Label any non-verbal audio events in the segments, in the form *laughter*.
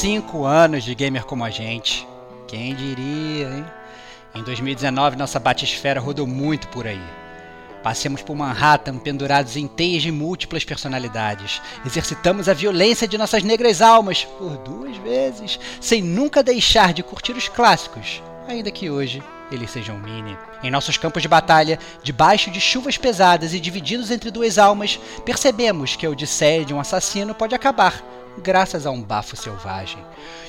Cinco anos de gamer como a gente. Quem diria, hein? Em 2019, nossa batisfera rodou muito por aí. Passemos por Manhattan pendurados em teias de múltiplas personalidades. Exercitamos a violência de nossas negras almas por duas vezes, sem nunca deixar de curtir os clássicos, ainda que hoje eles sejam mini. Em nossos campos de batalha, debaixo de chuvas pesadas e divididos entre duas almas, percebemos que a odisseia de um assassino pode acabar graças a um bafo selvagem.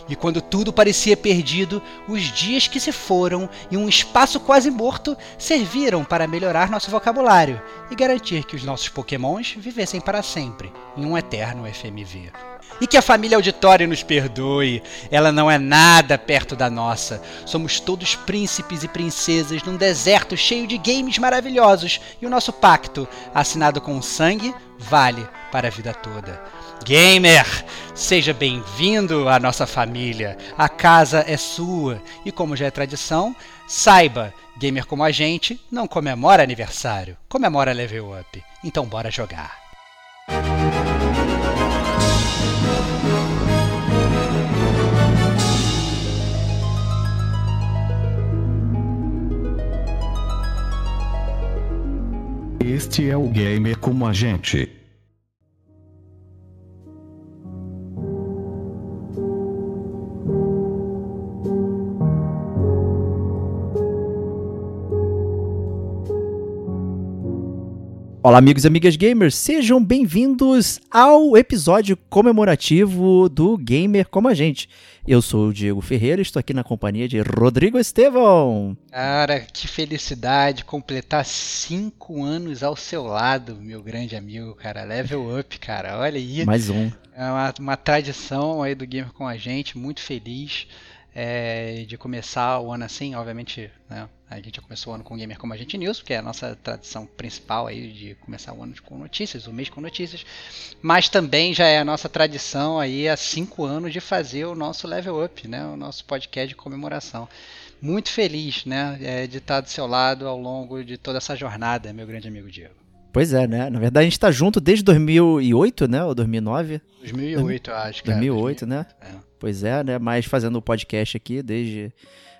E quando tudo parecia perdido, os dias que se foram e um espaço quase morto serviram para melhorar nosso vocabulário e garantir que os nossos pokémons vivessem para sempre em um eterno FMV. E que a família Auditório nos perdoe, ela não é nada perto da nossa. Somos todos príncipes e princesas num deserto cheio de games maravilhosos e o nosso pacto, assinado com sangue, vale para a vida toda. Gamer, seja bem-vindo à nossa família. A casa é sua e, como já é tradição, saiba, gamer como a gente não comemora aniversário, comemora level up. Então bora jogar. Este é o gamer como a gente. Olá, amigos e amigas gamers, sejam bem-vindos ao episódio comemorativo do Gamer Como a Gente. Eu sou o Diego Ferreira, estou aqui na companhia de Rodrigo Estevão. Cara, que felicidade completar cinco anos ao seu lado, meu grande amigo, cara. Level up, cara. Olha aí. Mais um. É uma, uma tradição aí do Gamer Com a Gente, muito feliz é, de começar o ano assim, obviamente, né, a gente já começou o ano com Gamer Como a Gente News, que é a nossa tradição principal aí de começar o ano com notícias, o mês com notícias, mas também já é a nossa tradição aí há cinco anos de fazer o nosso Level Up, né, o nosso podcast de comemoração. Muito feliz, né, é, de estar do seu lado ao longo de toda essa jornada, meu grande amigo Diego. Pois é, né? Na verdade, a gente está junto desde 2008, né? Ou 2009? 2008, eu acho. Que 2008, é, 2008, né? É. Pois é, né? Mas fazendo o podcast aqui desde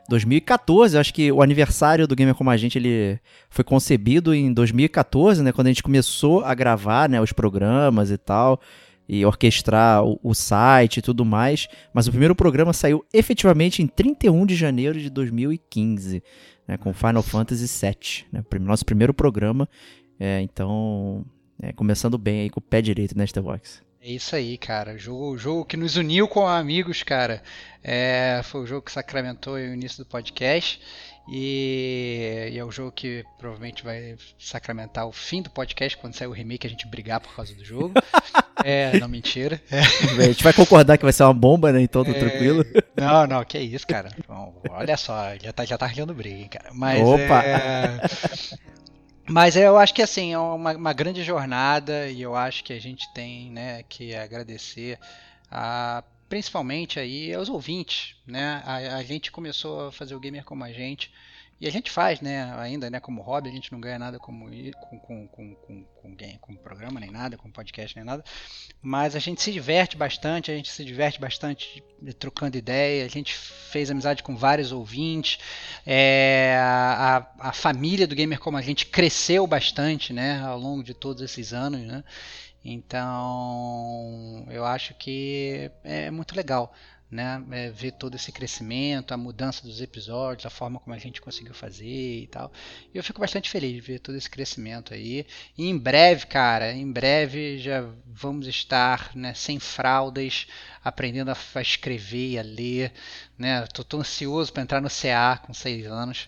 2014, acho que o aniversário do Gamer Como a Gente ele foi concebido em 2014, né? Quando a gente começou a gravar, né? Os programas e tal e orquestrar o, o, site e tudo mais. Mas o primeiro programa saiu efetivamente em 31 de janeiro de 2015, né, com Final Fantasy VII, né, nosso primeiro programa. É, então, é, começando bem aí com o pé direito nesta box. É isso aí, cara. O jogo, jogo que nos uniu com amigos, cara. É, foi o jogo que sacramentou o início do podcast. E, e, é o jogo que provavelmente vai sacramentar o fim do podcast quando sair o remake a gente brigar por causa do jogo. *laughs* é, não, mentira. *laughs* É. A gente vai concordar que vai ser uma bomba, né? Então, tá é, tranquilo. Não, não, que isso, cara. Bom, olha só, já tá, já tá rindo briga, hein, cara. Mas, Opa! É, mas eu acho que assim, é uma, uma, grande jornada e eu acho que a gente tem né, que agradecer a, principalmente aí aos ouvintes. Né? A, a gente começou a fazer o gamer como a gente e a gente faz, né, ainda, né, como hobby, a gente não ganha nada como com, com, com, com, com, com programa, nem nada, com podcast, nem nada. Mas a gente se diverte bastante, a gente se diverte bastante trocando ideia, a gente fez amizade com vários ouvintes, é, a, a família do Gamer Como a gente cresceu bastante, né, ao longo de todos esses anos, né. Então, eu acho que é muito legal né, é, ver todo esse crescimento, a mudança dos episódios, a forma como a gente conseguiu fazer e tal. E eu fico bastante feliz de ver todo esse crescimento aí. E em breve, cara, em breve já vamos estar né, sem fraldas, aprendendo a escrever e a ler. Né? Tô, tô ansioso para entrar no CA com seis anos,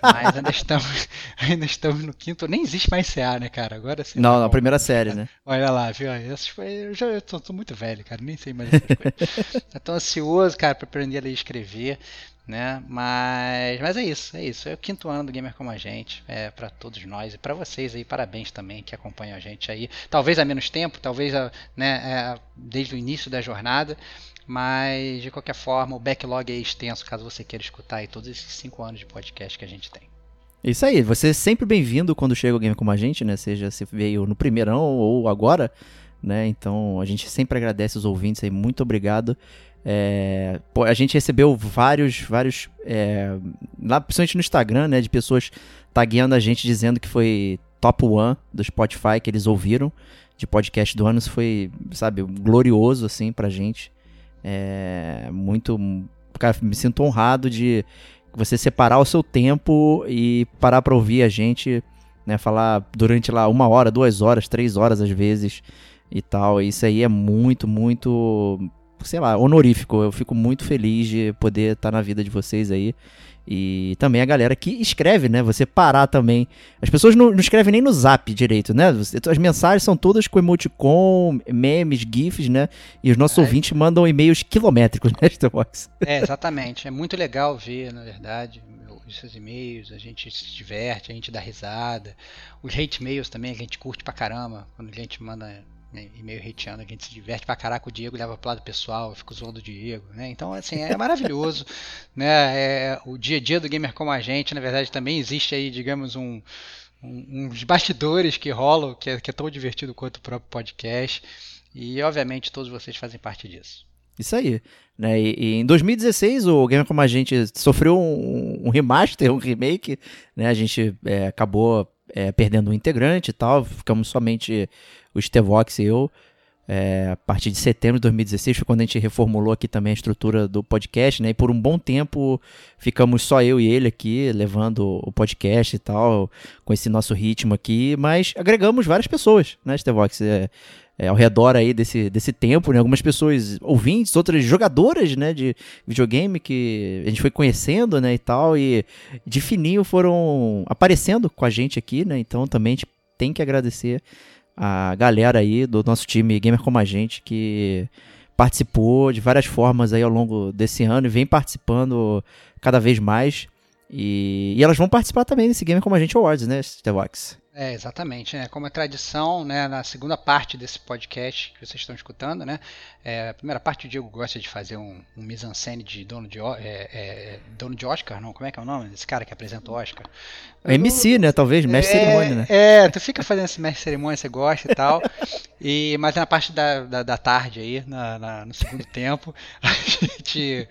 mas ainda estamos, *laughs* ainda estamos no quinto. Nem existe mais CA, né, cara? Agora sim. Não, na primeira série, né? *laughs* Olha lá, viu? Eu já eu tô, tô, muito velho, cara, nem sei mais essas coisas. *laughs* tô ansioso, cara, para aprender a ler e escrever né? Mas, mas é isso, é isso. É o quinto ano do Gamer como a gente, é para todos nós e para vocês aí, parabéns também que acompanham a gente aí. Talvez há menos tempo, talvez né, é, desde o início da jornada, mas de qualquer forma o backlog é extenso, caso você queira escutar aí todos esses cinco anos de podcast que a gente tem. Isso aí, você é sempre bem-vindo quando chega alguém como a gente, né? Seja se veio no primeirão ou agora, né? Então a gente sempre agradece os ouvintes aí, muito obrigado. É, a gente recebeu vários, vários, é, lá principalmente no Instagram, né, de pessoas tagueando a gente dizendo que foi top one do Spotify que eles ouviram de podcast do ano. Isso foi, sabe, glorioso, assim, pra gente. É, muito, cara, me sinto honrado de você separar o seu tempo e parar pra ouvir a gente, né, falar durante lá uma hora, duas horas, três horas às vezes e tal. Isso aí é muito, muito sei lá, honorífico. Eu fico muito feliz de poder estar na vida de vocês aí. E também a galera que escreve, né? Você parar também. As pessoas não, não escrevem nem no zap direito, né? As mensagens são todas com emoticon, memes, GIFs, né? E os nossos é. ouvintes mandam e-mails quilométricos, *laughs* né, Starbox? É, exatamente. É muito legal ver, na verdade, esses e-mails. A gente se diverte, a gente dá risada. Os hate mails também, a gente curte pra caramba. Quando a gente manda né, e meio hateando, a gente se diverte pra caraca, o Diego leva pro lado pessoal, eu fico zoando o Diego, né? Então, assim, é maravilhoso, *laughs* né? É, o dia a dia do gamer como a gente, na verdade, também existe aí, digamos, um, um uns bastidores que rolam, que é, que é tão divertido quanto o próprio podcast, e obviamente todos vocês fazem parte disso. Isso aí. Né? E, e, em 2016, o Gamer Como a Gente sofreu um, um remaster, um remake. Né? A gente é, acabou é, perdendo um integrante e tal. Ficamos somente o Stevox e eu. É, a partir de setembro de 2016 foi quando a gente reformulou aqui também a estrutura do podcast, né? E por um bom tempo ficamos só eu e ele aqui, levando o podcast e tal, com esse nosso ritmo aqui, mas agregamos várias pessoas, né, Stevox? É, é, ao redor aí desse, desse tempo, né? Algumas pessoas ouvintes, outras jogadoras, né? De videogame que a gente foi conhecendo, né? E tal, e de fininho foram aparecendo com a gente aqui, né? Então também a gente tem que agradecer a galera aí do nosso time Gamer Como a Gente que participou de várias formas aí ao longo desse ano e vem participando cada vez mais. E, e elas vão participar também desse Gamer Como a Gente Awards, né, Stevox? É, exatamente. Né? Como é tradição, né, na segunda parte desse podcast que vocês estão escutando, né, é, a primeira parte o Diego gosta de fazer um, um mise-en-scène de dono de, é, é, dono de Oscar, não? Como é que é o nome desse cara que apresenta o Oscar? MC, né? Talvez, mestre é, cerimônia, né? É, tu fica fazendo esse mestre cerimônia, você gosta e tal. e, mas na parte da, da, da tarde aí, na, na, no segundo tempo, a gente,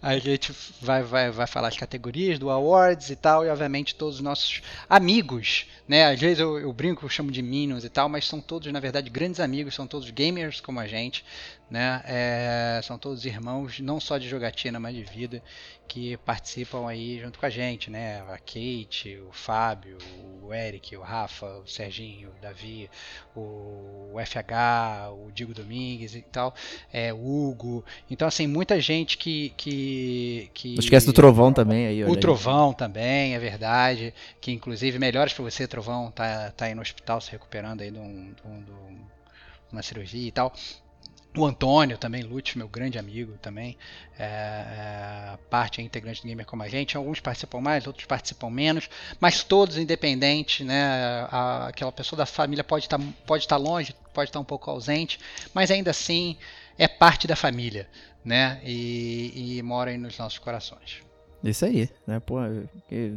a gente vai, vai, vai falar as categorias do Awards e tal, e obviamente todos os nossos amigos, né? Vezes eu, eu brinco, eu chamo de Minions e tal, mas são todos, na verdade, grandes amigos, são todos gamers como a gente né? É, são todos irmãos, não só de jogatina, mas de vida, que participam aí junto com a gente, né? A Kate, o Fábio, o Eric, o Rafa, o Serginho, o Davi, o FH, o Diego Domingues e tal, é, o Hugo. Então, assim, muita gente que. que, que... Não esquece do Trovão também aí. O Trovão aí. também, é verdade. Que inclusive melhores para você, Trovão, tá, tá aí no hospital se recuperando aí de, um, de, um, de uma cirurgia e tal. O Antônio também, Lutz, meu grande amigo também, é, é, parte é integrante do Gamer como a gente. Alguns participam mais, outros participam menos, mas todos independentes, né? A, aquela pessoa da família pode estar tá, pode tá longe, pode estar tá um pouco ausente, mas ainda assim é parte da família, né? E, e mora aí nos nossos corações. Isso aí, né? Pô,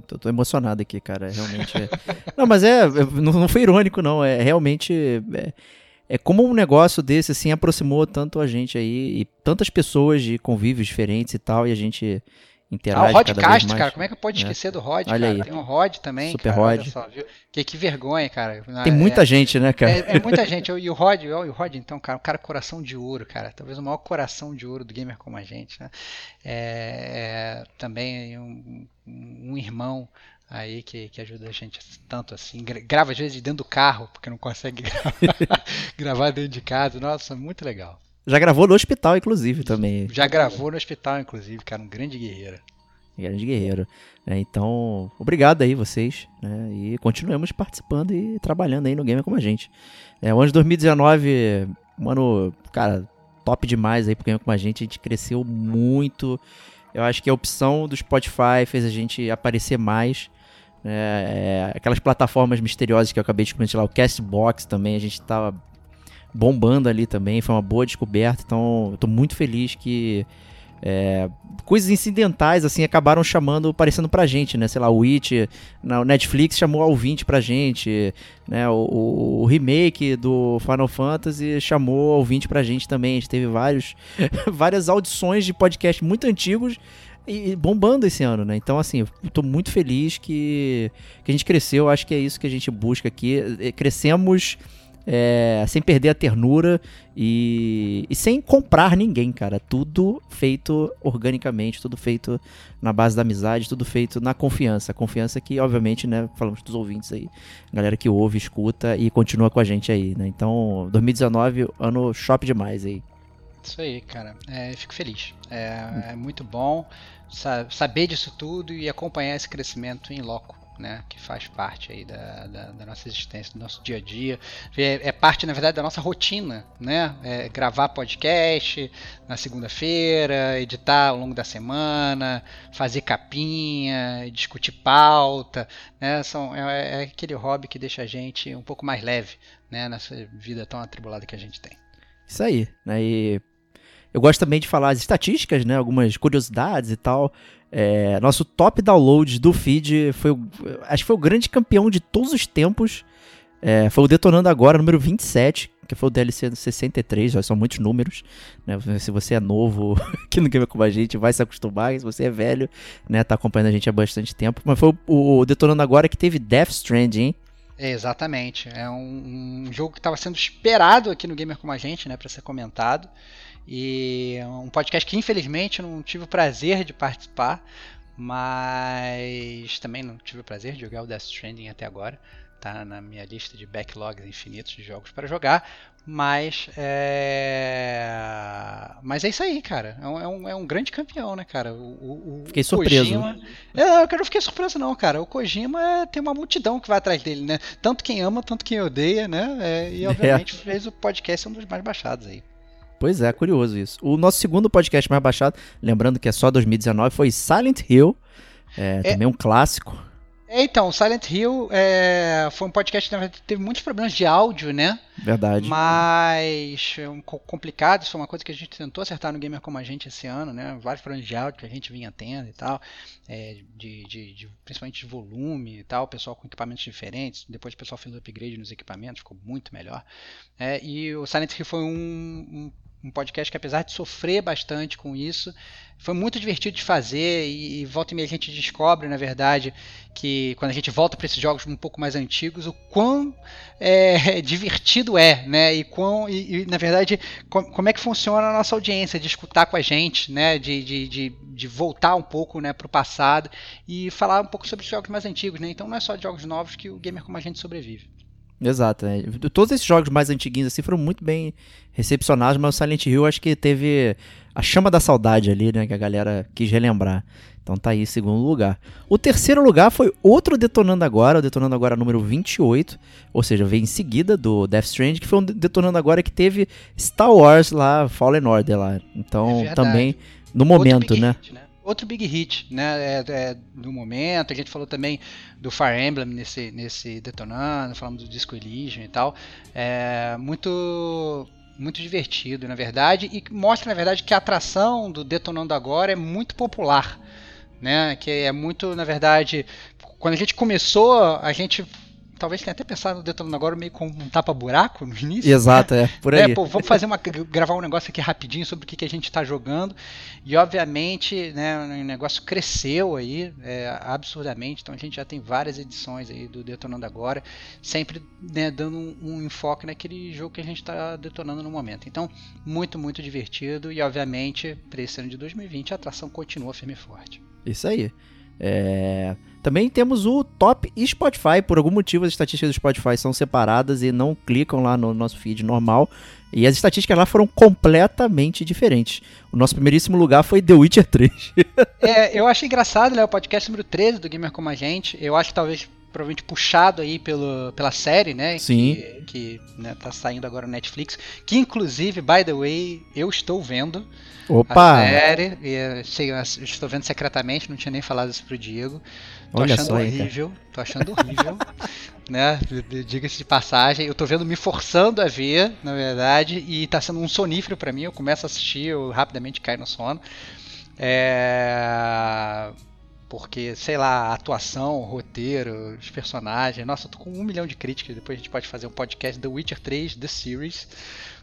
tô, tô emocionado aqui, cara. Realmente. É... não, mas é. Não, não foi irônico, não. É realmente. É é como um negócio desse assim aproximou tanto a gente aí e tantas pessoas de convívios diferentes e tal e a gente interage ah, o Rod Cast, cara, como é que pode é. esquecer é. do Rod, Olha cara? Aí. Tem um Rod também, Super cara, Rod. Só, que, que vergonha, cara. Tem muita é, gente, né, cara? É, é muita gente. E o Rod, e o Rod, então, cara, um cara coração de ouro, cara. Talvez o maior coração de ouro do gamer como a gente, né? É, também um, um irmão aí que, que ajuda a gente tanto assim. Grava às vezes dentro do carro, porque não consegue gravar, *laughs* gravar dentro de casa. Nossa, muito legal. Já gravou no hospital, inclusive, também. Já gravou no hospital, inclusive, cara, um grande guerreiro. Grande guerreiro. É, então, obrigado aí vocês. Né, e continuemos participando e trabalhando aí no game com a gente. É, o ano de 2019, um ano, cara, top demais aí pro game com a gente. A gente cresceu muito. Eu acho que a opção do Spotify fez a gente aparecer mais. É, é, aquelas plataformas misteriosas que eu acabei de comentar lá, o Castbox também, a gente tava bombando ali também, foi uma boa descoberta, então eu tô muito feliz que É, coisas incidentais, assim, acabaram chamando, aparecendo pra gente, né? Sei lá, o Witch, na Netflix chamou ao 20 pra gente, né? O, o, remake do Final Fantasy chamou ao 20 pra gente também. A gente teve vários, *laughs* várias audições de podcast muito antigos e bombando esse ano, né? Então, assim, eu tô muito feliz que, que a gente cresceu. Acho que é isso que a gente busca aqui. Crescemos é, sem perder a ternura e, e, sem comprar ninguém, cara. Tudo feito organicamente, tudo feito na base da amizade, tudo feito na confiança. Confiança que, obviamente, né, falamos dos ouvintes aí, galera que ouve, escuta e continua com a gente aí, né? Então, 2019, ano shop demais aí. Isso aí, cara. É, fico feliz. É, é muito bom saber disso tudo e acompanhar esse crescimento em loco né, que faz parte aí da, da, da, nossa existência, do nosso dia a dia. É, é, parte, na verdade, da nossa rotina, né? É gravar podcast na segunda-feira, editar ao longo da semana, fazer capinha, discutir pauta, né? São, é, é aquele hobby que deixa a gente um pouco mais leve, né? Nessa vida tão atribulada que a gente tem. Isso aí, né? E eu gosto também de falar as estatísticas, né? Algumas curiosidades e tal. É, nosso top download do feed foi, acho que foi o grande campeão de todos os tempos. É, foi o Detonando Agora, número 27, que foi o DLC 63, já são muitos números. Né? Se você é novo aqui no Game com a gente, vai se acostumar. Se você é velho, né, tá acompanhando a gente há bastante tempo. Mas foi o, o Detonando Agora que teve Death Stranding, exatamente. É um, um jogo que estava sendo esperado aqui no Gamer Como a Gente, né, para ser comentado. E um podcast que infelizmente não tive o prazer de participar, mas também não tive o prazer de jogar o Death Stranding até agora. Tá na minha lista de backlogs infinitos de jogos para jogar, mas é. Mas é isso aí, cara. É um, é um, é grande campeão, né, cara? O, o fiquei surpreso. Kojima... É, eu não fiquei surpreso, não, cara. O Kojima tem uma multidão que vai atrás dele, né? Tanto quem ama, tanto quem odeia, né? É, e *laughs* obviamente é. fez o podcast um dos mais baixados aí. Pois é, curioso isso. O nosso segundo podcast mais baixado, lembrando que é só 2019, foi Silent Hill. É, é, também um clássico. É, então, Silent Hill é, foi um podcast que na verdade teve muitos problemas de áudio, né? Verdade. Mas um, complicado, isso foi uma coisa que a gente tentou acertar no Gamer como a gente esse ano, né? Vários problemas de áudio que a gente vinha tendo e tal, é, de, de, de, principalmente de volume e tal, o pessoal com equipamentos diferentes. Depois o pessoal fez o upgrade nos equipamentos, ficou muito melhor. É, e o Silent Hill foi um, um um podcast que apesar de sofrer bastante com isso, foi muito divertido de fazer e, e volta e meia a gente descobre, na verdade, que quando a gente volta para esses jogos um pouco mais antigos, o quão é, *laughs* divertido é, né? E, quão, e, e na verdade, com, como é que funciona a nossa audiência, de escutar com a gente, né? De, de, de, de voltar um pouco né, para o passado e falar um pouco sobre os jogos mais antigos, né? Então não é só de jogos novos que o gamer como a gente sobrevive. Exato. É. Todos esses jogos mais antiguinhos assim foram muito bem recepcionados, mas o Silent Hill acho que teve a chama da saudade ali, né, que a galera quis relembrar. Então tá aí em segundo lugar. O terceiro lugar foi outro Detonando Agora, o Detonando Agora número 28, ou seja, veio em seguida do Death Stranding, que foi um Detonando Agora que teve Star Wars lá, Fallen Order lá. Então é também no momento, né? Hit, né? Outro big hit, né, é, é, do momento. A gente falou também do Fire Emblem nesse, nesse detonando, falamos do Disco Elysium e tal. É muito muito divertido, na verdade, e mostra na verdade que a atração do Detonando Agora é muito popular, né? Que é muito, na verdade, quando a gente começou, a gente talvez tenha até pensado no Detonando agora meio com um tapa-buraco no início. Exato, né? é, por aí. É, pô, vamos fazer uma, gravar um negócio aqui rapidinho sobre o que, que a gente está jogando. E obviamente, né, o negócio cresceu aí é, absurdamente. Então a gente já tem várias edições aí do Detonando Agora, sempre né, dando um, um, enfoque naquele jogo que a gente está detonando no momento. Então, muito, muito divertido. E obviamente, para esse ano de 2020, a atração continua firme e forte. Isso aí. É... Também temos o Top Spotify. Por algum motivo, as estatísticas do Spotify são separadas e não clicam lá no nosso feed normal. E as estatísticas lá foram completamente diferentes. O nosso primeiríssimo lugar foi The Witcher 3. *laughs* é, eu acho engraçado, né? O podcast número 13 do Gamer Como a Gente. Eu acho que talvez provavelmente puxado aí pelo, pela série, né? Sim. Que, que né, tá saindo agora no Netflix. Que inclusive, by the way, eu estou vendo. Opa! A série. E, sei, estou vendo secretamente, não tinha nem falado isso pro Diego. Tô Olha achando só, horrível. Tô achando horrível. *laughs* né? Diga-se de passagem. Eu tô vendo me forçando a ver, na verdade, e tá sendo um sonífero para mim. Eu começo a assistir, eu rapidamente caio no sono. É... Porque, sei lá, atuação, roteiro, os personagens. Nossa, eu tô com um milhão de críticas. Depois a gente pode fazer um podcast The Witcher 3, The Series.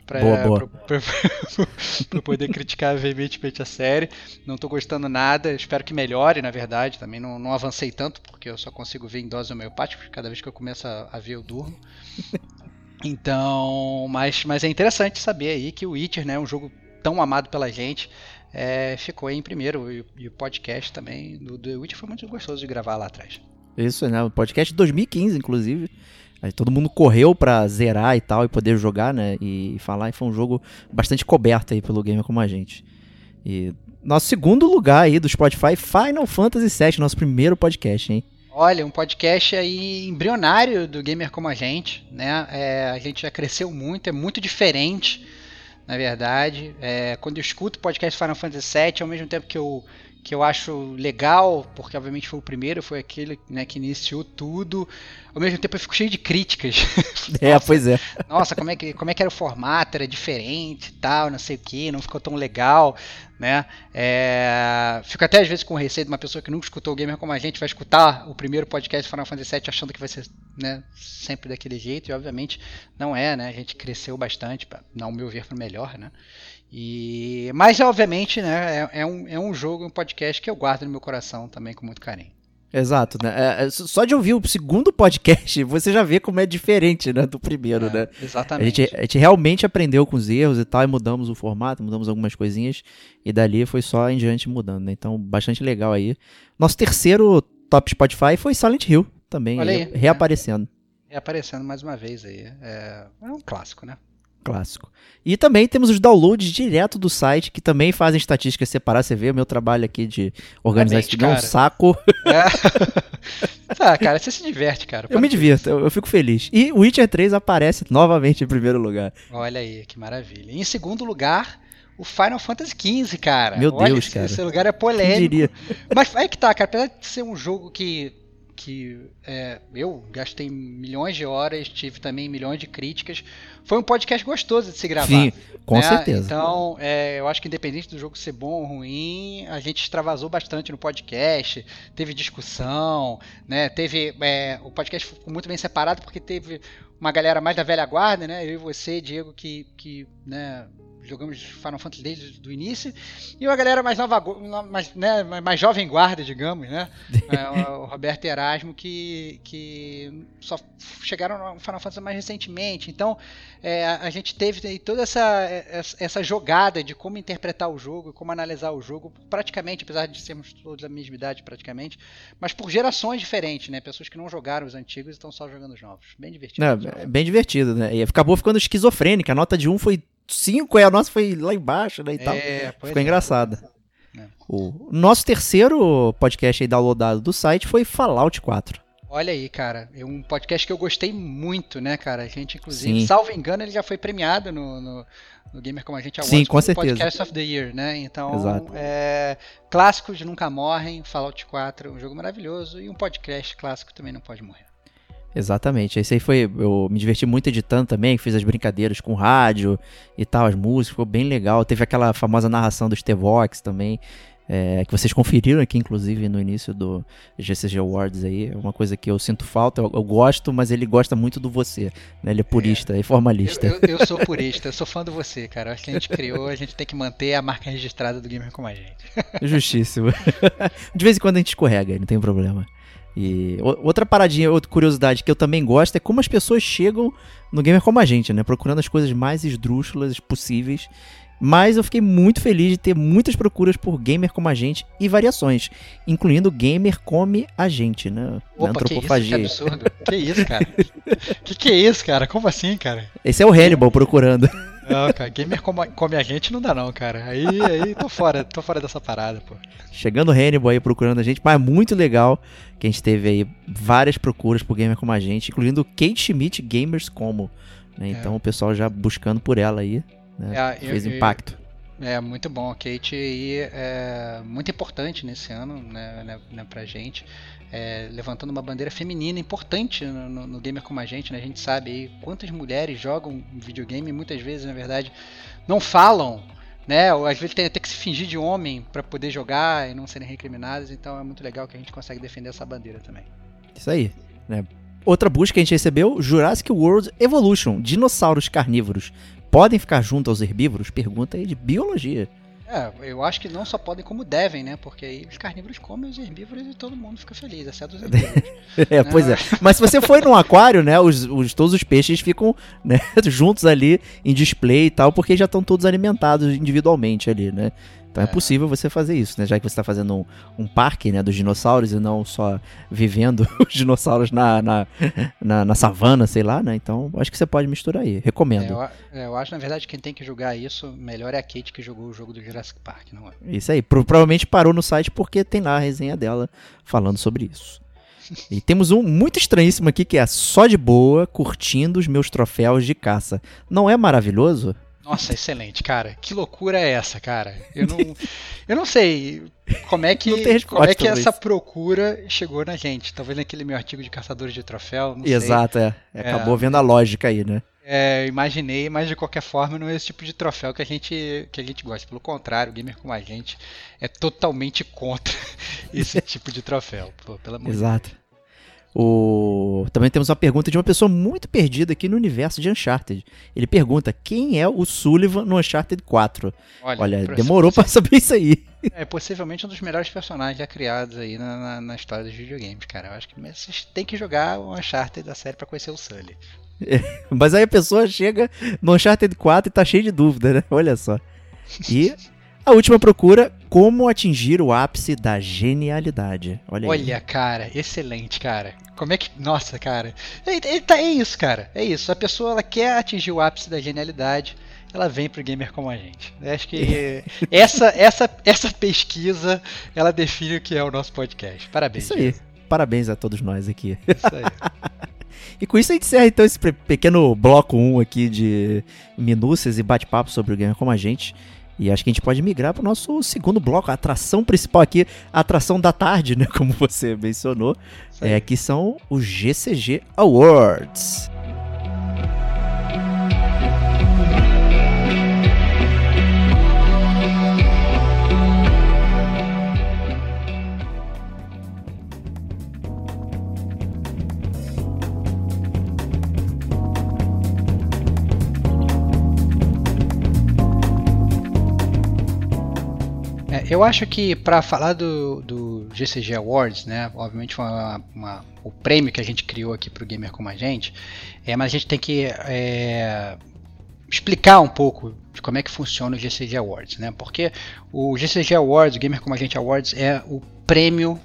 Pra, boa, boa. pra, pra, *laughs* pra poder criticar veementemente a série. Não tô gostando nada. Espero que melhore, na verdade. Também não, não avancei tanto, porque eu só consigo ver em dose homeopática. Cada vez que eu começo a, a ver, eu durmo. *laughs* Então, mas, mas é interessante saber aí que o Witcher, né, um jogo tão amado pela gente, é, ficou em primeiro. E, e, o podcast também do The Witcher foi muito gostoso de gravar lá atrás. Isso, né? O podcast de 2015, inclusive. Aí todo mundo correu pra zerar e tal, e poder jogar, né? E, e falar. E foi um jogo bastante coberto aí pelo Gamer como a gente. E nosso segundo lugar aí do Spotify, Final Fantasy VII, nosso primeiro podcast, hein? Olha, um podcast aí embrionário do Gamer como a gente, né? É, a gente já cresceu muito, é muito diferente, na verdade. É, quando eu escuto o podcast Final Fantasy VII, ao mesmo tempo que eu que eu acho legal, porque obviamente foi o primeiro, foi aquele né, que iniciou tudo. Ao mesmo tempo eu fico cheio de críticas. *laughs* É, nossa, pois é. *laughs* Nossa, como é, que, como é que era o formato? Era diferente e tal, não sei o que, não ficou tão legal, né? É, fico até às vezes com receio de uma pessoa que nunca escutou o Gamer como a gente vai escutar o primeiro podcast Final Fantasy VII achando que vai ser né, sempre daquele jeito, e obviamente não é, né? A gente cresceu bastante, para não meu ver, para melhor, né? E, mas, obviamente, né, é, é, um, é um jogo, um podcast que eu guardo no meu coração também com muito carinho. Exato, né? É, é só de ouvir o segundo podcast, *laughs* você já vê como é diferente, né, do primeiro, é, né? Exatamente. A gente, a gente, realmente aprendeu com os erros e tal, e mudamos o formato, mudamos algumas coisinhas, e dali foi só em diante mudando, né? Então, bastante legal aí. Nosso terceiro top Spotify foi Silent Hill, também, aí, reaparecendo. Reaparecendo mais uma vez aí. É, é um clássico, né? Clássico. E também temos os downloads direto do site, que também fazem estatísticas separadas. Você vê o meu trabalho aqui de organizar isso é um saco. É. *laughs* tá, cara, você se diverte, cara. Eu me divirto, eu, eu, fico feliz. E o Witcher 3 aparece novamente em primeiro lugar. Olha aí, que maravilha. E em segundo lugar, o Final Fantasy XV, cara. Meu Olha, Deus, cara. Esse lugar é polêmico. Mas é que tá, cara. Apesar de ser um jogo que que é, eu gastei milhões de horas, tive também milhões de críticas. Foi um podcast gostoso de se gravar. Sim, com né? certeza. Então, é, eu acho que independente do jogo ser bom ou ruim, a gente extravasou bastante no podcast, teve discussão, né? Teve. É, o podcast ficou muito bem separado porque teve uma galera mais da velha guarda, né? Eu e você, Diego, que, que né, jogamos Final Fantasy desde o início, e uma galera mais nova, mais, né, mais jovem guarda, digamos, né? é, o *laughs* Roberto Erasmo, que, que só chegaram no Final Fantasy mais recentemente. Então, é, a gente teve toda essa, essa jogada de como interpretar o jogo, como analisar o jogo, praticamente, apesar de sermos todos da mesma idade, praticamente, mas por gerações diferentes, né? Pessoas que não jogaram os antigos e estão só jogando os novos. Bem divertido. É, bem divertido, né? E acabou ficando esquizofrênica. A nota de um foi 5 e a nossa foi lá embaixo, né? E tal. É, Ficou é. engraçado. É. O nosso terceiro podcast aí downloadado do site foi Fallout 4. Olha aí, cara, é um podcast que eu gostei muito, né, cara? A gente, inclusive, Sim. salvo engano, ele já foi premiado no, no, no Gamer Como a Gente Awards Sim, com certeza. Podcast of the Year, né? Então. É, clássicos nunca morrem, Fallout 4, um jogo maravilhoso e um podcast clássico também não pode morrer. Exatamente. Esse aí foi. Eu me diverti muito editando também, fiz as brincadeiras com rádio e tal, as músicas, ficou bem legal. Teve aquela famosa narração dos T-Vox também. É, que vocês conferiram aqui, inclusive, no início do GCG Awards aí. É uma coisa que eu sinto falta, eu, eu gosto, mas ele gosta muito do você. Né? Ele é purista é, e formalista. Eu, eu, eu, sou purista, eu sou fã do você, cara. Acho que a gente criou, a gente tem que manter a marca registrada do Gamer com a gente. Justíssimo. *laughs* De vez em quando a gente escorrega, não tem problema. E outra paradinha, outra curiosidade que eu também gosto é como as pessoas chegam no gamer como a gente, né? Procurando as coisas mais esdrúxulas possíveis. Mas eu fiquei muito feliz de ter muitas procuras por gamer como a gente e variações, incluindo gamer come a gente, né? Opa, antropofagia. Que, isso, que absurdo. que isso, cara? que que é isso, cara? Como assim, cara? Esse é o Hannibal procurando. *laughs* Não, cara, gamer come, come a gente não dá não, cara. Aí, aí tô fora, tô fora dessa parada, pô. Chegando o Hannibal aí procurando a gente, mas é muito legal que a gente teve aí várias procuras por gamer como a gente, incluindo Kate Schmidt Gamers Como. Né? Então é. o pessoal já buscando por ela aí, né? É, fez eu, impacto. É, muito bom. A Kate aí é muito importante nesse ano, né, né, né pra gente é, levantando uma bandeira feminina importante no, no, gamer como a gente, né? A gente sabe aí quantas mulheres jogam videogame e muitas vezes, na verdade, não falam né? Ou às vezes tem até que se fingir de homem para poder jogar e não serem recriminados. Então é muito legal que a gente consegue defender essa bandeira também. Isso aí. Né? Outra busca que a gente recebeu: Jurassic World Evolution. Dinossauros carnívoros podem ficar junto aos herbívoros? Pergunta aí de biologia. É, eu acho que não só podem, como devem, né? Porque aí os carnívoros comem os herbívoros e todo mundo fica feliz, exceto os herbívoros. *laughs* é, né? pois é. Mas se você for num aquário, né? Os, os, todos os peixes ficam né, *laughs* juntos ali em display e tal, porque já estão todos alimentados individualmente ali, né? Então é, é possível você fazer isso, né? Já que você está fazendo um, um, parque né, dos dinossauros e não só vivendo *laughs* os dinossauros na, na, na, na, savana, sei lá, né? Então acho que você pode misturar aí. Recomendo. É, eu, é, eu, acho, na verdade, quem tem que jogar isso melhor é a Kate que jogou o jogo do Jurassic Park, não é? Isso aí. Pro, provavelmente parou no site porque tem lá a resenha dela falando sobre isso. E *laughs* temos um muito estranhíssimo aqui que é só de boa, curtindo os meus troféus de caça. Não é maravilhoso? Nossa, excelente, cara. Que loucura é essa, cara? Eu não, *laughs* eu não sei como é que, como é que essa isso. procura chegou na gente. Talvez naquele meu artigo de caçadores de troféu. Exato, é. é. Acabou é, vendo a lógica aí, né? É, imaginei, mas de qualquer forma não é esse tipo de troféu que a gente, que a gente gosta. Pelo contrário, o gamer como a gente é totalmente contra *laughs* esse *laughs* tipo de troféu. Pô, pelo amor Exato. O... Também temos uma pergunta de uma pessoa muito perdida aqui no universo de Uncharted. Ele pergunta: quem é o Sullivan no Uncharted 4? Olha, Olha demorou para saber isso aí. É possivelmente um dos melhores personagens já criados aí na, na, na, história dos videogames, cara. Eu acho que vocês têm que jogar o Uncharted da série para conhecer o Sully. É, mas aí a pessoa chega no Uncharted 4 e tá cheio de dúvida, né? Olha só. E a última procura, como atingir o ápice da genialidade. Olha, Olha cara, excelente, cara. Como é que. Nossa, cara. É, é, tá, é isso, cara. É isso. A pessoa ela quer atingir o ápice da genialidade. Ela vem pro gamer como a gente. Eu acho que *laughs* essa, essa, essa pesquisa ela define o que é o nosso podcast. Parabéns. Isso aí. Parabéns a todos nós aqui. Isso aí. *laughs* E com isso a gente encerra então esse pequeno bloco 1 aqui de minúcias e bate-papo sobre o gamer como a gente. E acho que a gente pode migrar para o nosso segundo bloco, a atração principal aqui, a atração da tarde, *laughs* né? Como você mencionou, é, que são os GCG Awards. Eu acho que para falar do, do GCG Awards, né, obviamente foi uma, uma, o prêmio que a gente criou aqui para o gamer como a gente, é, mas a gente tem que é, explicar um pouco de como é que funciona o GCG Awards, né? Porque o GCG Awards, o Gamer como a gente Awards, é o prêmio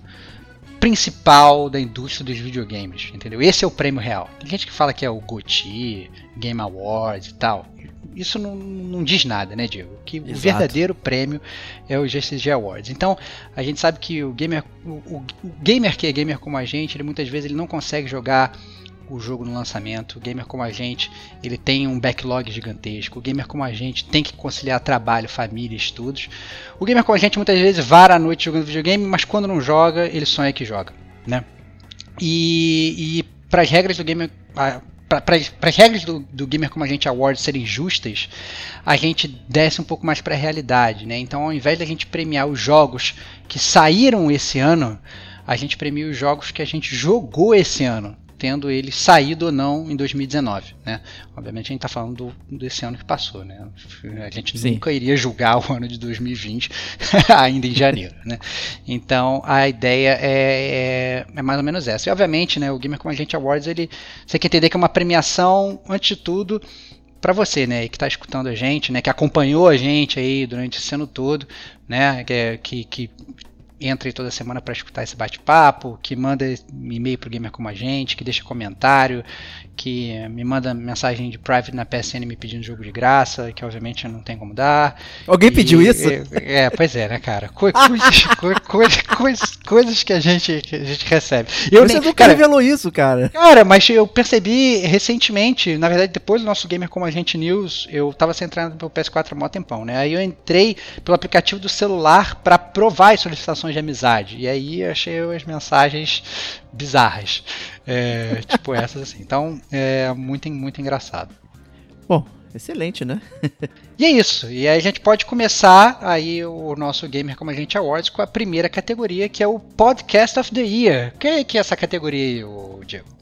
principal da indústria dos videogames, entendeu? Esse é o prêmio real. Tem gente que fala que é o GOTY, Game Awards e tal isso não, não diz nada, né, Diego? Que Exato. o verdadeiro prêmio é o GCG Awards. Então, a gente sabe que o gamer, o, o, o gamer que é gamer como a gente, ele muitas vezes ele não consegue jogar o jogo no lançamento. O gamer como a gente, ele tem um backlog gigantesco. O gamer como a gente tem que conciliar trabalho, família, estudos. O gamer como a gente muitas vezes vara a noite jogando videogame, mas quando não joga, ele sonha que joga, né? E, e para as regras do gamer, para as regras do, do, Gamer Como a Gente Awards serem justas, a gente desce um pouco mais para a realidade, né? Então, ao invés da gente premiar os jogos que saíram esse ano, a gente premia os jogos que a gente jogou esse ano tendo ele saído ou não em 2019. Né? Obviamente a gente está falando do, desse ano que passou. Né? A gente Sim. nunca iria julgar o ano de 2020 *laughs* ainda em janeiro. Né? Então a ideia é, é, é, mais ou menos essa. E obviamente né, o Gamer Como a Gente Awards, ele, você tem que entender que é uma premiação, antes de tudo, para você, né, que está escutando a gente, né, que acompanhou a gente aí durante esse ano todo, né, que, que, que entra aí toda semana para escutar esse bate-papo, que manda e-mail pro Gamer Como a Gente, que deixa comentário, que me manda mensagem de private na PSN me pedindo jogo de graça, que obviamente não tem como dar. Alguém e, pediu isso? É, é, pois é, né, cara? Co *laughs* coisas, co coisas, coisas que a gente, que a gente recebe. Eu Você nem, nunca cara, revelou isso, cara. Cara, mas eu percebi recentemente, na verdade, depois do nosso Gamer Como a Gente News, eu tava centrando pelo PS4 há mó tempão, né? Aí eu entrei pelo aplicativo do celular para provar as solicitações de amizade. E aí eu achei as mensagens bizarras. É, tipo essas assim. Então, é muito, muito engraçado. Bom, excelente, né? *laughs* e é isso. E aí a gente pode começar aí o nosso Gamer Como a Gente Awards com a primeira categoria, que é o Podcast of the Year. O que é, que é essa categoria aí, Diego?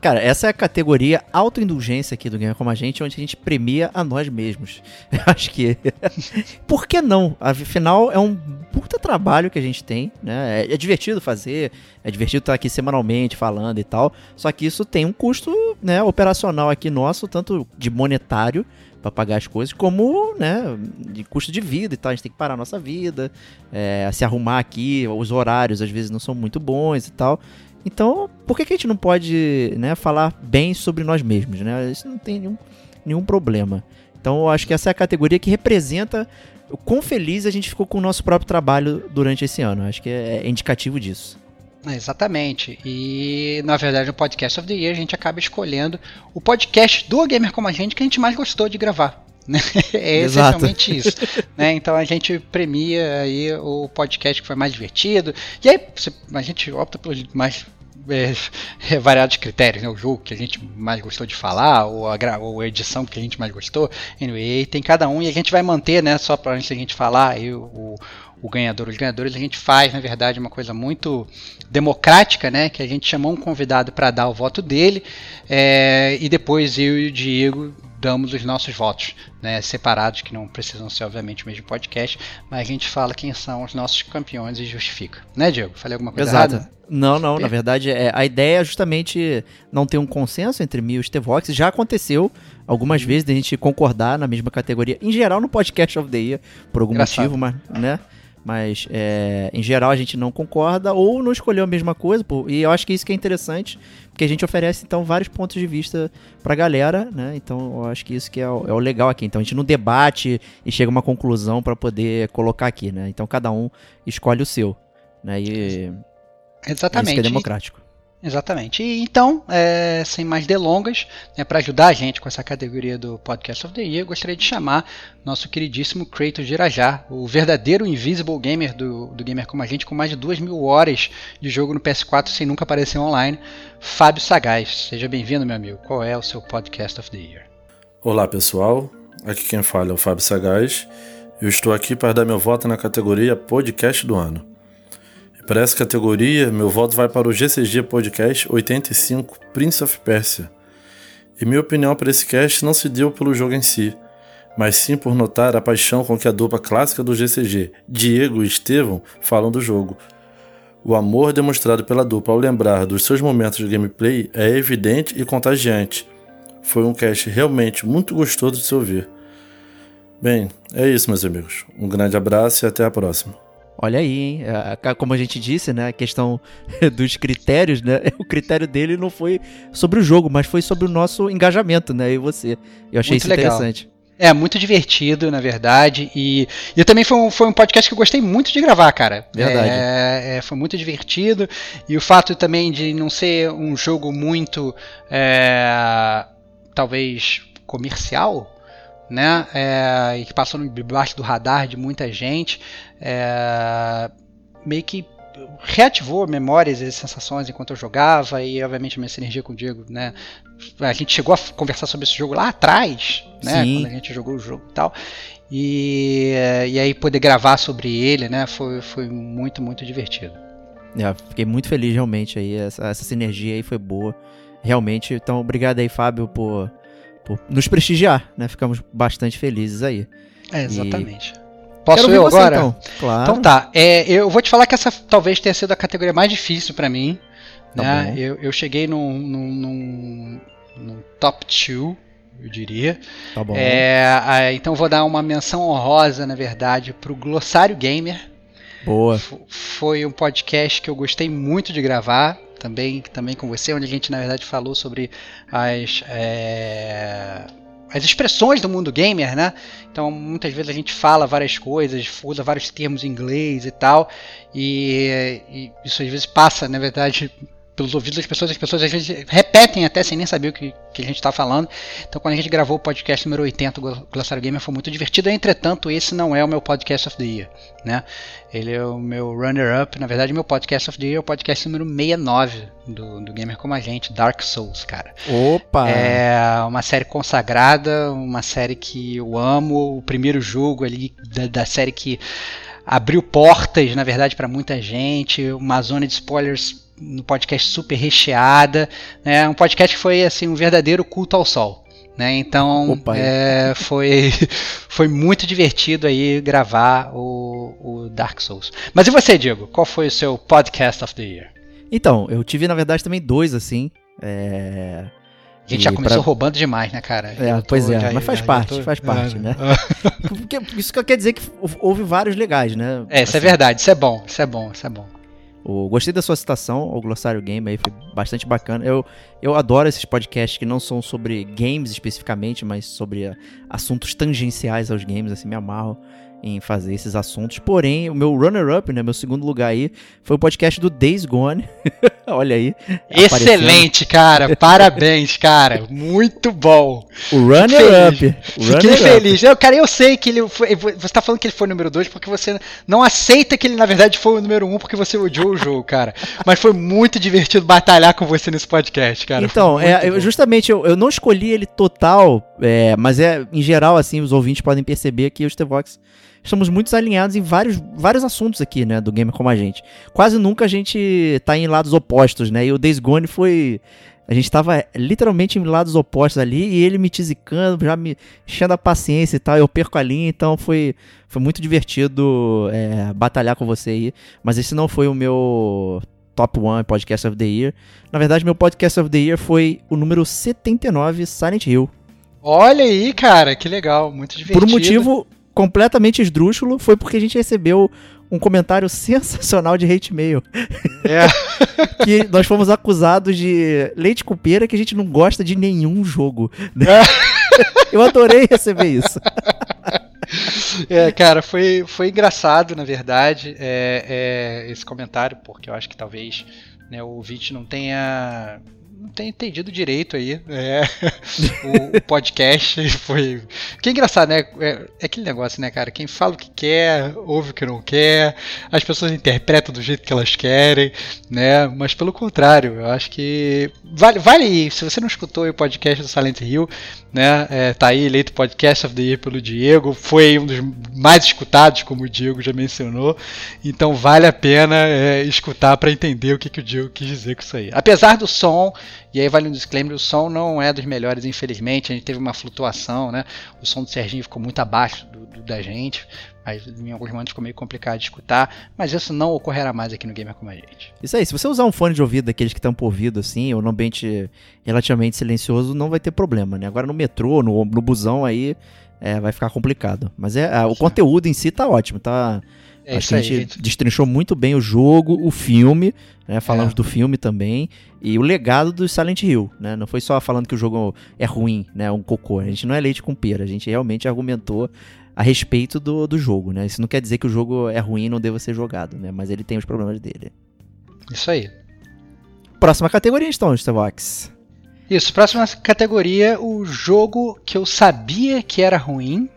Cara, essa é a categoria autoindulgência aqui do Gamer Como a Gente, onde a gente premia a nós mesmos. *laughs* Eu acho que. *laughs* Por que não? Afinal, é um puta trabalho que a gente tem, né? É, é, divertido fazer, é divertido estar aqui semanalmente falando e tal. Só que isso tem um custo né, operacional aqui nosso, tanto de monetário para pagar as coisas, como, né, de custo de vida e tal. A gente tem que parar a nossa vida, é, se arrumar aqui, os horários às vezes não são muito bons e tal. Então, por que, que a gente não pode né, falar bem sobre nós mesmos? Né? Isso não tem nenhum, nenhum problema. Então, eu acho que essa é a categoria que representa o quão feliz a gente ficou com o nosso próprio trabalho durante esse ano. Eu acho que é, é indicativo disso. Exatamente. E na verdade, no Podcast of the Year, a gente acaba escolhendo o podcast do Gamer Como a Gente que a gente mais gostou de gravar. Né? *laughs* É essencialmente isso. Né? Então a gente premia aí o podcast que foi mais divertido. E aí a gente opta pelos mais é, *laughs* é, variados critérios, né? O jogo que a gente mais gostou de falar, ou a, ou a edição que a gente mais gostou. Anyway, tem cada um e a gente vai manter, né? Só para antes a gente falar aí o, o ganhador. Os ganhadores a gente faz, na verdade, uma coisa muito democrática, né? Que a gente chamou um convidado para dar o voto dele é, e depois eu e o Diego damos os nossos votos, né, separados, que não precisam ser, obviamente, o mesmo podcast, mas a gente fala quem são os nossos campeões e justifica. Né, Diego? Falei alguma coisa Exato. errada? Não, não, na verdade, é, a ideia é justamente não ter um consenso entre mim e o Stevox. Já aconteceu algumas uhum. vezes de a gente concordar na mesma categoria, em geral no podcast of the year, por algum Engraçado. motivo, mas, né? Mas, é, em geral, a gente não concorda ou não escolheu a mesma coisa. Pô, e eu acho que isso que é interessante, porque a gente oferece, então, vários pontos de vista pra galera, né? Então, eu acho que isso que é o, é o legal aqui. Então, a gente não debate e chega a uma conclusão para poder colocar aqui, né? Então, cada um escolhe o seu, né? E... Exatamente. Isso que é democrático. Exatamente. E então, é, sem mais delongas, né, para ajudar a gente com essa categoria do Podcast of the Year, eu gostaria de chamar nosso queridíssimo Kratos de Irajá, o verdadeiro Invisible Gamer do, do Gamer Como a Gente, com mais de duas mil horas de jogo no PS4 sem nunca aparecer online, Fábio Sagaz. Seja bem-vindo, meu amigo. Qual é o seu Podcast of the Year? Olá, pessoal. Aqui quem fala é o Fábio Sagaz. Eu estou aqui para dar meu voto na categoria Podcast do Ano. Para essa categoria, meu voto vai para o GCG Podcast 85 Prince of Persia. E minha opinião para esse cast não se deu pelo jogo em si, mas sim por notar a paixão com que a dupla clássica do GCG, Diego e Estevão, falam do jogo. O amor demonstrado pela dupla ao lembrar dos seus momentos de gameplay é evidente e contagiante. Foi um cast realmente muito gostoso de se ouvir. Bem, é isso, meus amigos. Um grande abraço e até a próxima. Olha aí, hein? Como a gente disse, né? A questão *laughs* dos critérios, né? *laughs* O critério dele não foi sobre o jogo, mas foi sobre o nosso engajamento, né? E você. Eu achei muito isso legal. interessante. É, muito divertido, na verdade. E, e também foi um, foi um podcast que eu gostei muito de gravar, cara. Verdade. É, é, foi muito divertido. E o fato também de não ser um jogo muito. É, talvez comercial, né? É, e que passou debaixo do radar de muita gente, é, meio que reativou memórias e sensações enquanto eu jogava e obviamente a minha sinergia com o Diego, né? A gente chegou a conversar sobre esse jogo lá atrás, né? Sim. Quando a gente jogou o jogo e tal. E, e aí poder gravar sobre ele, né? Foi, foi muito, muito divertido. É, fiquei muito feliz realmente aí, essa, essa sinergia aí foi boa, realmente. Então, obrigado aí, Fábio, por por nos prestigiar, né? Ficamos bastante felizes aí. É, exatamente. E... Posso eu agora? Então. Claro. então tá. É, eu vou te falar que essa talvez tenha sido a categoria mais difícil para mim. Tá né? Eu, eu cheguei num, num, num, num top 2, eu diria. Tá bom. É, então vou dar uma menção honrosa, na verdade, pro Glossário Gamer. Boa. F foi um podcast que eu gostei muito de gravar também, também com você, onde a gente na verdade falou sobre as, é, as expressões do mundo gamer, né? Então muitas vezes a gente fala várias coisas, usa vários termos em inglês e tal, e, e isso às vezes passa, na verdade, pelos ouvidos das pessoas, as pessoas às vezes repetem até sem nem saber o que, que a gente está falando. Então, quando a gente gravou o podcast número 80, o Glossário Gamer, foi muito divertido. Entretanto, esse não é o meu podcast of the year, né? Ele é o meu runner-up. Na verdade, meu podcast of the year é o podcast número 69 do, do Gamer Como a Gente, Dark Souls, cara. Opa! É uma série consagrada, uma série que eu amo. O primeiro jogo ali da, da série que abriu portas, na verdade, para muita gente. Uma zona de spoilers no podcast super recheada. Né? Um podcast que foi assim um verdadeiro culto ao sol. Né? Então é, foi, *laughs* foi muito divertido aí gravar o, o, Dark Souls. Mas e você, Diego? Qual foi o seu podcast of the year? Então, eu tive na verdade também dois assim. É... A gente e já começou pra... roubando demais, né, cara? É, pois é, já, mas faz já, parte, tô... faz parte, é, né? *laughs* Isso quer dizer que houve vários legais, né? É, isso é assim. é verdade, isso é bom, isso é bom, isso é bom. O, gostei da sua citação, o Glossário Game aí foi bastante bacana. Eu, eu adoro esses podcasts que não são sobre games especificamente, mas sobre a, assuntos tangenciais aos games, assim, me amarro em fazer esses assuntos. Porém, o meu runner-up, né, meu segundo lugar aí, foi o podcast do Days Gone. *laughs* Olha aí. Excelente, cara. Parabéns, cara. Muito bom. O runner-up. Fiquei feliz. Eu, cara, eu sei que ele foi. Você está falando que ele foi o número 2 porque você não aceita que ele, na verdade, foi o número 1 um porque você odiou o jogo, cara. Mas foi muito divertido batalhar com você nesse podcast, cara. Então, é, eu, justamente, eu, eu não escolhi ele total, é, mas é, em geral, assim, os ouvintes podem perceber que o Stevox estamos muito alinhados em vários, vários assuntos aqui, né, do Gamer Como a Gente. Quase nunca a gente tá em lados opostos, né, e o Days Gone foi... A gente tava literalmente em lados opostos ali e ele me tisicando, já me enchendo a paciência e tal. Eu perco a linha, então foi, foi muito divertido é, batalhar com você aí. Mas esse não foi o meu top one podcast of the year. Na verdade, meu podcast of the year foi o número 79, Silent Hill. Olha aí, cara, que legal, muito divertido. Por um motivo completamente esdrúxulo foi porque a gente recebeu um comentário *laughs* sensacional de hate mail. É. *laughs* que nós fomos acusados de leite com pera que a gente não gosta de nenhum jogo. É. *laughs* Eu adorei receber isso. É, cara, foi, foi engraçado, na verdade, é, é, esse comentário, porque eu acho que talvez né, o ouvinte não tenha não tem entendido direito aí. É, *laughs* o, o, podcast *laughs* foi. Que é engraçado, né? É, é, aquele negócio, né, cara? Quem fala o que quer, ouve o que não quer, as pessoas interpretam do jeito que elas querem, né? Mas pelo contrário, eu acho que. Vale, vale se você não escutou o podcast do Silent Hill, né? É, tá aí eleito podcast of the year pelo Diego, foi um dos mais escutados, como o Diego já mencionou. Então vale a pena é, escutar para entender o que, que o Diego quis dizer com isso aí. Apesar do som e aí vale um disclaimer, o som não é dos melhores, infelizmente. A gente teve uma flutuação, né? O som do Serginho ficou muito abaixo do, do da gente. Mas em alguns momentos ficou meio complicado de escutar. Mas isso não ocorrerá mais aqui no Gamer Como a Gente. Isso aí, se você usar um fone de ouvido daqueles que estão por ouvido, assim, ou num ambiente relativamente silencioso, não vai ter problema, né? Agora no metrô, no, no busão aí, é, vai ficar complicado. Mas é, o conteúdo em si tá ótimo, tá é Acho que a gente, gente destrinchou muito bem o jogo, o filme, né? Falamos é. do filme também. E o legado do Silent Hill, né? Não foi só falando que o jogo é ruim, né? Um cocô. A gente não é leite com pera. A gente realmente argumentou a respeito do, do jogo, né? Isso não quer dizer que o jogo é ruim e não deva ser jogado, né? Mas ele tem os problemas dele. Isso aí. Próxima categoria, então, Starbox. Isso, próxima categoria, o jogo que eu sabia que era ruim,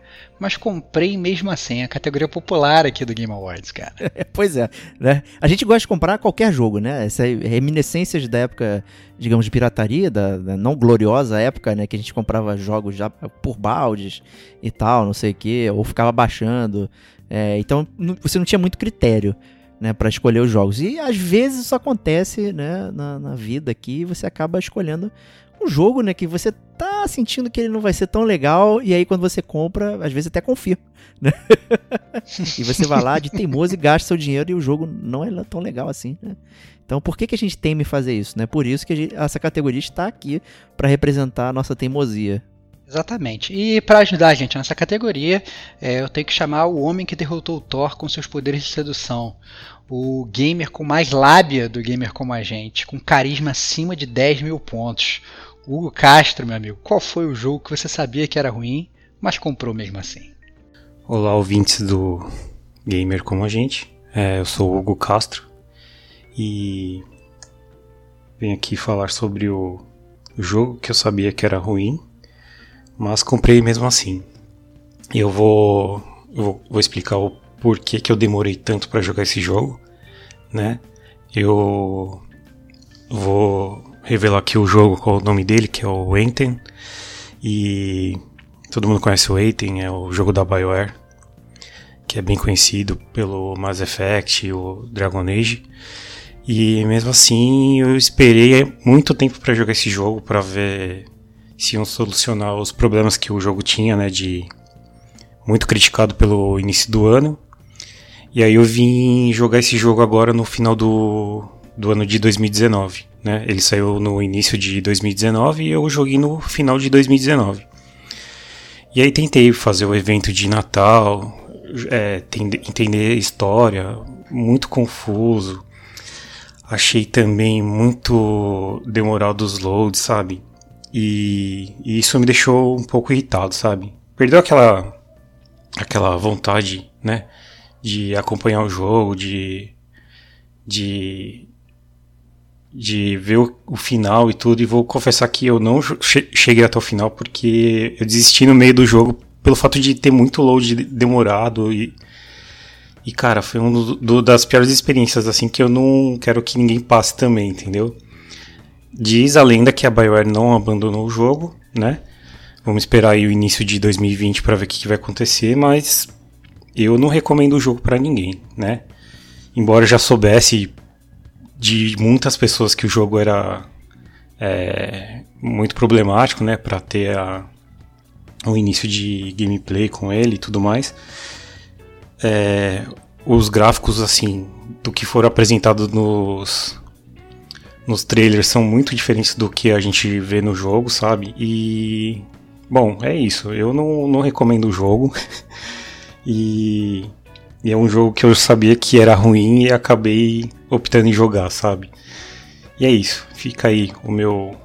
mas comprei mesmo assim. A categoria popular aqui do Game Awards, cara. *laughs* pois é, né? A gente gosta de comprar qualquer jogo, né? Essas reminiscências da época, digamos, de pirataria, da, da, não gloriosa época, né? Que a gente comprava jogos já por baldes e tal, não sei o quê, ou ficava baixando. É, então, você não tinha muito critério. Né, para escolher os jogos. E às vezes isso acontece né, na, na vida aqui, você acaba escolhendo um jogo, né, que você tá sentindo que ele não vai ser tão legal, e aí quando você compra, às vezes até confia, né? *laughs* e você vai lá de teimoso e gasta seu dinheiro e o jogo não é tão legal assim, né? Então, por que, que a gente teme fazer isso, né? Por isso que gente, essa categoria está aqui para representar a nossa teimosia. Exatamente. E para ajudar a gente nessa categoria, é, eu tenho que chamar o homem que derrotou o Thor com seus poderes de sedução. O gamer com mais lábia do gamer como a gente, com carisma acima de 10 mil pontos. Hugo Castro, meu amigo, qual foi o jogo que você sabia que era ruim, mas comprou mesmo assim? Olá, ouvintes do Gamer Como a Gente. É, eu sou o Hugo Castro e venho aqui falar sobre o, jogo que eu sabia que era ruim, mas comprei mesmo assim. Eu vou, eu vou, vou explicar o porquê que eu demorei tanto para jogar esse jogo, né? Eu vou revelar aqui o jogo, é o nome dele, que é o Enten. E todo mundo conhece o Enten, é o jogo da BioWare, que é bem conhecido pelo Mass Effect e o Dragon Age. E mesmo assim, eu esperei muito tempo para jogar esse jogo para ver se iam solucionar os problemas que o jogo tinha, né, de muito criticado pelo início do ano. E aí eu vim jogar esse jogo agora no final do, do ano de 2019, né? Ele saiu no início de 2019 e eu joguei no final de 2019. E aí tentei fazer o evento de Natal, é, entender história, muito confuso. Achei também muito demorado os loads, sabe? E, e, isso me deixou um pouco irritado, sabe? Perdeu aquela aquela vontade, né, de acompanhar o jogo, de de de ver o, o final e tudo. E vou confessar que eu não che cheguei até o final porque eu desisti no meio do jogo pelo fato de ter muito load demorado e e, cara, foi uma das piores experiências, assim, que eu não quero que ninguém passe também, entendeu? Diz a lenda que a BioWare não abandonou o jogo, né? Vamos esperar aí o início de 2020 para ver o que, que, vai acontecer, mas eu não recomendo o jogo para ninguém, né? Embora eu já soubesse de muitas pessoas que o jogo era é, muito problemático, né? Para ter a, o início de gameplay com ele e tudo mais é, os gráficos assim do que foram apresentados nos nos trailers são muito diferentes do que a gente vê no jogo, sabe? E bom, é isso. Eu não, não recomendo o jogo. *laughs* e, e é um jogo que eu sabia que era ruim e acabei optando em jogar, sabe? E é isso. Fica aí o meu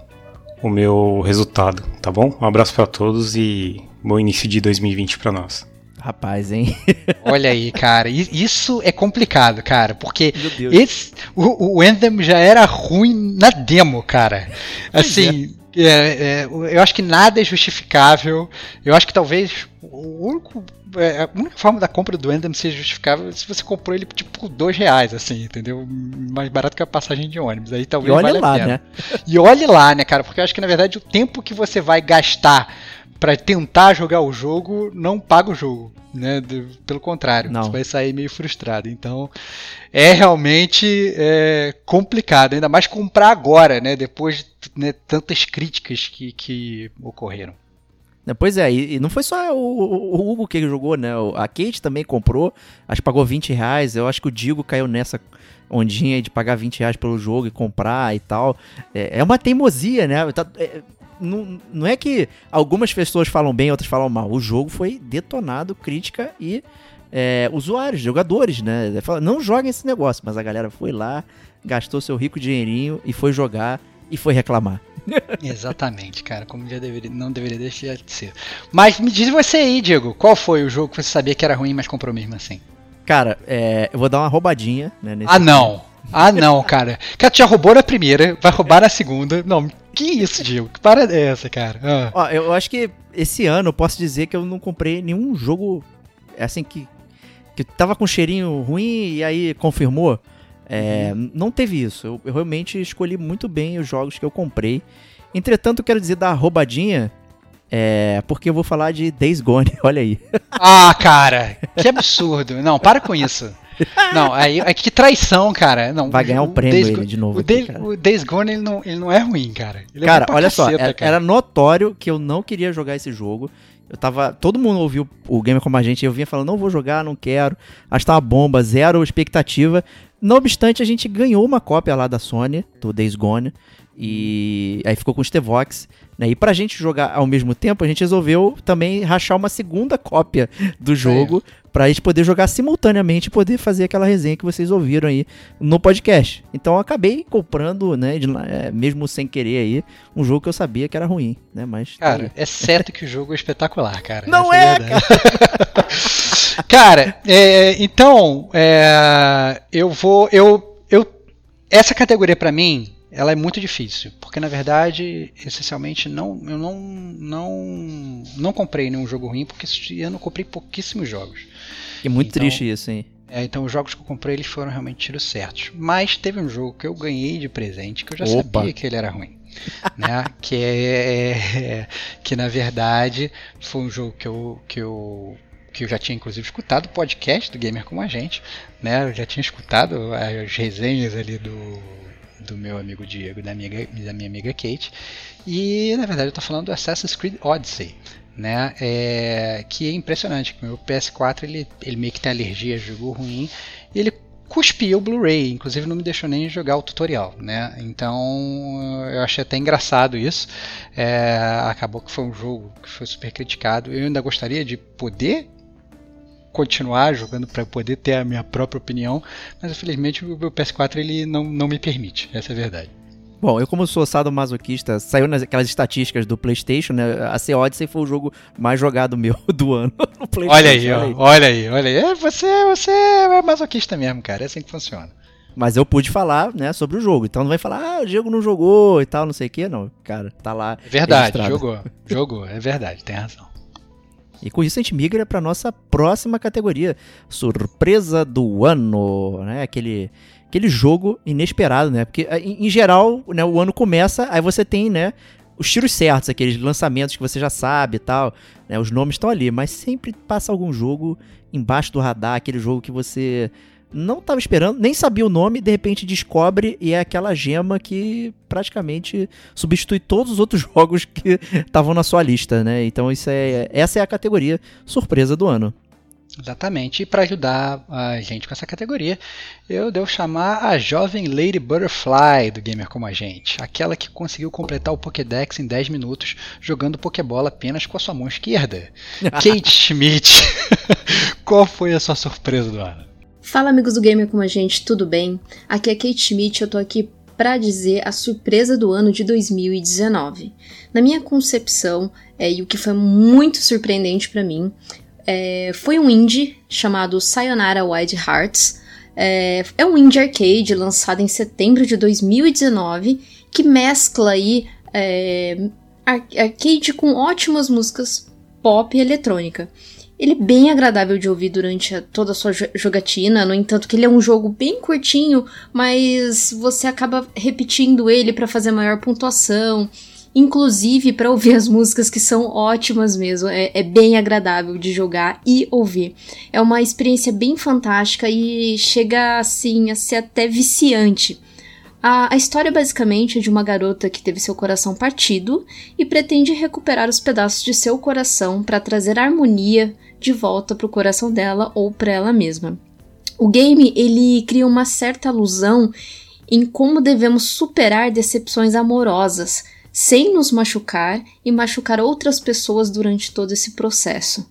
o meu resultado, tá bom? Um abraço para todos e bom início de 2020 para nós. Rapaz, hein? *laughs* Olha aí, cara. Isso é complicado, cara. Porque esse, o, o Anthem já era ruim na demo, cara. Assim. É. É, é, eu acho que nada é justificável. Eu acho que talvez o único, a única forma da compra do Endem ser justificável é se você comprou ele tipo dois reais, assim, entendeu? Mais barato que a passagem de ônibus. Aí talvez e olhe lá, né? E olhe lá, né, cara? Porque eu acho que na verdade o tempo que você vai gastar para tentar jogar o jogo, não paga o jogo, né? Pelo contrário, não. você vai sair meio frustrado. Então, é realmente é, complicado, ainda mais comprar agora, né? Depois de né, tantas críticas que, que ocorreram. É, pois é, e, não foi só o, o, Hugo que jogou, né? A Kate também comprou, acho que pagou 20 reais. Eu acho que o Digo caiu nessa ondinha de pagar 20 reais pelo jogo e comprar e tal. É, é uma teimosia, né? Tá, é, não, não é que algumas pessoas falam bem, outras falam mal. O jogo foi detonado, crítica e é, usuários, jogadores, né? Não joguem esse negócio, mas a galera foi lá, gastou seu rico dinheirinho e foi jogar e foi reclamar. *laughs* Exatamente, cara, como já deveria, não deveria deixar de ser. Mas me diz você aí, Diego, qual foi o jogo que você sabia que era ruim, mas comprou mesmo assim? Cara, é, eu vou dar uma roubadinha, né? ah, não! Ah, não, cara. Cara, tu já roubou na primeira, vai roubar na segunda. Não, que isso, Diego? Que parada é essa, cara? Ah. Ó, eu acho que esse ano eu posso dizer que eu não comprei nenhum jogo assim que, que tava com cheirinho ruim e aí confirmou. É, uhum. Não teve isso. Eu, eu, realmente escolhi muito bem os jogos que eu comprei. Entretanto, eu quero dizer da roubadinha, é, porque eu vou falar de Days Gone, *laughs* olha aí. Ah, cara, que absurdo. Não, para com isso. Não, aí é que traição, cara. Não, Vai ganhar um prêmio Days, ele de novo. O, aqui, o Days Gone ele não, ele não é ruim, cara. Ele é cara, é olha caceta, só, era, cara. era notório que eu não queria jogar esse jogo. Eu tava. Todo mundo ouviu o Gamer Como a gente, eu vinha falando, não vou jogar, não quero. Acho que tá uma bomba, zero expectativa. Não obstante, a gente ganhou uma cópia lá da Sony, do Days Gone. E aí ficou com o Stevox. Né? E pra gente jogar ao mesmo tempo, a gente resolveu também rachar uma segunda cópia do jogo é. pra gente poder jogar simultaneamente e poder fazer aquela resenha que vocês ouviram aí no podcast. Então eu acabei comprando, né, de, é, mesmo sem querer aí, um jogo que eu sabia que era ruim, né? Mas. Tá cara, é certo que o jogo é espetacular, cara. Não Essa é, é cara! *laughs* cara, é, então, é, eu vou. Eu, eu, essa categoria para mim ela é muito difícil, porque na verdade, essencialmente, não, eu não, não, não comprei nenhum jogo ruim, porque esse ano eu comprei pouquíssimos jogos. É muito então, triste isso, hein? É, então os jogos que eu comprei eles foram realmente tiros certos. Mas teve um jogo que eu ganhei de presente que eu já Opa. sabia que ele era ruim. *laughs* né? Que é, é, que na verdade foi um jogo que eu, que eu que eu já tinha inclusive escutado o podcast do Gamer como a gente, né? Eu já tinha escutado as resenhas ali do, do meu amigo Diego, da minha, da minha amiga Kate. E na verdade eu estou falando do Assassin's Creed Odyssey, né? É, que é impressionante. O meu PS4 ele, ele meio que tem alergia a jogo ruim. E ele cuspiu o Blu-ray, inclusive não me deixou nem jogar o tutorial, né? Então eu achei até engraçado isso. É, acabou que foi um jogo que foi super criticado. Eu ainda gostaria de poder continuar jogando para poder ter a minha própria opinião, mas infelizmente o meu PS4 ele não, não me permite, essa é a verdade. Bom, eu como sou sadomasoquista, saiu naquelas estatísticas do Playstation, né? A Sea Odyssey foi o jogo mais jogado *laughs* meu do ano no Playstation. Olha aí, ó, olha aí, olha aí. É, você, você é masoquista mesmo, cara. É assim que funciona. Mas eu pude falar, né, sobre o jogo. Então não vai falar, ah, o Diego não jogou e tal, não sei o que, não. Cara, tá lá. É verdade, registrado. jogou. Jogou, é verdade, tem razão. E com isso a gente migra para nossa próxima categoria, surpresa do ano, né? Aquele aquele jogo inesperado, né? Porque em, em geral, né, o ano começa, aí você tem, né, os tiros certos, aqueles lançamentos que você já sabe e tal, né? Os nomes estão ali, mas sempre passa algum jogo embaixo do radar, aquele jogo que você não estava esperando, nem sabia o nome, de repente descobre e é aquela gema que praticamente substitui todos os outros *laughs* jogos que estavam na sua lista, né? Então isso é essa é a categoria surpresa do ano. Exatamente. E para ajudar a gente com essa categoria, eu devo chamar a jovem Lady Butterfly do Gamer Como a Gente. Aquela que conseguiu completar o Pokédex em 10 minutos jogando Pokébola apenas com a sua mão esquerda. *laughs* Kate Schmidt, *laughs* qual foi a sua surpresa do ano? Fala amigos do Gamer Como a Gente, tudo bem? Aqui é Kate Schmidt, eu tô aqui para dizer a surpresa do ano de 2019. Na minha concepção, é, e o que foi muito surpreendente para mim, é, foi um indie chamado Sayonara Wild Hearts. É, é um indie arcade lançado em setembro de 2019 que mescla aí é, arcade com ótimas músicas pop e eletrônica. Ele é bem agradável de ouvir durante toda a sua jogatina, no entanto que ele é um jogo bem curtinho, mas você acaba repetindo ele para fazer maior pontuação inclusive para ouvir as músicas que são ótimas mesmo. É, é, bem agradável de jogar e ouvir. É uma experiência bem fantástica e chega assim a ser até viciante. A, a história basicamente é de uma garota que teve seu coração partido e pretende recuperar os pedaços de seu coração para trazer harmonia de volta para o coração dela ou para ela mesma. O game ele cria uma certa alusão em como devemos superar decepções amorosas sem nos machucar e machucar outras pessoas durante todo esse processo.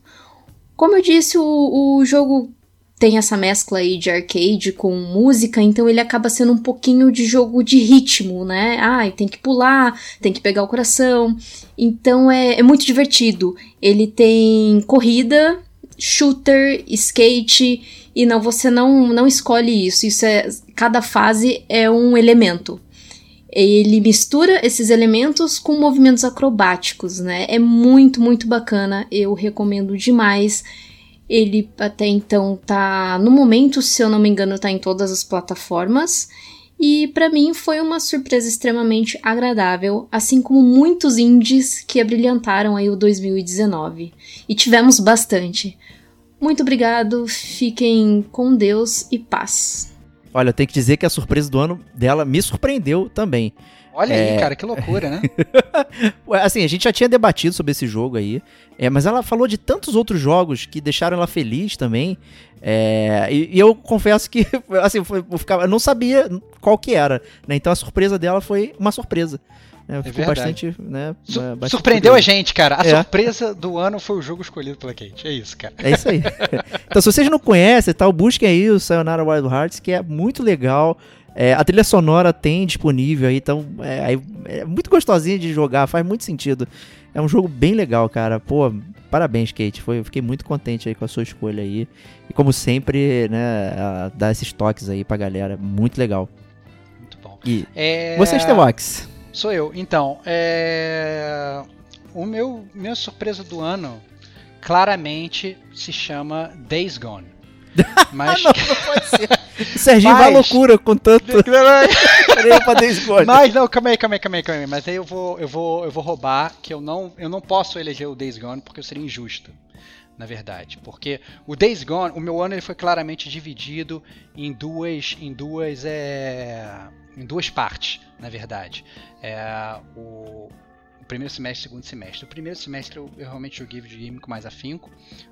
Como eu disse, o, o jogo tem essa mescla aí de arcade com música, então ele acaba sendo um pouquinho de jogo de ritmo, né? Ah, tem que pular, tem que pegar o coração. Então é, é muito divertido. Ele tem corrida, shooter, skate, e não, você não, não escolhe isso. Isso é. Cada fase é um elemento ele mistura esses elementos com movimentos acrobáticos, né? É muito, muito bacana. Eu recomendo demais. Ele até então tá no momento, se eu não me engano, tá em todas as plataformas. E para mim foi uma surpresa extremamente agradável, assim como muitos indies que abrilhantaram aí o 2019. E tivemos bastante. Muito obrigado, fiquem com Deus e paz. Olha, eu tenho que dizer que a surpresa do ano dela me surpreendeu também. Olha é... aí, cara, que loucura, né? *laughs* assim, a gente já tinha debatido sobre esse jogo aí, é, mas ela falou de tantos outros jogos que deixaram ela feliz também. É, e, e, eu confesso que, *laughs* assim, eu, ficava, eu não sabia qual que era, né? Então a surpresa dela foi uma surpresa. É, ficou é bastante, né, Su bastante Surpreendeu curioso. a gente, cara. A é. surpresa do ano foi o jogo escolhido pela Kate. É isso, cara. É isso aí. *laughs* então, se vocês não conhecem, tal, busquem aí o Sayonara Wild Hearts, que é muito legal. É, a trilha sonora tem disponível aí, então é, é, muito gostosinho de jogar, faz muito sentido. É um jogo bem legal, cara. Pô, parabéns, Kate. Foi, fiquei muito contente aí com a sua escolha aí. E como sempre, né, dar esses toques aí pra galera. Muito legal. Muito bom. E é... você, Stevox? Sou eu. Então, é... o meu minha surpresa do ano claramente se chama Days Gone. *laughs* Mas... não, não pode ser. O Serginho Mas... vai loucura com tanto. *laughs* Mas não, calma aí, calma aí, calma aí, calma aí. Mas aí eu vou, eu vou, eu vou roubar que eu não, eu não posso eleger o Days Gone porque eu seria injusto na verdade, porque o Days Gone, o meu ano ele foi claramente dividido em duas, em duas, é, em duas partes, na verdade. É, o, primeiro semestre, segundo semestre. O primeiro semestre eu, eu, realmente joguei videogame com mais afinco,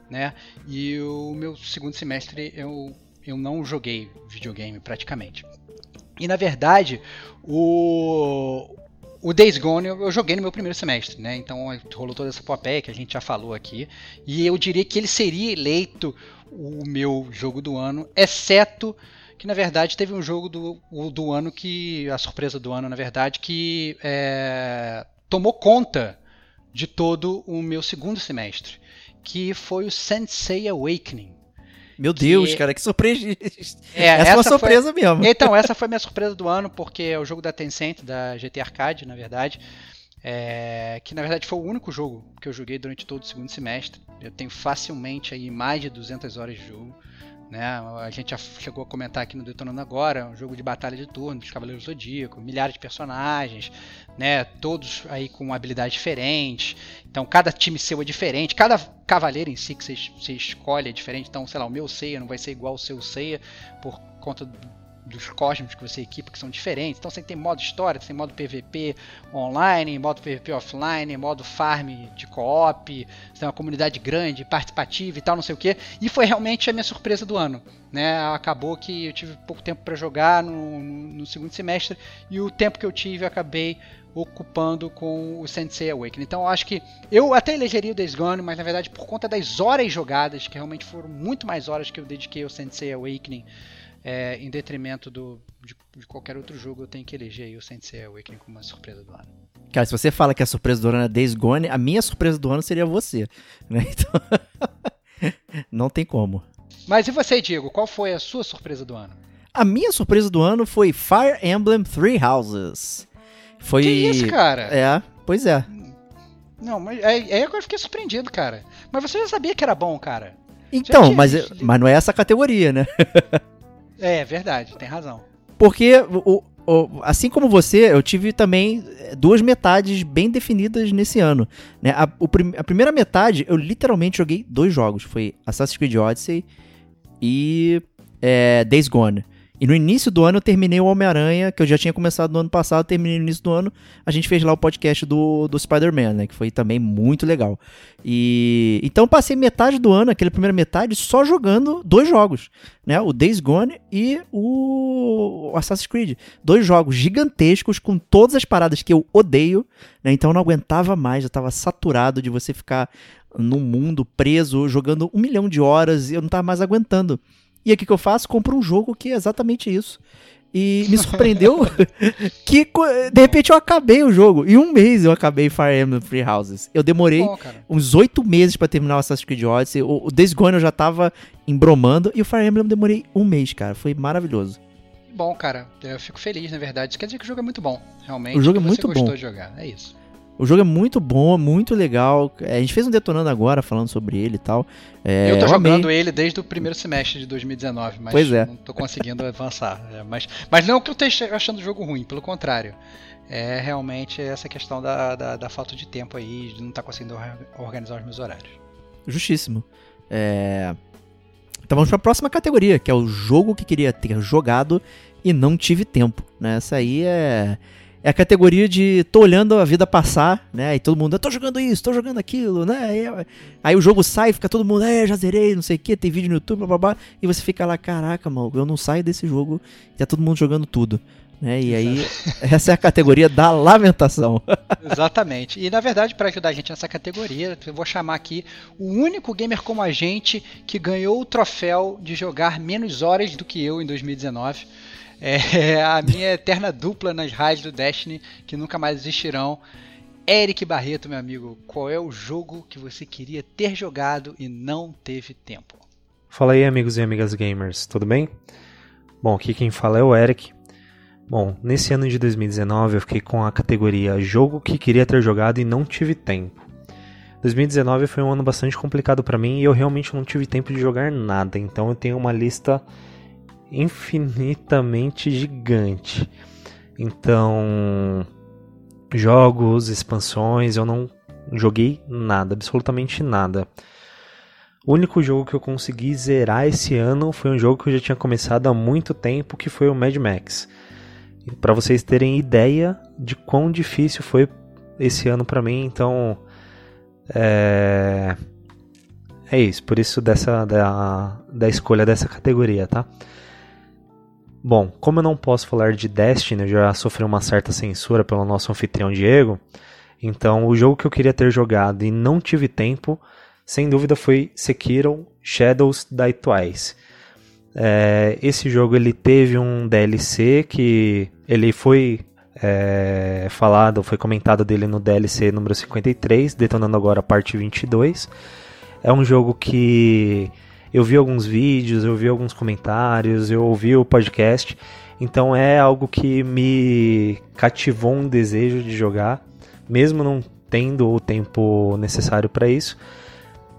né? E o meu segundo semestre eu, eu não joguei videogame praticamente. E na verdade, o, o Days Gone eu, joguei no meu primeiro semestre, né? Então rolou toda essa popé que a gente já falou aqui. E eu diria que ele seria eleito o meu jogo do ano, exceto que na verdade teve um jogo do, do ano que. A surpresa do ano, na verdade, que é, tomou conta de todo o meu segundo semestre, que foi o Sensei Awakening. Meu Deus, que... cara, que surpresa! É, essa, essa foi uma surpresa foi... mesmo. Então, essa foi minha surpresa do ano, porque é o jogo da Tencent, da GT Arcade, na verdade. É... que na verdade foi o único jogo que eu joguei durante todo o segundo semestre. Eu tenho facilmente aí mais de 200 horas de jogo. Né? A gente já chegou a comentar aqui no Detonando Agora, um jogo de batalha de turno dos Cavaleiros Zodíaco, milhares de personagens, né? todos aí com habilidades diferentes. Então cada time seu é diferente, cada cavaleiro em si que você, você escolhe é diferente. Então, sei lá, o meu Seiya não vai ser igual ao seu Seiya por conta dos cosmos que você equipa que são diferentes. Então você tem modo história, você tem modo PVP online, modo PVP offline, modo farm de co-op, você tem uma comunidade grande, participativa e tal, não sei o que. E foi realmente a minha surpresa do ano. Né? Acabou que eu tive pouco tempo para jogar no, no, segundo semestre e o tempo que eu tive eu acabei ocupando com o Sensei Awakening. Então eu acho que eu até elegeria o Days Gone, mas na verdade por conta das horas jogadas, que realmente foram muito mais horas que eu dediquei ao Sensei Awakening, é, em detrimento do, de, de, qualquer outro jogo, eu tenho que eleger aí o Sensei Awakening como uma surpresa do ano. Cara, se você fala que a surpresa do ano é Days Gone, a minha surpresa do ano seria você. Né? *laughs* Então, não tem como. Mas e você, Diego? Qual foi a sua surpresa do ano? A minha surpresa do ano foi Fire Emblem Three Houses. Foi. Que isso, cara? É, pois é. Não, mas aí, aí agora eu fiquei surpreendido, cara. Mas você já sabia que era bom, cara. Então, mas, mas não é essa categoria, né? *laughs* É, é, verdade, tem razão. Porque, o, assim como você, eu tive também eh, duas metades bem definidas nesse ano. Né? A, a primeira metade, eu literalmente joguei dois jogos. Foi Assassin's Creed Odyssey e é, Days Gone. E no início do ano eu terminei o Homem-Aranha, que eu já tinha começado no ano passado, terminei no início do ano. A gente fez lá o podcast do, do Spider-Man, né? Que foi também muito legal. E então passei metade do ano, aquela primeira metade, só jogando dois jogos, né? O Days Gone e o Assassin's Creed. Dois jogos gigantescos com todas as paradas que eu odeio, né? Então eu não aguentava mais, eu tava saturado de você ficar num mundo preso, jogando um milhão de horas e eu não tava mais aguentando. E o que, eu faço? Compro um jogo que é exatamente isso. E me surpreendeu *laughs* que, de repente, eu acabei o jogo. Em um mês eu acabei Fire Emblem Free Houses. Eu demorei Bom, uns oito meses para terminar o Assassin's Creed Odyssey. O, o Days Gone eu já tava embromando. E o Fire Emblem eu demorei um mês, cara. Foi maravilhoso. Bom, cara. Eu fico feliz, na verdade. Isso quer dizer que o jogo é muito bom, realmente. O jogo é muito bom. de jogar. É isso. O jogo é muito bom, muito legal. É, a gente fez um detonando agora falando sobre ele e tal. É, eu tô eu jogando amei. ele desde o primeiro semestre de 2019, mas pois é. não tô conseguindo *laughs* avançar. É, mas, mas não que eu esteja achando o jogo ruim, pelo contrário. É realmente essa questão da, da, da falta de tempo aí, de não estar tá conseguindo organizar os meus horários. Justíssimo. É... Então vamos para a próxima categoria, que é o jogo que queria ter jogado e não tive tempo. Né? Essa aí é é a categoria de tô olhando a vida passar, né? E todo mundo, eu tô jogando isso, tô jogando aquilo, né? Aí, aí o jogo sai, fica todo mundo, é, já zerei, não sei o que, tem vídeo no YouTube, blá, blá, blá, e você fica lá, caraca, mano, eu não saio desse jogo, e tá todo mundo jogando tudo. Né? E aí, *laughs* essa é a categoria da lamentação. *laughs* Exatamente. E na verdade, para ajudar a gente nessa categoria, eu vou chamar aqui o único gamer como a gente que ganhou o troféu de jogar menos horas do que eu em 2019. É a minha eterna dupla nas raids do Destiny, que nunca mais existirão. Eric Barreto, meu amigo, qual é o jogo que você queria ter jogado e não teve tempo? Fala aí, amigos e amigas gamers, tudo bem? Bom, aqui quem fala é o Eric. Bom, nesse ano de 2019 eu fiquei com a categoria jogo que queria ter jogado e não tive tempo. 2019 foi um ano bastante complicado para mim e eu realmente não tive tempo de jogar nada, então eu tenho uma lista infinitamente gigante. Então, jogos, expansões, eu não joguei nada, absolutamente nada. O único jogo que eu consegui zerar esse ano foi um jogo que eu já tinha começado há muito tempo, que foi o Mad Max. Para vocês terem ideia de quão difícil foi esse ano para mim, então é... é isso, por isso dessa da, da escolha dessa categoria, tá? Bom, como eu não posso falar de Destiny, eu já sofri uma certa censura pelo nosso anfitrião Diego. Então, o jogo que eu queria ter jogado e não tive tempo, sem dúvida, foi Sekiro Shadows Die Twice. É, esse jogo ele teve um DLC que ele foi é, falado, foi comentado dele no DLC número 53, detonando agora a parte 22. É um jogo que eu vi alguns vídeos, eu vi alguns comentários, eu ouvi o podcast. Então é algo que me cativou um desejo de jogar, mesmo não tendo o tempo necessário para isso,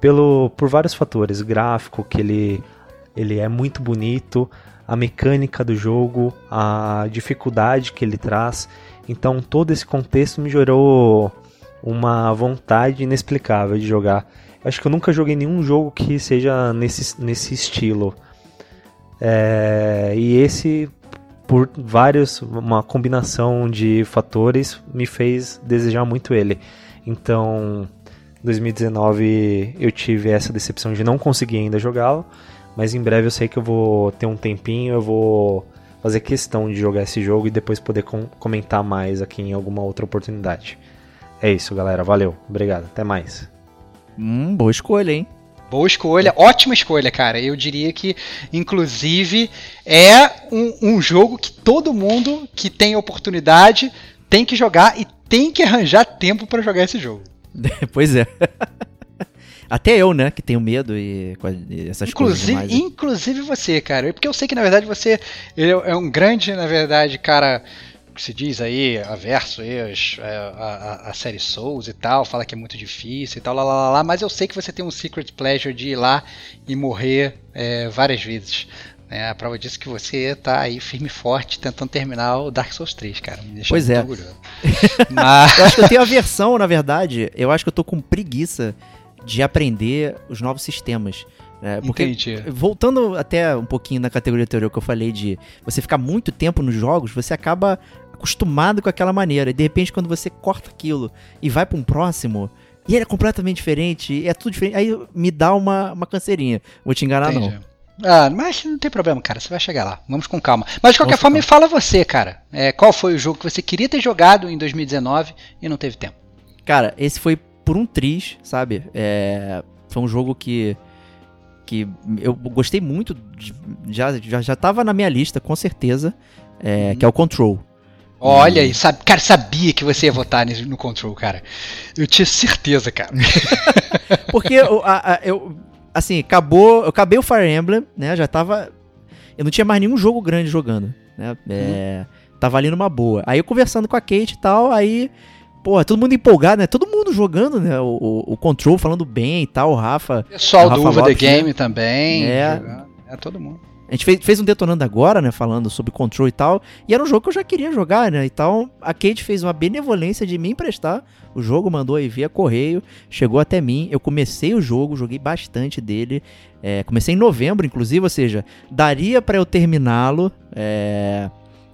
pelo por vários fatores, gráfico que ele ele é muito bonito, a mecânica do jogo, a dificuldade que ele traz. Então todo esse contexto me gerou uma vontade inexplicável de jogar. Acho que eu nunca joguei nenhum jogo que seja nesse, nesse estilo. É, e esse, por vários, uma combinação de fatores, me fez desejar muito ele. Então, 2019 eu tive essa decepção de não conseguir ainda jogá-lo, mas em breve eu sei que eu vou ter um tempinho, eu vou fazer questão de jogar esse jogo e depois poder com comentar mais aqui em alguma outra oportunidade. É isso, galera. Valeu. Obrigado. Até mais. Hum, boa escolha, hein? Boa escolha, ótima escolha, cara. Eu diria que, inclusive, é um, um, jogo que todo mundo que tem oportunidade tem que jogar e tem que arranjar tempo para jogar esse jogo. *laughs* pois é. Até eu, né, que tenho medo e, e essas inclusive, coisas. Demais, né? inclusive você, cara. Porque eu sei que, na verdade, você é um grande, na verdade, cara que se diz aí, averso aí, as, é, a, a, a, série Souls e tal, fala que é muito difícil e tal, lá, lá, lá, lá, mas eu sei que você tem um secret pleasure de ir lá e morrer é, várias vezes. É, a prova disso é que você tá aí firme e forte tentando terminar o Dark Souls 3, cara. Me deixa pois é. Orgulhoso. *laughs* Mas... eu acho que eu tenho a versão, na verdade, eu acho que eu tô com preguiça de aprender os novos sistemas. É, porque, Entendi. voltando até um pouquinho na categoria anterior que eu falei de você ficar muito tempo nos jogos, você acaba acostumado com aquela maneira. E de repente, quando você corta aquilo e vai para um próximo, e ele é completamente diferente, é tudo diferente, aí me dá uma, uma canseirinha. Vou te enganar, Entendi. não. Ah, mas não tem problema, cara. Você vai chegar lá. Vamos com calma. Mas de qualquer Vamos forma, me fala você, cara. É, qual foi o jogo que você queria ter jogado em 2019 e não teve tempo? Cara, esse foi por um triz, sabe? É, foi um jogo que que eu gostei muito, de, já, já, já tava na minha lista, com certeza, é, uhum. que é o Control. Olha aí, sabe, cara, sabia que você ia votar no Control, cara. Eu tinha certeza, cara. *laughs* Porque eu, a, a, eu, assim, acabou, eu acabei o Fire Emblem, né? Já tava, eu não tinha mais nenhum jogo grande jogando, né? É, uhum. Tava ali numa boa. Aí eu conversando com a Kate e tal, aí, pô, todo mundo empolgado, né? Todo mundo jogando, né? O, o, o Control falando bem e tal, o Rafa. Pessoal o Rafa do Uva The Game também. É. Jogando. É todo mundo. A gente fez, fez, um detonando agora, né? Falando sobre control e tal. E era um jogo que eu já queria jogar, né? Então a Kate fez uma benevolência de me emprestar o jogo, mandou aí via correio, chegou até mim. Eu comecei o jogo, joguei bastante dele. É, comecei em novembro, inclusive, ou seja, daria para eu terminá-lo. É,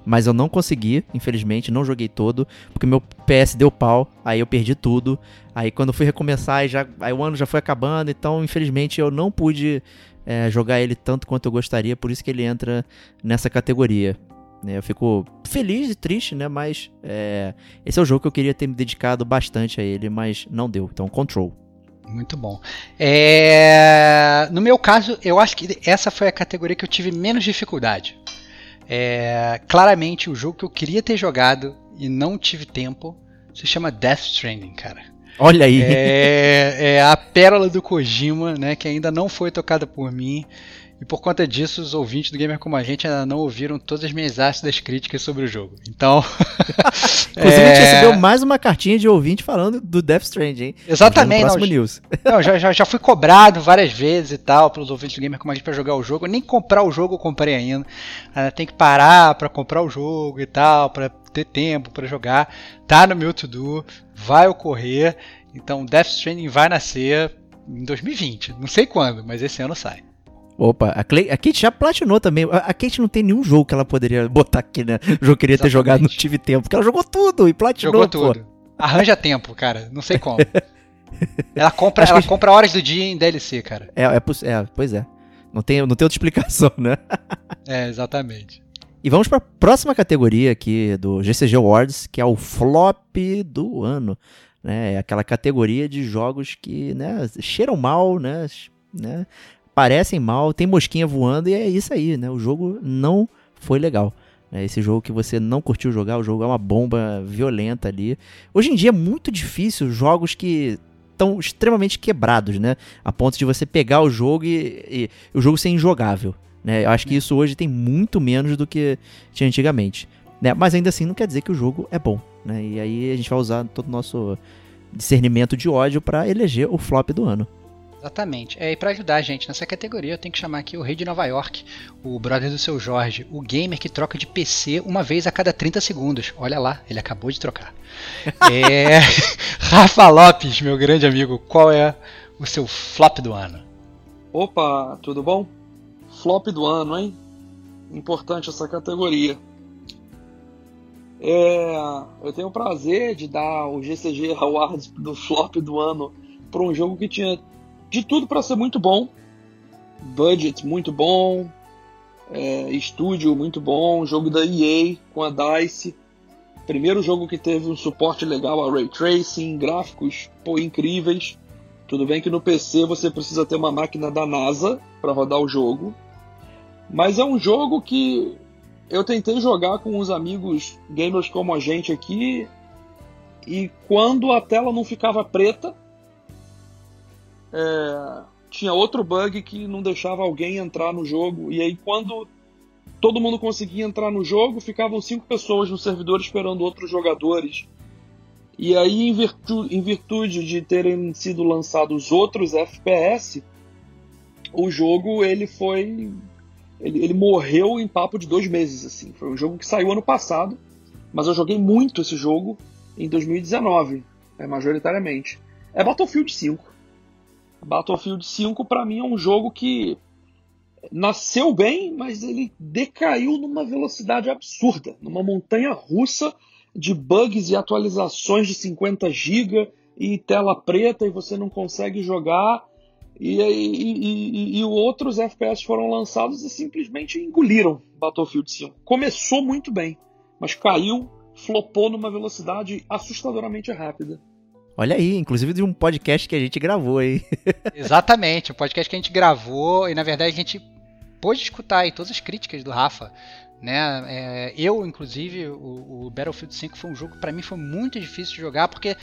mas eu não consegui, infelizmente, não joguei todo, porque meu PS deu pau, aí eu perdi tudo. Aí quando fui recomeçar, já, aí o ano já foi acabando, então infelizmente eu não pude é, jogar ele tanto quanto eu gostaria, por isso que ele entra nessa categoria. É, eu fico feliz e triste, né? Mas é, esse é o jogo que eu queria ter me dedicado bastante a ele, mas não deu. Então, Control. Muito bom. É... No meu caso, eu acho que essa foi a categoria que eu tive menos dificuldade. É... Claramente, o jogo que eu queria ter jogado e não tive tempo se chama Death Stranding, cara. Olha aí. É, é, a pérola do Kojima, né, que ainda não foi tocada por mim. E por conta disso, os ouvintes do Gamer Como a Gente ainda não ouviram todas as minhas ácidas críticas sobre o jogo. Então. *laughs* Inclusive, é... a gente recebeu mais uma cartinha de ouvinte falando do Death Stranding, hein? Exatamente. Próximo não, news. *laughs* Não, já, já, já fui cobrado várias vezes e tal pelos ouvintes do Gamer Como a Gente pra jogar o jogo. Nem comprar o jogo eu comprei ainda. tem que parar pra comprar o jogo e tal, pra ter tempo para jogar. Tá no meu to-do, vai ocorrer. Então, Death Stranding vai nascer em 2020. Não sei quando, mas esse ano sai. Opa, a, Clay, a Kate já platinou também. A, a Kate não tem nenhum jogo que ela poderia botar aqui, né? O jogo queria Exatamente. ter jogado, não tive tempo. Porque ela jogou tudo e platinou. Jogou tudo. Pô. Arranja tempo, cara. Não sei como. *laughs* ela compra, ela que... compra horas do dia em DLC, cara. É, é, é, pois é. Não tem, não tem outra *laughs* explicação, né? é, exatamente. E vamos para a próxima categoria aqui do GCG Awards, que é o flop do ano. Né? É aquela categoria de jogos que né, cheiram mal, né? né? parecem mal, tem mosquinha voando e é isso aí, né? O jogo não foi legal. Né? Esse jogo que você não curtiu jogar, o jogo é uma bomba violenta ali. Hoje em dia é muito difícil jogos que estão extremamente quebrados, né? A ponto de você pegar o jogo e, e o jogo ser injogável. Né? Eu acho que isso hoje tem muito menos do que tinha antigamente. Né? Mas ainda assim não quer dizer que o jogo é bom. Né? E aí a gente vai usar todo o nosso discernimento de ódio para eleger o flop do ano. Exatamente. É, e para ajudar a gente nessa categoria, eu tenho que chamar aqui o rei de Nova York, o brother do seu Jorge, o gamer que troca de PC uma vez a cada 30 segundos. Olha lá, ele acabou de trocar. *laughs* é... *laughs* Rafa Lopes, meu grande amigo, qual é o seu flop do ano? Opa, tudo bom? Flop do ano, hein? Importante essa categoria. É, eu tenho o prazer de dar o GCG Awards do flop do ano para um jogo que tinha de tudo para ser muito bom, budget muito bom, é, estúdio muito bom, jogo da EA com a DICE, primeiro jogo que teve um suporte legal a ray tracing, gráficos pô, incríveis. Tudo bem que no PC você precisa ter uma máquina da NASA para rodar o jogo, mas é um jogo que eu tentei jogar com uns amigos gamers como a gente aqui e quando a tela não ficava preta é, tinha outro bug que não deixava alguém entrar no jogo. E aí, quando todo mundo conseguia entrar no jogo, ficavam cinco pessoas no servidor esperando outros jogadores. E aí, em virtude, em virtude de terem sido lançados outros FPS, o jogo ele foi. Ele, ele morreu em papo de dois meses. assim. Foi um jogo que saiu ano passado, mas eu joguei muito esse jogo em 2019, é, majoritariamente. É Battlefield 5. Battlefield 5 para mim é um jogo que nasceu bem, mas ele decaiu numa velocidade absurda, numa montanha russa de bugs e atualizações de 50 GB e tela preta e você não consegue jogar. E, e, e, e, outros FPS foram lançados e simplesmente engoliram Battlefield 5. Começou muito bem, mas caiu, flopou numa velocidade assustadoramente rápida. Olha aí, inclusive de um podcast que a gente gravou aí. *laughs* Exatamente, um podcast que a gente gravou e na verdade a gente pôde escutar aí todas as críticas do Rafa. Né? É, eu, inclusive, o, o, Battlefield 5 foi um jogo que para mim foi muito difícil de jogar porque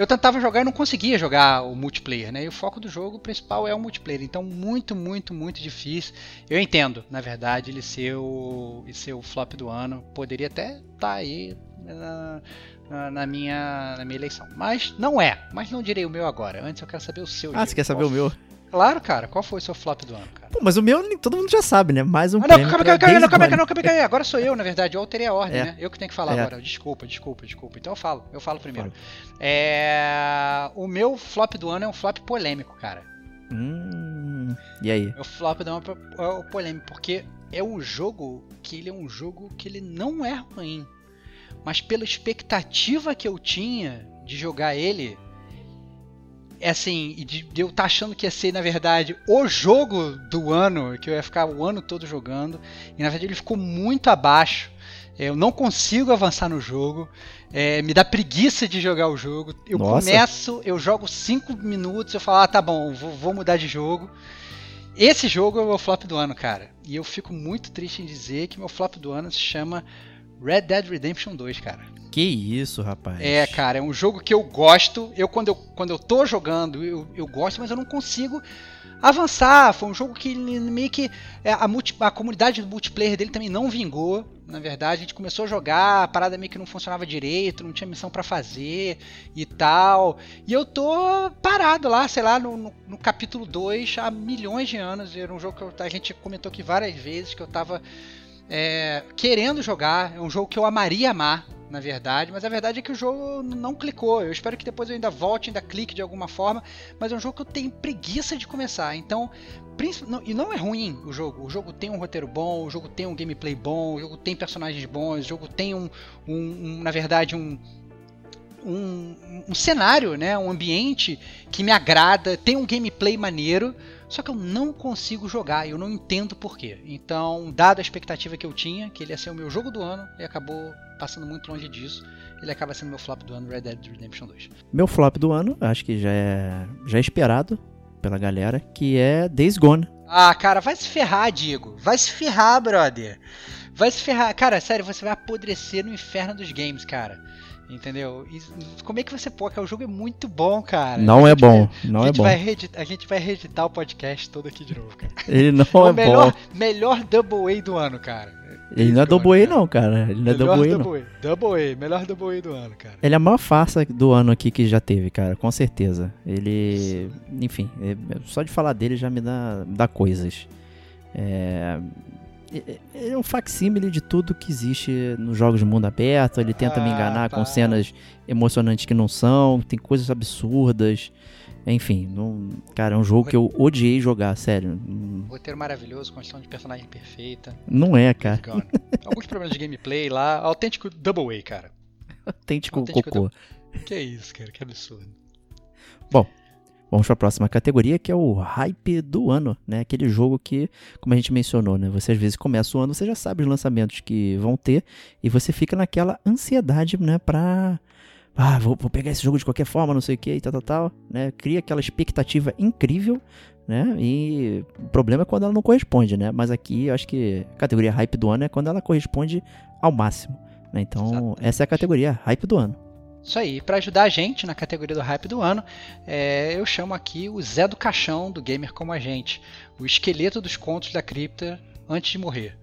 eu tentava jogar e não conseguia jogar o multiplayer, né? E o foco do jogo principal é o multiplayer, então muito, muito, muito difícil. Eu entendo, na verdade, ele ser o, ele ser o flop do ano, poderia até estar tá aí na, na, minha, na minha eleição. Mas não é. Mas não direi o meu agora. Antes eu quero saber o seu. Ah, você quer saber Qual o meu? Claro, cara. Qual foi o seu flop do ano, cara? Pô, mas o meu todo mundo já sabe, né? Mais um ah, não, prêmio calma, calma, calma, calma, calma, calma, calma, Agora sou eu, na verdade. Eu alterei a ordem, é. né? Eu que tenho que falar é. agora. Desculpa, desculpa, desculpa. Então eu falo. Eu falo primeiro. É... O meu flop do ano é um flop polêmico, cara. Hum, e aí? O flop do ano é o polêmico, porque é um jogo que ele é um jogo que ele não é ruim mas pela expectativa que eu tinha de jogar ele, é assim, de, de eu estar tá achando que ia ser, na verdade, o jogo do ano, que eu ia ficar o ano todo jogando, e na verdade ele ficou muito abaixo. Eu não consigo avançar no jogo, é, me dá preguiça de jogar o jogo. Eu Nossa. começo, eu jogo 5 minutos, eu falo, ah, tá bom, vou, vou mudar de jogo. Esse jogo é o meu flop do ano, cara. E eu fico muito triste em dizer que meu flop do ano se chama Red Dead Redemption 2, cara. Que isso, rapaz. É, cara, é um jogo que eu gosto. Eu, quando eu, quando eu tô jogando, eu, eu gosto, mas eu não consigo avançar. Foi um jogo que meio que é, a, multi, a comunidade do multiplayer dele também não vingou. Na verdade, a gente começou a jogar, a parada meio que não funcionava direito, não tinha missão para fazer e tal. E eu tô parado lá, sei lá, no, no, no capítulo 2 há milhões de anos. Era um jogo que eu, a gente comentou aqui várias vezes que eu tava é, querendo jogar. É um jogo que eu amaria amar, na verdade, mas a verdade é que o jogo não clicou. Eu espero que depois eu ainda volte, ainda clique de alguma forma, mas é um jogo que eu tenho preguiça de começar. Então, e não é ruim o jogo. O jogo tem um roteiro bom, o jogo tem um gameplay bom, o jogo tem personagens bons, o jogo tem um, um, um na verdade, um, um, um, cenário, né, um ambiente que me agrada, tem um gameplay maneiro, só que eu não consigo jogar, eu não entendo porquê. Então, dada a expectativa que eu tinha, que ele ia ser o meu jogo do ano, ele acabou passando muito longe disso. Ele acaba sendo meu flop do ano, Red Dead Redemption 2. Meu flop do ano, acho que já é, já é esperado pela galera, que é Days Gone. Ah, cara, vai se ferrar, Diego. Vai se ferrar, brother. Vai se ferrar. Cara, sério, você vai apodrecer no inferno dos games, cara. Entendeu? E como é que você pode? O jogo é muito bom, cara. Não é bom. Vai, não é bom. Reeditar, a gente vai reeditar o podcast todo aqui de novo, cara. Ele não *laughs* é, é melhor, bom. Melhor Double A do ano, cara. Ele não é Double A, não, cara. Ele não é Double A, não. A. Double A, melhor Double A do ano, cara. Ele é a maior farsa do ano aqui que já teve, cara, com certeza. Ele. Enfim, é, só de falar dele já me dá, dá coisas. É, é um facsímile de tudo que existe nos jogos de mundo aberto. Ele tenta ah, me enganar tá. com cenas emocionantes que não são, tem coisas absurdas. Enfim, não, cara, é um jogo que eu odiei jogar, sério. Roteiro maravilhoso, construção de personagem perfeita. Não é, cara. *laughs* Alguns problemas de gameplay lá. Autêntico Double A, cara. Autêntico, Autêntico cocô. Que isso, cara, que absurdo. Bom, Vamos para a próxima categoria, que é o hype do ano, né? Aquele jogo que, como a gente mencionou, né? Você às vezes começa o ano, você já sabe os lançamentos que vão ter e você fica naquela ansiedade, né? Pra ah, vou, vou, pegar esse jogo de qualquer forma, não sei o que e tal, tal, tal, né? Cria aquela expectativa incrível, né? E o problema é quando ela não corresponde, né? Mas aqui eu acho que a categoria hype do ano é quando ela corresponde ao máximo, né? Então, Exatamente. essa é a categoria hype do ano. Isso aí, para ajudar a gente na categoria do hype do ano, é, eu chamo aqui o Zé do Caixão do Gamer Como a Gente, o esqueleto dos contos da cripta antes de morrer.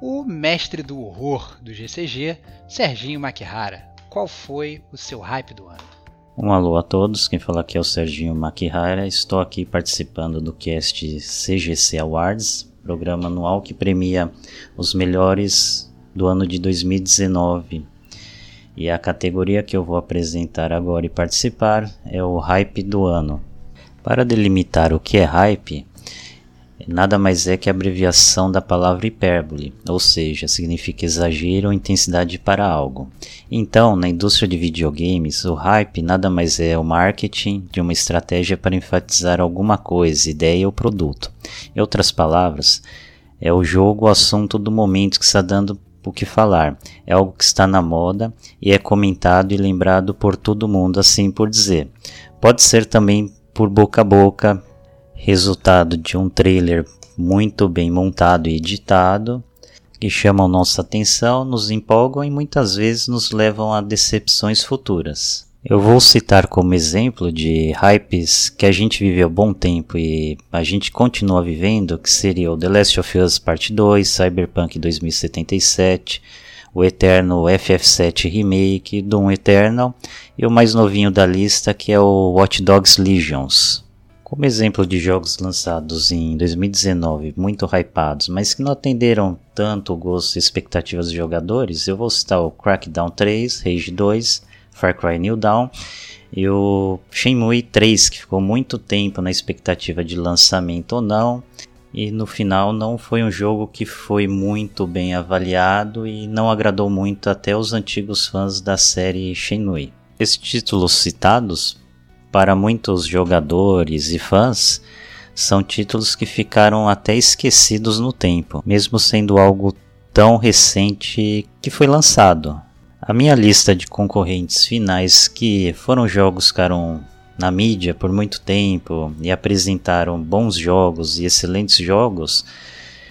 O mestre do horror do GCG, Serginho Makihara. Qual foi o seu hype do ano? Um alô a todos, quem fala aqui é o Serginho Makihara. Estou aqui participando do cast CGC Awards, programa anual que premia os melhores do ano de 2019 e a categoria que eu vou apresentar agora e participar é o hype do ano. Para delimitar o que é hype, nada mais é que a abreviação da palavra hipérbole, ou seja, significa exagero ou intensidade para algo. Então, na indústria de videogames, o hype nada mais é o marketing de uma estratégia para enfatizar alguma coisa, ideia ou produto. Em outras palavras, é o jogo, o assunto do momento que está dando o que falar. É algo que está na moda e é comentado e lembrado por todo mundo, assim por dizer. Pode ser também por boca a boca, resultado de um trailer muito bem montado e editado, que chamam nossa atenção, nos empolgam e muitas vezes nos levam a decepções futuras. Eu vou citar como exemplo de hypes que a gente viveu bom tempo e a gente continua vivendo, que seria o The Last of Us Part 2, Cyberpunk 2077, o eterno FF7 Remake, Doom Eternal e o mais novinho da lista que é o Watch Dogs Legions. Como exemplo de jogos lançados em 2019 muito hypados, mas que não atenderam tanto o gosto e expectativas dos jogadores, eu vou citar o Crackdown 3, Rage 2, Far Cry New Dawn e o Shenmue 3, que ficou muito tempo na expectativa de lançamento ou não, e no final não foi um jogo que foi muito bem avaliado e não agradou muito até os antigos fãs da série Shenmue. Esses títulos citados, para muitos jogadores e fãs, são títulos que ficaram até esquecidos no tempo, mesmo sendo algo tão recente que foi lançado. A minha lista de concorrentes finais que foram jogos que ficaram na mídia por muito tempo e apresentaram bons jogos e excelentes jogos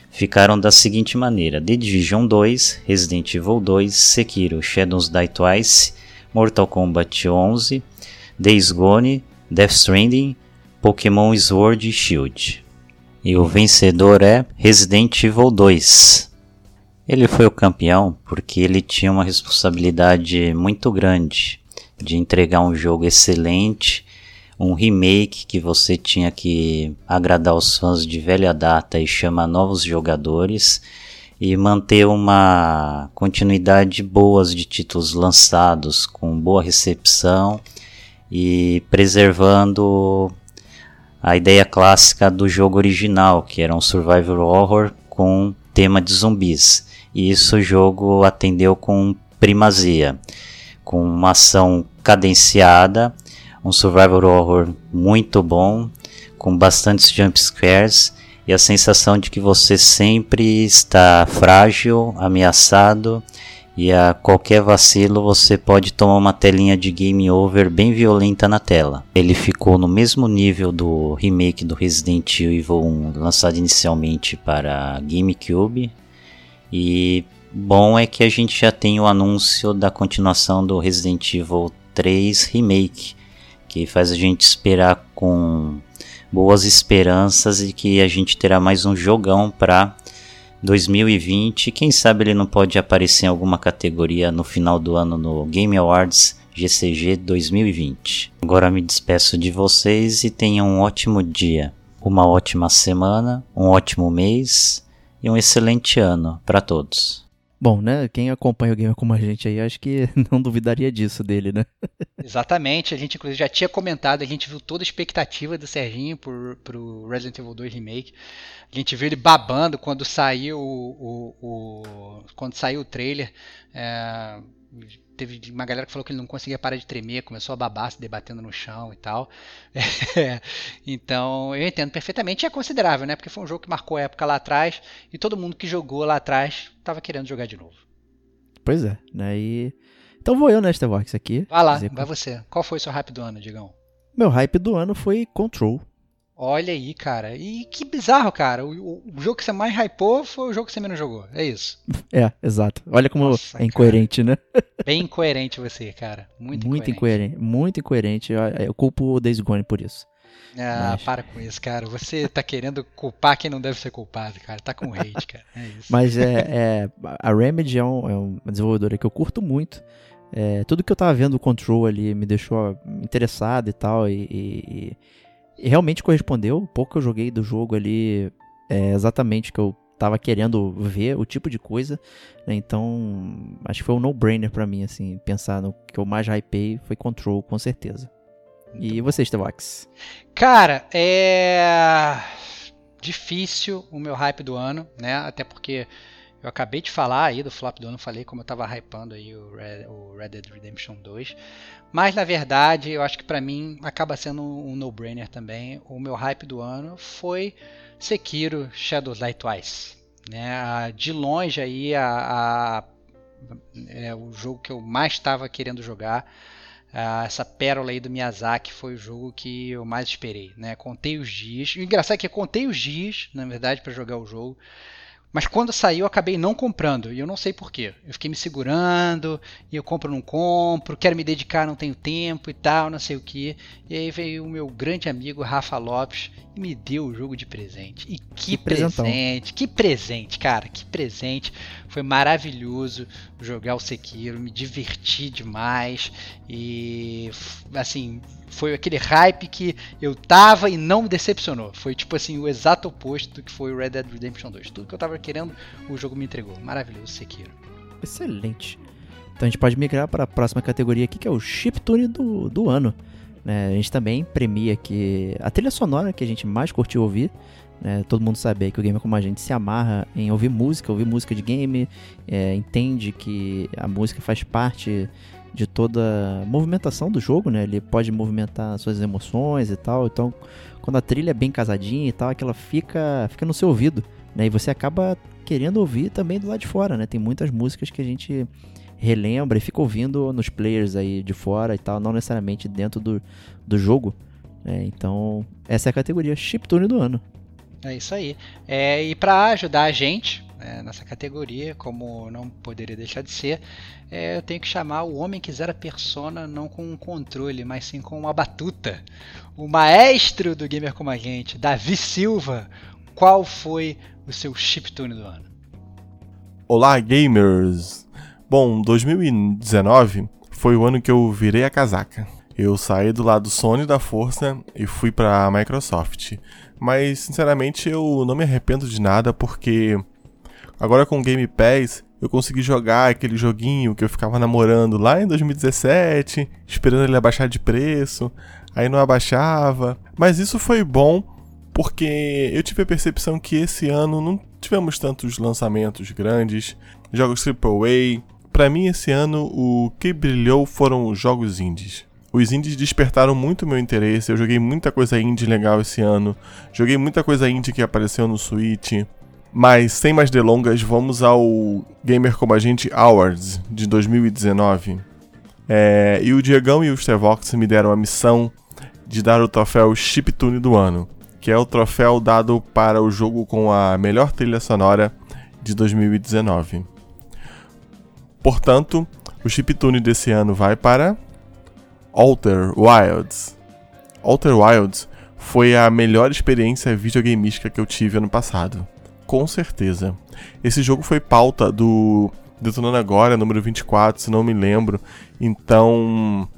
ficaram da seguinte maneira: The Division 2, Resident Evil 2, Sekiro, Shadows Die Twice, Mortal Kombat 11, Days Gone, Death Stranding, Pokémon Sword e Shield. E o vencedor é Resident Evil 2. Ele foi o campeão porque ele tinha uma responsabilidade muito grande de entregar um jogo excelente, um remake que você tinha que agradar os fãs de velha data e chamar novos jogadores e manter uma continuidade boas de títulos lançados com boa recepção e preservando a ideia clássica do jogo original, que era um survival horror com tema de zumbis. E isso o jogo atendeu com primazia, com uma ação cadenciada, um survival horror muito bom, com bastantes jump scares e a sensação de que você sempre está frágil, ameaçado e a qualquer vacilo você pode tomar uma telinha de game over bem violenta na tela. Ele ficou no mesmo nível do remake do Resident Evil 1 lançado inicialmente para GameCube e bom é que a gente já tem o anúncio da continuação do Resident Evil 3 Remake, que faz a gente esperar com boas esperanças e que a gente terá mais um jogão para 2020. Quem sabe ele não pode aparecer em alguma categoria no final do ano no Game Awards GCG 2020. Agora me despeço de vocês e tenham um ótimo dia, uma ótima semana, um ótimo mês e um excelente ano para todos. Bom, né? Quem acompanha o game como a gente aí, acho que *laughs* não duvidaria disso dele, né? *laughs* Exatamente. A gente, inclusive, já tinha comentado, a gente viu toda a expectativa do Serginho por, pro Resident Evil 2 Remake. A gente viu ele babando quando saiu o, o, o quando saiu o trailer. É, teve uma galera que falou que ele não conseguia parar de tremer, começou a babar, se debatendo no chão e tal. *laughs* Então, eu entendo perfeitamente. E é considerável, né? Porque foi um jogo que marcou a época lá atrás e todo mundo que jogou lá atrás estava querendo jogar de novo. Pois é, né? E... Então vou eu nesta box aqui. Vai lá, vai você. Qual foi o seu hype do ano, Digão? Meu hype do ano foi Control. Olha aí, cara. E que bizarro, cara. O, o, jogo que você mais hypou foi o jogo que você menos jogou. É isso. *laughs* É, exato. Olha como Nossa, é incoerente, cara. né? *laughs* Bem incoerente você, cara. Muito, muito incoerente. incoerente. Muito incoerente. Eu, eu culpo o Days Gone por isso. Ah, Mas... para com isso, cara. Você tá querendo culpar quem não deve ser culpado, cara. Tá com hate, cara. É isso. Mas é, é a Remedy é, um, é uma desenvolvedora que eu curto muito. É, tudo que eu tava vendo o Control ali me deixou interessado e tal. E, e, e realmente correspondeu. O pouco que eu joguei do jogo ali é exatamente o que eu tava querendo ver, o tipo de coisa. Né? Então, acho que foi um no-brainer para mim, assim, pensar no que eu mais hypei foi Control, com certeza. Muito e você, Stevox? Cara, é difícil o meu hype do ano, né? Até porque eu acabei de falar aí do flop do ano, falei como eu tava hypando aí o Red, o Red Dead Redemption 2. Mas na verdade, eu acho que para mim acaba sendo um no-brainer também. O meu hype do ano foi Sekiro Shadows Die Twice. Né? De longe aí a, a é o jogo que eu mais estava querendo jogar. Essa pérola aí do Miyazaki foi o jogo que eu mais esperei, né? Contei os dias. O engraçado é que eu contei os dias, na verdade, para jogar o jogo. Mas quando saiu, eu acabei não comprando. E eu não sei porquê. Eu fiquei me segurando, e eu compro não compro, quero me dedicar, não tenho tempo e tal, não sei o que. E aí veio o meu grande amigo Rafa Lopes e me deu o jogo de presente. E que, que presente, que presente, cara, que presente. Foi maravilhoso jogar o Sekiro, me diverti demais. E assim, foi aquele hype que eu tava e não me decepcionou. Foi tipo assim, o exato oposto do que foi o Red Dead Redemption 2. Tudo que eu tava querendo, o jogo me entregou. Maravilhoso, Sekiro. Excelente. Então a gente pode migrar para a próxima categoria aqui, que é o Chiptune do, do ano. Né? A gente também premia aqui a trilha sonora que a gente mais curtiu ouvir. Né? Todo mundo sabe que o Gamer Como a gente se amarra em ouvir música, ouvir música de game, é, entende que a música faz parte de toda a movimentação do jogo, né? Ele pode movimentar suas emoções e tal. Então, quando a trilha é bem casadinha e tal, aquela fica, fica no seu ouvido, né? E você acaba querendo ouvir também do lado de fora, né? Tem muitas músicas que a gente relembra e fica ouvindo nos players aí de fora e tal, não necessariamente dentro do, do jogo. Né? Então, essa é a categoria Chiptune do ano. É isso aí. É, e para ajudar a gente é, nessa categoria, como não poderia deixar de ser, é, eu tenho que chamar o homem que zera persona não com um controle, mas sim com uma batuta. O maestro do Gamer Como a Gente, Davi Silva. Qual foi o seu chiptune do ano? Olá, gamers! Bom, 2019 foi o ano que eu virei a casaca. Eu saí do lado Sony da força e fui para a Microsoft. Mas, sinceramente, eu não me arrependo de nada porque agora com o Game Pass eu consegui jogar aquele joguinho que eu ficava namorando lá em 2017, esperando ele abaixar de preço, aí não abaixava. Mas isso foi bom porque eu tive a percepção que esse ano não tivemos tantos lançamentos grandes, jogos AAA. Para mim, esse ano o que brilhou foram os jogos indies. Os indies despertaram muito meu interesse. Eu joguei muita coisa indie legal esse ano. Joguei muita coisa indie que apareceu no Switch. Mas sem mais delongas, vamos ao Gamer Como a Gente Awards de 2019. É, e o Diegão e o Stevox me deram a missão de dar o troféu Chiptune do ano, que é o troféu dado para o jogo com a melhor trilha sonora de 2019. Portanto, o Chiptune desse ano vai para Outer Wilds. Outer Wilds foi a melhor experiência videogameística que eu tive ano passado com certeza. Esse jogo foi pauta do Detonando Agora, número 24, se não me lembro. Então,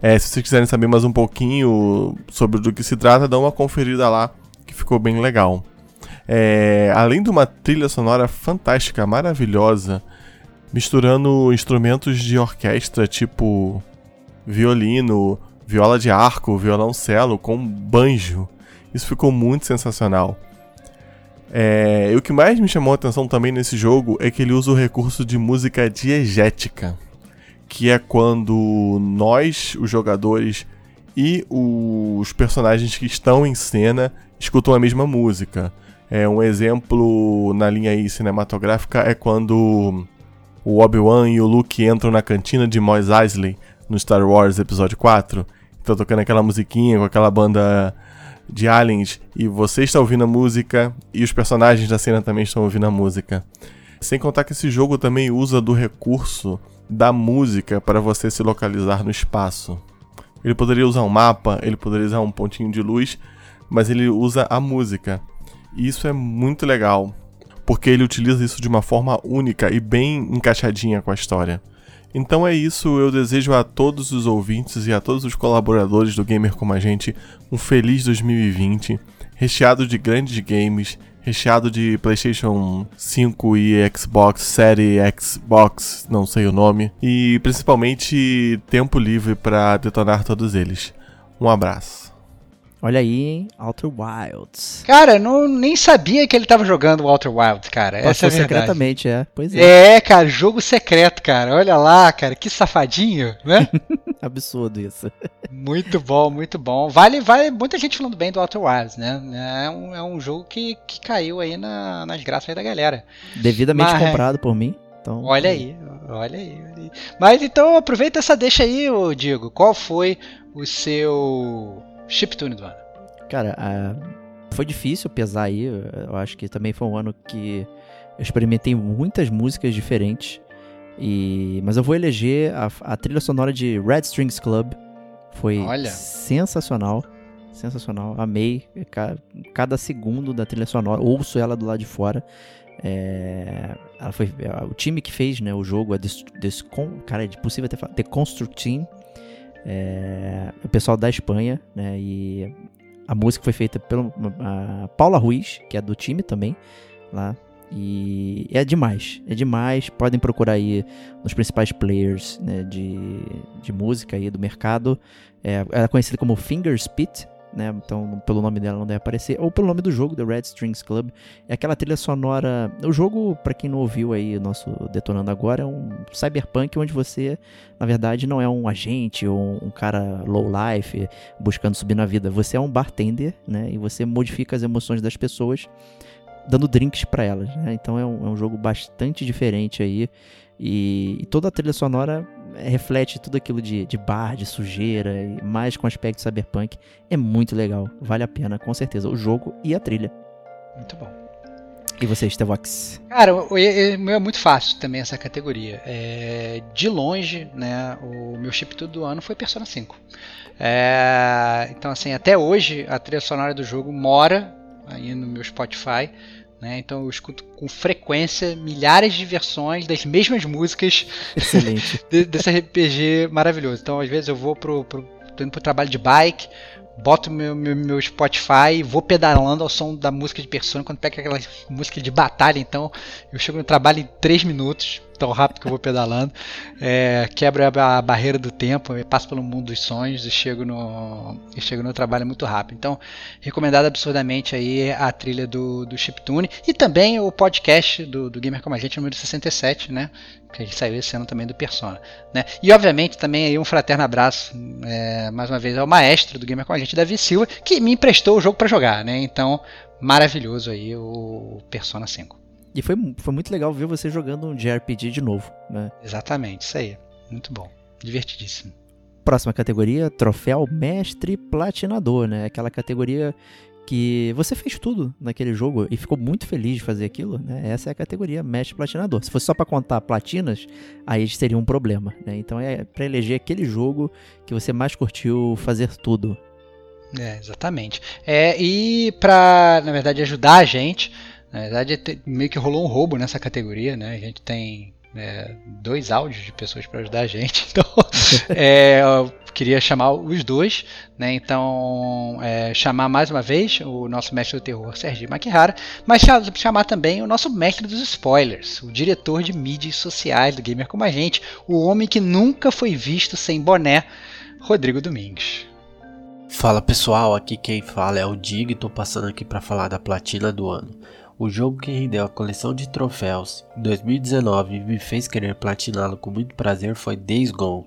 é, se vocês quiserem saber mais um pouquinho sobre do que se trata, dá uma conferida lá, que ficou bem legal. É, além de uma trilha sonora fantástica, maravilhosa, misturando instrumentos de orquestra tipo violino, viola de arco, violoncelo com banjo. Isso ficou muito sensacional. É, e o que mais me chamou a atenção também nesse jogo é que ele usa o recurso de música diegética, que é quando nós, os jogadores e os personagens que estão em cena escutam a mesma música. É um exemplo na linha aí cinematográfica é quando o Obi-Wan e o Luke entram na cantina de Mos Eisley no Star Wars Episódio 4. Estão tocando aquela musiquinha com aquela banda de aliens e você está ouvindo a música e os personagens da cena também estão ouvindo a música. Sem contar que esse jogo também usa do recurso da música para você se localizar no espaço. Ele poderia usar um mapa, ele poderia usar um pontinho de luz, mas ele usa a música. E isso é muito legal, porque ele utiliza isso de uma forma única e bem encaixadinha com a história. Então é isso, eu desejo a todos os ouvintes e a todos os colaboradores do Gamer Como a Gente um feliz 2020, recheado de grandes games, recheado de PlayStation 5 e Xbox Série Xbox, não sei o nome, e principalmente tempo livre para detonar todos eles. Um abraço. Olha aí, hein? Outer Wilds. Cara, não, nem sabia que ele tava jogando Outer Wilds, cara. Passou Essa é a verdade. secretamente, é. Pois é. É, cara, jogo secreto, cara. Olha lá, cara, que safadinho, né? *laughs* Absurdo isso. Muito bom, muito bom. Vale, vale muita gente falando bem do Outer Wilds, né? É um, é um jogo que, que caiu aí na, nas graças da galera. Devidamente Mas, comprado por mim. Então, olha aí, olha aí, olha aí. Mas então aproveita essa deixa aí, Diego. Qual foi o seu chiptune do ano? Cara, uh, foi difícil pesar aí. Eu acho que também foi um ano que eu experimentei muitas músicas diferentes. E, mas eu vou eleger a, a trilha sonora de Red Strings Club. Foi Olha. sensacional. Sensacional. Amei cada segundo da trilha sonora. Ouço ela do lado de fora. É, ela foi, é, o time que fez né, o jogo é Descon, cara, é possível até falar, The Construct Team. É, o pessoal da Espanha, né? E a música foi feita pela Paula Ruiz, que é do time também, lá. E é demais, é demais. Podem procurar aí nos principais players né, de, de música aí do mercado. É, ela é conhecida como Fingerspit, né? Então, pelo nome dela não deve aparecer. Ou pelo nome do jogo, The Red Strings Club. É aquela trilha sonora. O jogo, para quem não ouviu aí, o nosso Detonando Agora, é um cyberpunk onde você, na verdade, não é um agente ou um cara low life buscando subir na vida. Você é um bartender, né? E você modifica as emoções das pessoas dando drinks para elas, né? Então é um, é um jogo bastante diferente aí. E, e, toda a trilha sonora reflete tudo aquilo de, de bar, de sujeira, e mais com aspecto cyberpunk. É muito legal, vale a pena, com certeza, o jogo e a trilha. Muito bom. E você, Stevox? Cara, o meu é muito fácil também essa categoria. É, de longe, né, o meu chip tudo do ano foi Persona 5. É, então, assim, até hoje a trilha sonora do jogo mora aí no meu Spotify. Né? Então eu escuto com frequência milhares de versões das mesmas músicas *laughs* desse RPG maravilhoso. Então às vezes eu vou pro, pro, tô indo pro trabalho de bike, boto meu, meu, meu Spotify e vou pedalando ao som da música de Persona. Quando pega aquela música de batalha, então eu chego no trabalho em 3 minutos tão rápido que eu vou pedalando. É, quebro a barreira do tempo, passo pelo mundo dos sonhos e chego no, e chego no trabalho muito rápido. Então, recomendado absurdamente aí a trilha do, do Chiptune e também o podcast do, do Gamer Como a Gente, número 67, né? Que saiu esse ano também do Persona. Né? E obviamente também aí um fraterno abraço, é, mais uma vez, ao maestro do Gamer Como a Davi Silva, que me emprestou o jogo para jogar, né? Então, maravilhoso aí o Persona 5. E foi, foi muito legal ver você jogando um JRPG de novo, né? Exatamente, isso aí. Muito bom. Divertidíssimo. Próxima categoria, troféu mestre platinador, né? Aquela categoria que você fez tudo naquele jogo e ficou muito feliz de fazer aquilo, né? Essa é a categoria mestre platinador. Se fosse só para contar platinas, aí seria um problema, né? Então é para eleger aquele jogo que você mais curtiu fazer tudo. É, exatamente. É, e para, na verdade, ajudar a gente, na verdade, meio que rolou um roubo nessa categoria, né? A gente tem é, dois áudios de pessoas para ajudar a gente, *laughs* então é, eu queria chamar os dois, né? Então, é, chamar mais uma vez o nosso mestre do terror, Serginho Makihara, mas chamar também o nosso mestre dos spoilers, o diretor de mídias sociais do Gamer Como a Gente, o homem que nunca foi visto sem boné, Rodrigo Domingues. Fala pessoal, aqui quem fala é o Dig, tô passando aqui para falar da platina do ano. O jogo que rendeu a coleção de troféus em 2019 e me fez querer platiná-lo com muito prazer foi Days Gone.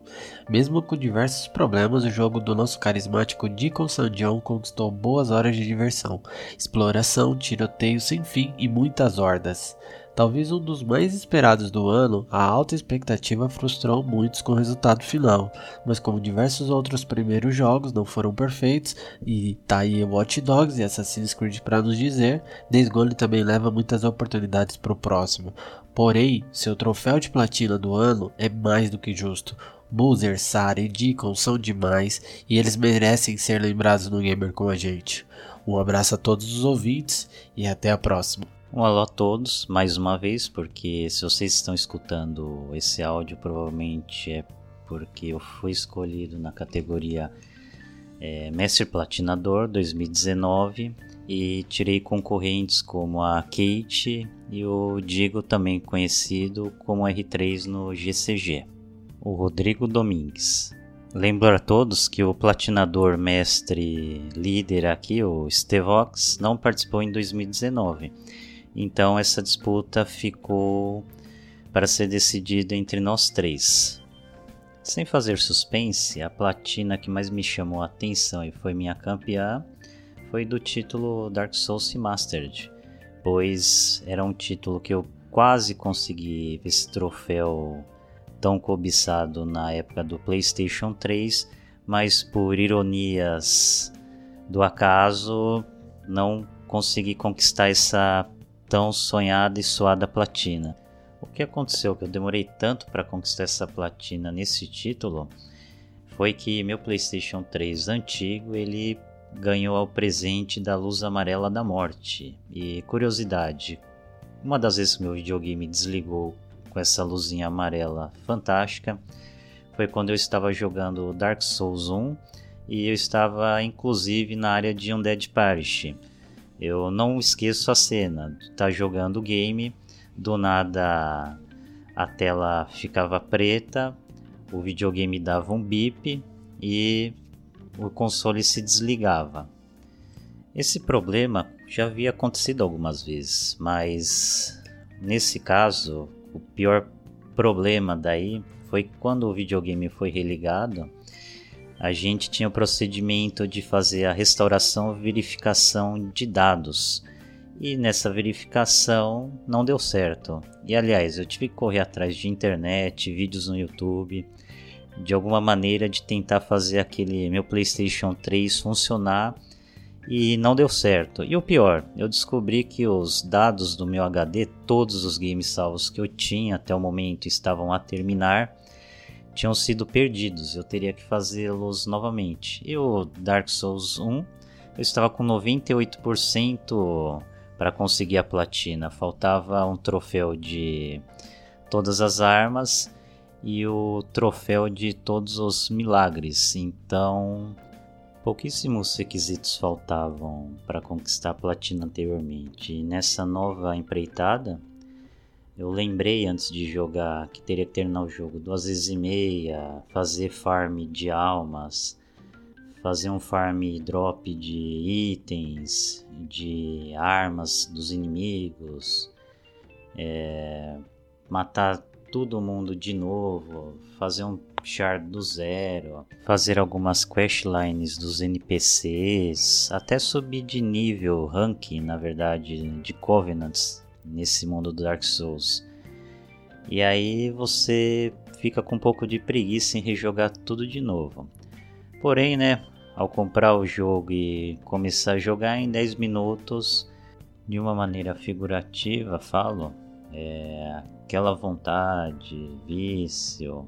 Mesmo com diversos problemas, o jogo do nosso carismático Deacon Sandion conquistou boas horas de diversão, exploração, tiroteio sem fim e muitas hordas. Talvez um dos mais esperados do ano, a alta expectativa frustrou muitos com o resultado final, mas como diversos outros primeiros jogos não foram perfeitos, e tá aí Watch Dogs e Assassin's Creed para nos dizer, Days Gone também leva muitas oportunidades para o próximo. Porém, seu troféu de platina do ano é mais do que justo. Boozer, Sara e Deacon são demais e eles merecem ser lembrados no gamer com a gente. Um abraço a todos os ouvintes e até a próxima. Um alô a todos, mais uma vez, porque se vocês estão escutando esse áudio, provavelmente é porque eu fui escolhido na categoria é, Mestre Platinador 2019 e tirei concorrentes como a Kate e o Diego, também conhecido como R3 no GCG, o Rodrigo Domingues. Lembro a todos que o platinador mestre líder aqui, o Stevox, não participou em 2019 então essa disputa ficou para ser decidida entre nós três. Sem fazer suspense, a platina que mais me chamou a atenção e foi minha campeã foi do título Dark Souls Remastered, pois era um título que eu quase consegui esse troféu tão cobiçado na época do PlayStation 3, mas por ironias do acaso não consegui conquistar essa tão sonhada e suada platina. O que aconteceu que eu demorei tanto para conquistar essa platina nesse título foi que meu PlayStation 3 antigo ele ganhou ao presente da luz amarela da morte. E curiosidade, uma das vezes que meu videogame desligou com essa luzinha amarela fantástica foi quando eu estava jogando Dark Souls 1 e eu estava inclusive na área de Undead Parish. Eu não esqueço a cena, tá jogando o game, do nada a tela ficava preta, o videogame dava um bip e o console se desligava. Esse problema já havia acontecido algumas vezes, mas nesse caso, o pior problema daí foi quando o videogame foi religado a gente tinha o procedimento de fazer a restauração e verificação de dados. E nessa verificação não deu certo. E aliás, eu tive que correr atrás de internet, vídeos no YouTube. de alguma maneira de tentar fazer aquele meu PlayStation 3 funcionar e não deu certo. E o pior, eu descobri que os dados do meu HD, todos os games salvos que eu tinha até o momento estavam a terminar, tinham sido perdidos. Eu teria que fazê-los novamente. E o Dark Souls 1, eu estava com 98% para conseguir a platina. Faltava um troféu de todas as armas e o troféu de todos os milagres. Então, pouquíssimos requisitos faltavam para conquistar a platina anteriormente. E nessa nova empreitada, eu lembrei antes de jogar que teria que terminar o jogo duas vezes e meia, fazer farm de almas, fazer um farm drop de itens, de armas dos inimigos, é, matar todo mundo de novo, fazer um char do zero, fazer algumas questlines dos NPCs, até subir de nível, rank, na verdade, de Covenants nesse mundo do Dark Souls. E aí você fica com um pouco de preguiça em rejogar tudo de novo. Porém, né, ao comprar o jogo e começar a jogar em 10 minutos, de uma maneira figurativa, falo, é, aquela vontade, vício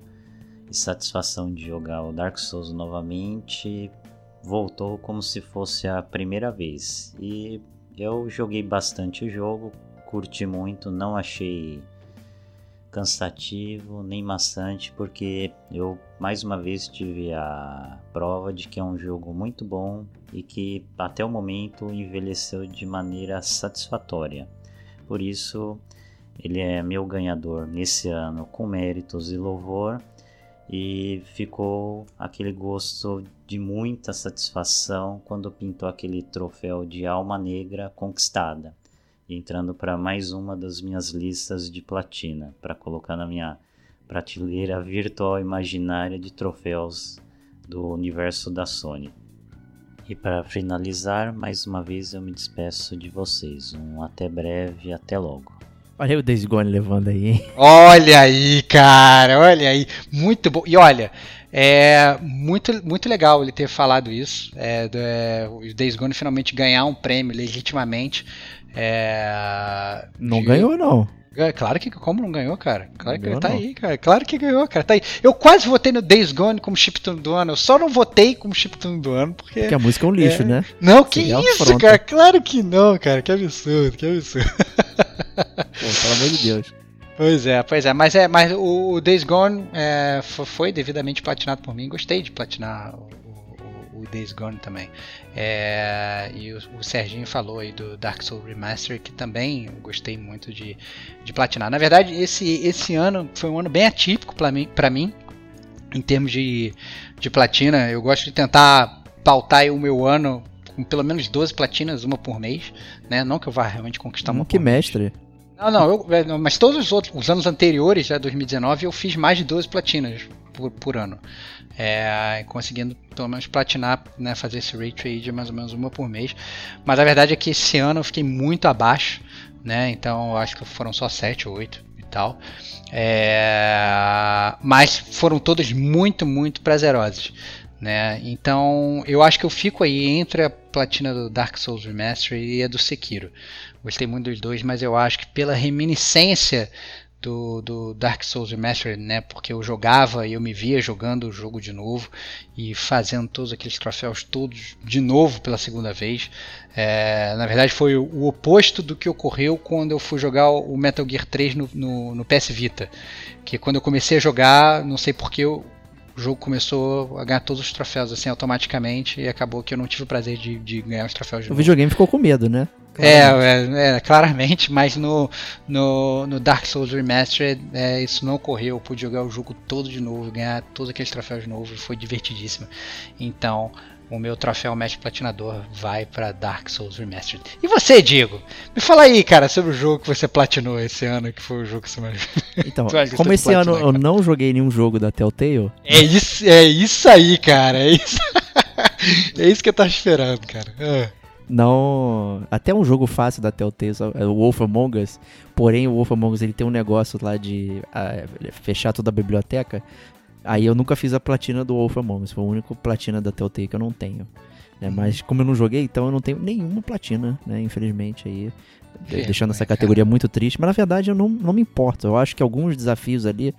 e satisfação de jogar o Dark Souls novamente voltou como se fosse a primeira vez. E eu joguei bastante o jogo, curti muito, não achei cansativo nem maçante, porque eu mais uma vez tive a prova de que é um jogo muito bom e que até o momento envelheceu de maneira satisfatória. Por isso, ele é meu ganhador nesse ano com méritos e louvor e ficou aquele gosto de muita satisfação quando pintou aquele troféu de alma negra conquistada, entrando para mais uma das minhas listas de platina para colocar na minha prateleira virtual imaginária de troféus do universo da Sony. E para finalizar, mais uma vez eu me despeço de vocês. Um até breve, até logo. Olha o Days Gone levando aí, hein? Olha aí, cara, olha aí. Muito bom. E olha, é muito, muito legal ele ter falado isso. É, é, o Days Gone finalmente ganhar um prêmio legitimamente. É, não de... ganhou, não. Claro que como não ganhou, cara? Claro que ganhou, tá não. aí, cara. Claro que ganhou, cara. Tá aí. Eu quase votei no Days Gone como chiptune do ano. Eu só não votei como chiptune do ano porque. Porque a música é um lixo, é... né? Não, que Seria isso, cara? Claro que não, cara. Que absurdo, que absurdo. *laughs* Pô, pelo amor de Deus. Pois é, pois é, mas é, mas o, Days Gone é, foi devidamente platinado por mim. Gostei de platinar Days Gone também. É, e o, o, Serginho falou aí do Dark Souls Remaster, que também gostei muito de, de platinar. Na verdade, esse, esse ano foi um ano bem atípico para mim, mim, em termos de, de platina. Eu gosto de tentar pautar o meu ano com pelo menos 12 platinas, uma por mês. Né? Não que eu vá realmente conquistar hum, uma que mestre. Mês. Não, não, eu, é, mas todos os outros, os anos anteriores, já 2019, eu fiz mais de 12 platinas por, por ano. É, conseguindo pelo menos platinar, né, fazer esse ray trade mais ou menos uma por mês. Mas a verdade é que esse ano eu fiquei muito abaixo, né? Então acho que foram só 7 ou 8 e tal. É, mas foram todas muito, muito prazerosas. Né? Então eu acho que eu fico aí entre a platina do Dark Souls Remaster e a do Sekiro. Gostei muito dos dois, mas eu acho que pela reminiscência do, do Dark Souls Remastered, né? Porque eu jogava e eu me via jogando o jogo de novo e fazendo todos aqueles troféus todos de novo pela segunda vez. É, na verdade, foi o oposto do que ocorreu quando eu fui jogar o Metal Gear 3 no, no, no PS Vita. Que quando eu comecei a jogar, não sei porque o jogo começou a ganhar todos os troféus assim automaticamente e acabou que eu não tive o prazer de, de ganhar os troféus de o novo. O videogame ficou com medo, né? É, é, é, claramente, mas no, no, no Dark Souls Remastered é, isso não ocorreu. Eu pude jogar o jogo todo de novo, ganhar todos aqueles troféus de novo, foi divertidíssimo. Então, o meu troféu Mestre Platinador vai para Dark Souls Remastered. E você, Diego? Me fala aí, cara, sobre o jogo que você platinou esse ano, que foi o jogo que você mais. *laughs* Então, como esse ano cara? eu não joguei nenhum jogo da Telltale. É isso, é isso aí, cara. É isso, *laughs* é isso que eu tava esperando, cara. Ah. Não. Até um jogo fácil da Telltale, é o Wolf Among Us. Porém, o Wolf Among Us ele tem um negócio lá de uh, fechar toda a biblioteca. Aí eu nunca fiz a platina do Wolf Among Us, foi o único platina da Telltale que eu não tenho. Né? Mas como eu não joguei, então eu não tenho nenhuma platina, né? Infelizmente aí. É, deixando essa categoria muito triste. Mas na verdade eu não, não me importo. Eu acho que alguns desafios ali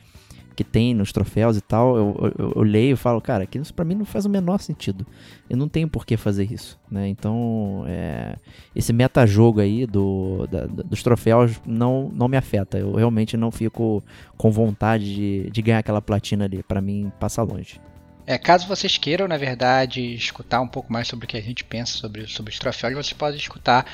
que tem nos troféus e tal, eu, eu, eu leio e falo, cara, aquilo pra mim não faz o menor sentido. Eu não tenho por que fazer isso, né? Então, é, esse metajogo aí do, da- dos troféus não, não me afeta. Eu realmente não fico com vontade de, de ganhar aquela platina ali. Pra mim, passa longe. É, caso vocês queiram, na verdade, escutar um pouco mais sobre o que a gente pensa sobre, sobre os troféus, vocês podem escutar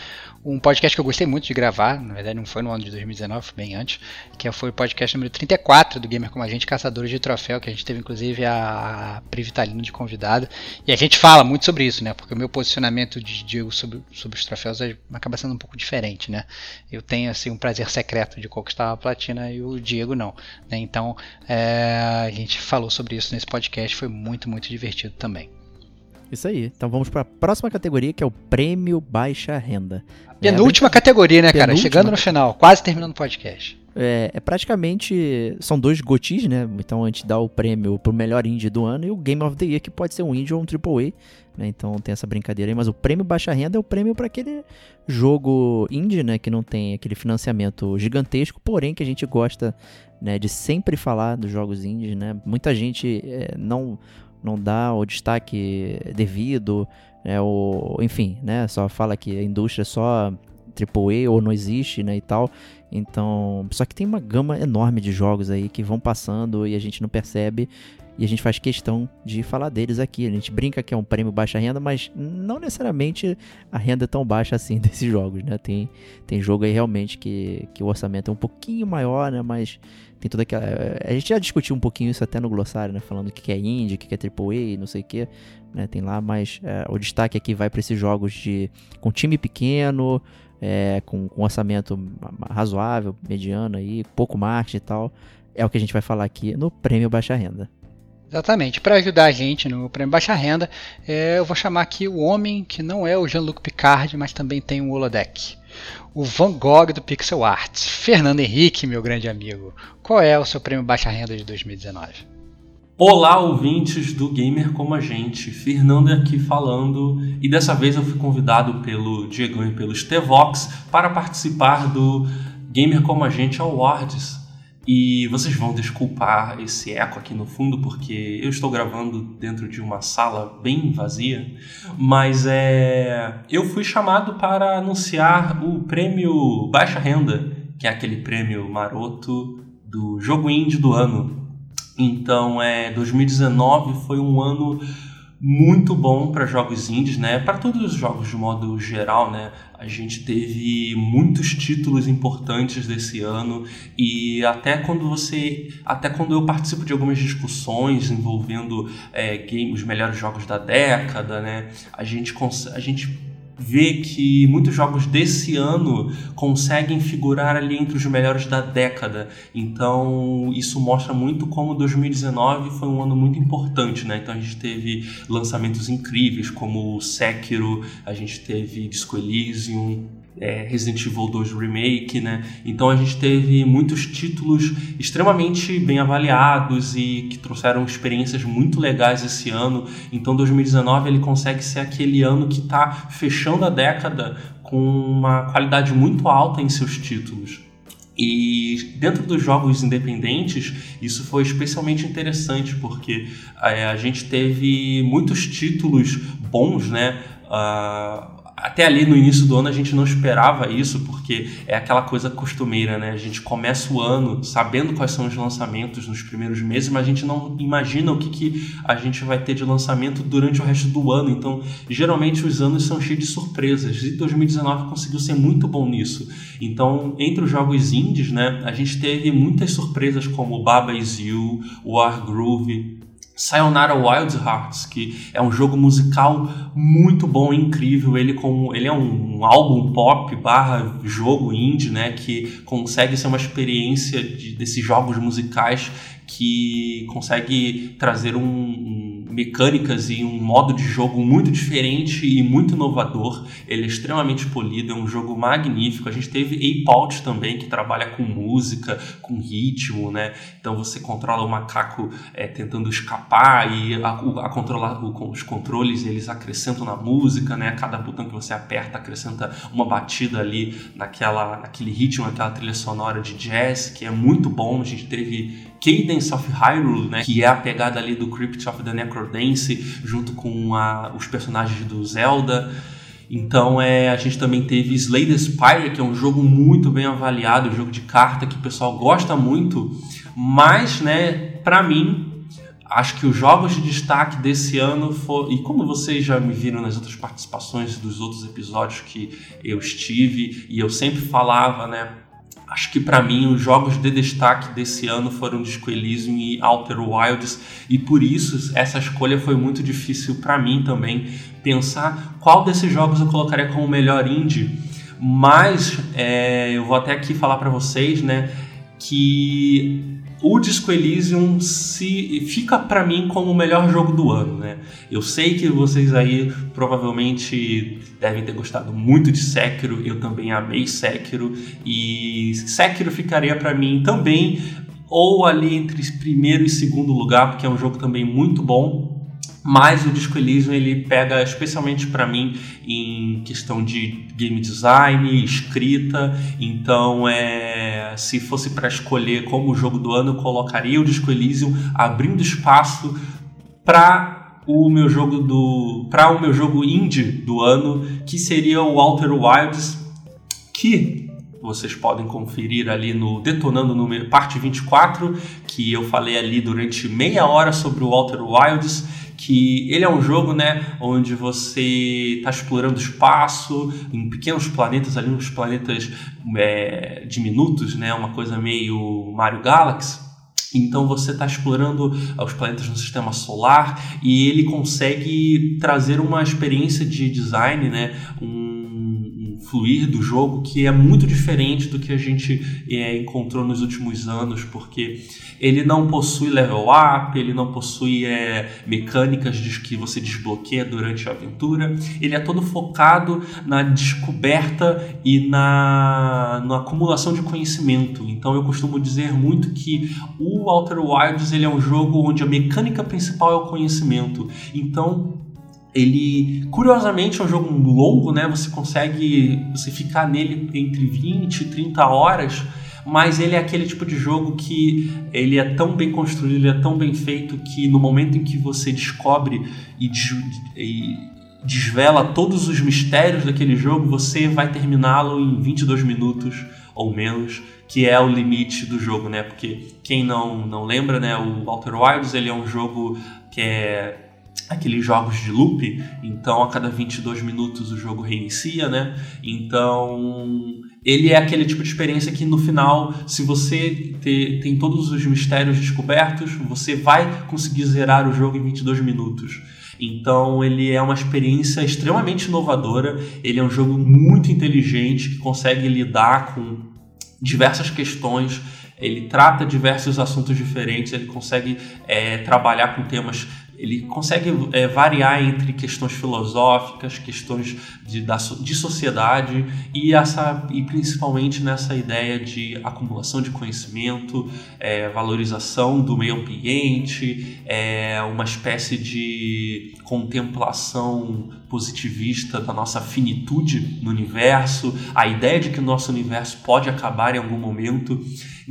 um podcast que eu gostei muito de gravar, na verdade não foi no ano de 2019, foi bem antes, que foi o podcast número 34 do Gamer Como a Gente, Caçadores de Troféu, que a gente teve inclusive a Pri Vitalino de convidada, e a gente fala muito sobre isso, né, porque o meu posicionamento de Diego sobre, sobre os troféus é- acaba sendo um pouco diferente, né, eu tenho assim um prazer secreto de conquistar a platina e o Diego não, né, então é, a gente falou sobre isso nesse podcast, foi muito, muito divertido também. Isso aí. Então vamos pra próxima categoria, que é o Prêmio Baixa Renda. Penúltima categoria, né, cara? Penúltima. Chegando no final, quase terminando o podcast. É, é praticamente. São dois gotis, né? Então a gente dá o prêmio pro melhor indie do ano e o Game of the Year, que pode ser um indie ou um AAA. Né? Então tem essa brincadeira aí. Mas o prêmio baixa renda é o prêmio para aquele jogo indie, né? Que não tem aquele financiamento gigantesco, porém que a gente gosta né, de sempre falar dos jogos indies, né? Muita gente é, não, não dá o destaque devido. É, o, enfim, né? Só fala que a indústria só AAA ou não existe, né? E tal. Então, só que tem uma gama enorme de jogos aí que vão passando e a gente não percebe e a gente faz questão de falar deles aqui. A gente brinca que é um prêmio baixa renda, mas não necessariamente a renda é tão baixa assim *laughs* desses jogos, né? Tem, tem jogo aí realmente que, que o orçamento é um pouquinho maior, né? Mas tem toda aquela. A gente já discutiu um pouquinho isso até no glossário, né? Falando o que é indie, o que é AAA, não sei o que, né? Tem lá, mas é, o destaque aqui vai para esses jogos de com time pequeno, é, com, com orçamento razoável, mediano aí, pouco marketing e tal. É o que a gente vai falar aqui no Prêmio Baixa Renda. Exatamente. Para ajudar a gente no prêmio Baixa Renda, é, eu vou chamar aqui o homem que não é o Jean-Luc Picard, mas também tem um holodeck. O Van Gogh do Pixel Arts. Fernando Henrique, meu grande amigo. Qual é o seu prêmio Baixa Renda de 2019? Olá, ouvintes do Gamer Como a Gente. Fernando aqui falando e dessa vez eu fui convidado pelo Diegão e pelo Stevox para participar do Gamer Como a Gente Awards. E vocês vão desculpar esse eco aqui no fundo porque eu estou gravando dentro de uma sala bem vazia, mas é eu fui chamado para anunciar o prêmio Baixa Renda, que é aquele prêmio maroto do jogo indie do ano. Então, é 2019 foi um ano muito bom para jogos indies, né? Para todos os jogos de modo geral, né? A gente teve muitos títulos importantes desse ano e até quando você, até quando eu participo de algumas discussões envolvendo é, game, os melhores jogos da década, né? A gente a gente vê que muitos jogos desse ano conseguem figurar ali entre os melhores da década. Então, isso mostra muito como 2019 foi um ano muito importante, né? Então a gente teve lançamentos incríveis como Sekiro, a gente teve Disco Elysium, é, Resident Evil 2 Remake, né? Então a gente teve muitos títulos extremamente bem avaliados e que trouxeram experiências muito legais esse ano. Então 2019 ele consegue ser aquele ano que está fechando a década com uma qualidade muito alta em seus títulos. E dentro dos jogos independentes, isso foi especialmente interessante porque é, a gente teve muitos títulos bons, né? Ah, até ali no início do ano a gente não esperava isso, porque é aquela coisa costumeira, né? A gente começa o ano sabendo quais são os lançamentos nos primeiros meses, mas a gente não imagina o que, que a gente vai ter de lançamento durante o resto do ano. Então, geralmente os anos são cheios de surpresas, e 2019 conseguiu ser muito bom nisso. Então, entre os jogos indies, né, a gente teve muitas surpresas como Baba Is You, War Groove, Sayonara Wild Hearts, que é um jogo musical muito bom, incrível. Ele, com, ele é um álbum pop barra jogo indie, né? Que consegue ser uma experiência de, desses jogos musicais que consegue trazer um, um, mecânicas e um modo de jogo muito diferente e muito inovador. Ele é extremamente polido, é um jogo magnífico. A gente teve Ape Out também, que trabalha com música, com ritmo, né? Então você controla o macaco é, tentando escapar e a, a controlar os controles eles acrescentam na música, né? Cada botão que você aperta acrescenta uma batida ali naquela, naquele ritmo, naquela trilha sonora de jazz, que é muito bom. A gente teve Cadence of Hyrule, né, que é a pegada ali do Crypt of the Necrodance, junto com a, os personagens do Zelda. Então é, a gente também teve Slay the Spire, que é um jogo muito bem avaliado, um jogo de carta que o pessoal gosta muito, mas, né, para mim, acho que os jogos de destaque desse ano foram, e como vocês já me viram nas outras participações dos outros episódios que eu estive, e eu sempre falava, né, Acho que para mim os jogos de destaque desse ano foram Disco Elysium e Outer Wilds e por isso essa escolha foi muito difícil para mim também pensar qual desses jogos eu colocaria como melhor indie. Mas é, eu vou até aqui falar para vocês, né, que o Disco Elysium se, fica para mim como o melhor jogo do ano, né? Eu sei que vocês aí provavelmente devem ter gostado muito de Sekiro, eu também amei Sekiro e Sekiro ficaria para mim também ou ali entre primeiro e segundo lugar, porque é um jogo também muito bom. Mas o Disco Elysium ele pega especialmente para mim em questão de game design, escrita. Então, é, se fosse para escolher como jogo do ano, eu colocaria o Disco Elysium abrindo espaço para o meu jogo do para o meu jogo indie do ano, que seria o Outer Wilds, que vocês podem conferir ali no Detonando número parte 24, que eu falei ali durante meia hora sobre o Outer Wilds que ele é um jogo, né, onde você está explorando espaço em pequenos planetas ali, uns planetas é, diminutos, né, uma coisa meio Mario Galaxy. Então você está explorando os planetas no sistema solar e ele consegue trazer uma experiência de design, né, um fluir do jogo que é muito diferente do que a gente é, encontrou nos últimos anos, porque ele não possui level up, ele não possui é, mecânicas de que você desbloqueia durante a aventura, ele é todo focado na descoberta e na, na acumulação de conhecimento. Então eu costumo dizer muito que o Outer Wilds ele é um jogo onde a mecânica principal é o conhecimento. Então ele, curiosamente, é um jogo longo, né? Você consegue você ficar nele entre 20 e 30 horas, mas ele é aquele tipo de jogo que ele é tão bem construído, ele é tão bem feito que no momento em que você descobre e, des e desvela todos os mistérios daquele jogo, você vai terminá-lo em 22 minutos ou menos, que é o limite do jogo, né? Porque quem não, não lembra, né? O Walter Wilds ele é um jogo que é aqueles jogos de loop, então a cada 22 minutos o jogo reinicia, né? Então ele é aquele tipo de experiência que no final, se você ter, tem todos os mistérios descobertos, você vai conseguir zerar o jogo em 22 minutos. Então ele é uma experiência extremamente inovadora, ele é um jogo muito inteligente que consegue lidar com diversas questões ele trata diversos assuntos diferentes, ele consegue é, trabalhar com temas ele consegue é, variar entre questões filosóficas, questões de, da, de sociedade e, essa, e principalmente nessa ideia de acumulação de conhecimento, é, valorização do meio ambiente, é, uma espécie de contemplação positivista da nossa finitude no universo, a ideia de que o nosso universo pode acabar em algum momento.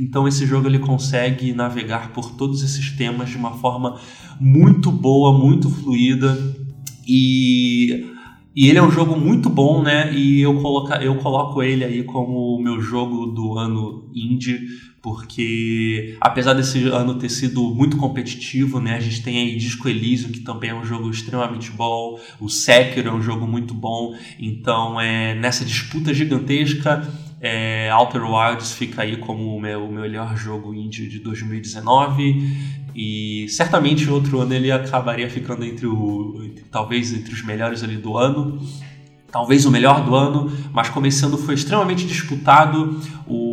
Então esse jogo ele consegue navegar por todos esses temas de uma forma muito boa, muito fluida e e ele é um jogo muito bom, né? E eu, coloca, eu coloco ele aí como o meu jogo do ano indie, porque apesar desse ano ter sido muito competitivo, né? A gente tem aí Disco Elysium, que também é um jogo extremamente bom, o Sekiro é um jogo muito bom, então é nessa disputa gigantesca é, Outer Wilds fica aí como o meu, o melhor jogo indie de 2019 e certamente outro ano ele acabaria ficando entre o entre, talvez entre os melhores ali do ano, talvez o melhor do ano, mas começando foi extremamente disputado. O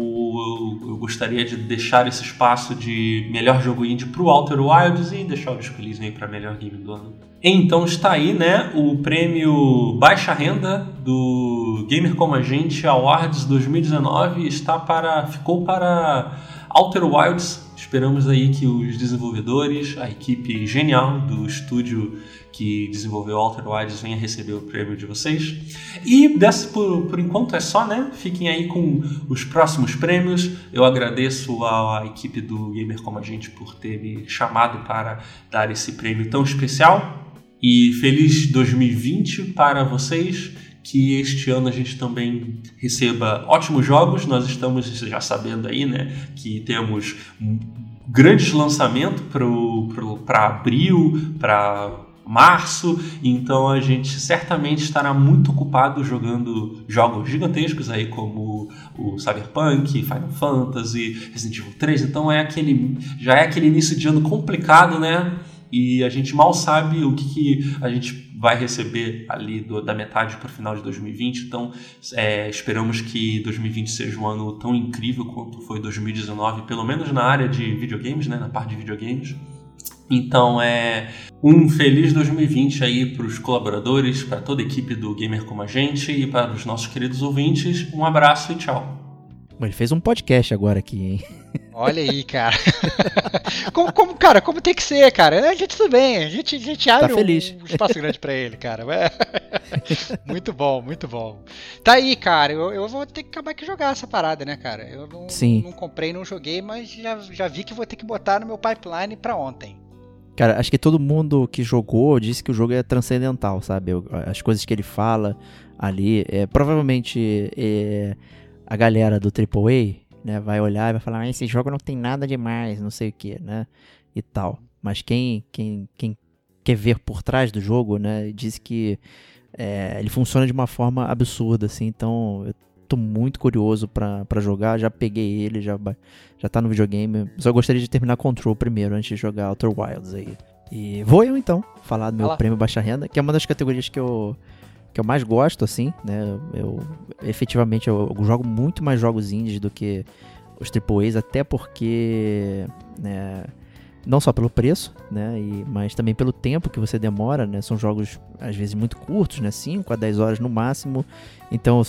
eu gostaria de deixar esse espaço de melhor jogo indie pro Outer Wilds e deixar o disco aí para melhor game do ano. Então está aí, né, o prêmio Baixa Renda do Gamer Como a Gente Awards 2019 está para ficou para Outer Wilds. Esperamos aí que os desenvolvedores, a equipe genial do estúdio que desenvolveu Outer Wilds venha receber o prêmio de vocês. E dessa, por, por enquanto é só, né? Fiquem aí com os próximos prêmios. Eu agradeço à, à equipe do Gamer Como a Gente por ter me chamado para dar esse prêmio tão especial. E feliz 2020 para vocês. Que este ano a gente também receba ótimos jogos. Nós estamos já sabendo aí, né? Que temos grandes lançamentos para abril, para março, então a gente certamente estará muito ocupado jogando jogos gigantescos aí como o Cyberpunk, Final Fantasy, Resident Evil 3, então é aquele já é aquele início de ano complicado, né? E a gente mal sabe o que, que a gente vai receber ali do, da metade para o final de 2020. Então, é, esperamos que 2020 seja um ano tão incrível quanto foi 2019, pelo menos na área de videogames, né, na parte de videogames. Então é um feliz 2020 aí para os colaboradores, para toda a equipe do Gamer Como a Gente e para os nossos queridos ouvintes. Um abraço e tchau. Ele fez um podcast agora aqui, hein? Olha aí, cara. *laughs* como, como, cara, como tem que ser, cara? A gente tudo bem, a gente, a gente abre tá feliz. Um, um espaço grande para ele, cara. *laughs* muito bom, muito bom. Tá aí, cara. Eu, eu vou ter que acabar que jogar essa parada, né, cara? Eu não, Sim. não comprei, não joguei, mas já, já vi que vou ter que botar no meu pipeline para ontem. Cara, acho que todo mundo que jogou disse que o jogo é transcendental, sabe? As coisas que ele fala ali. É, provavelmente é, a galera do AAA né, vai olhar e vai falar: ah, esse jogo não tem nada demais, não sei o que, né? E tal. Mas quem, quem, quem quer ver por trás do jogo, né, diz que é, ele funciona de uma forma absurda, assim. Então eu tô muito curioso para jogar. Já peguei ele, já, já tá no videogame. Só gostaria de terminar Control primeiro, antes de jogar Outer Wilds aí. E vou eu então falar do meu Olá. prêmio Baixa Renda, que é uma das categorias que eu, que eu mais gosto, assim, né? Eu efetivamente eu, eu jogo muito mais jogos indies do que os AAAs, até porque. Né, não só pelo preço, né, e, mas também pelo tempo que você demora, né, são jogos às vezes muito curtos, né, 5 a 10 horas no máximo, então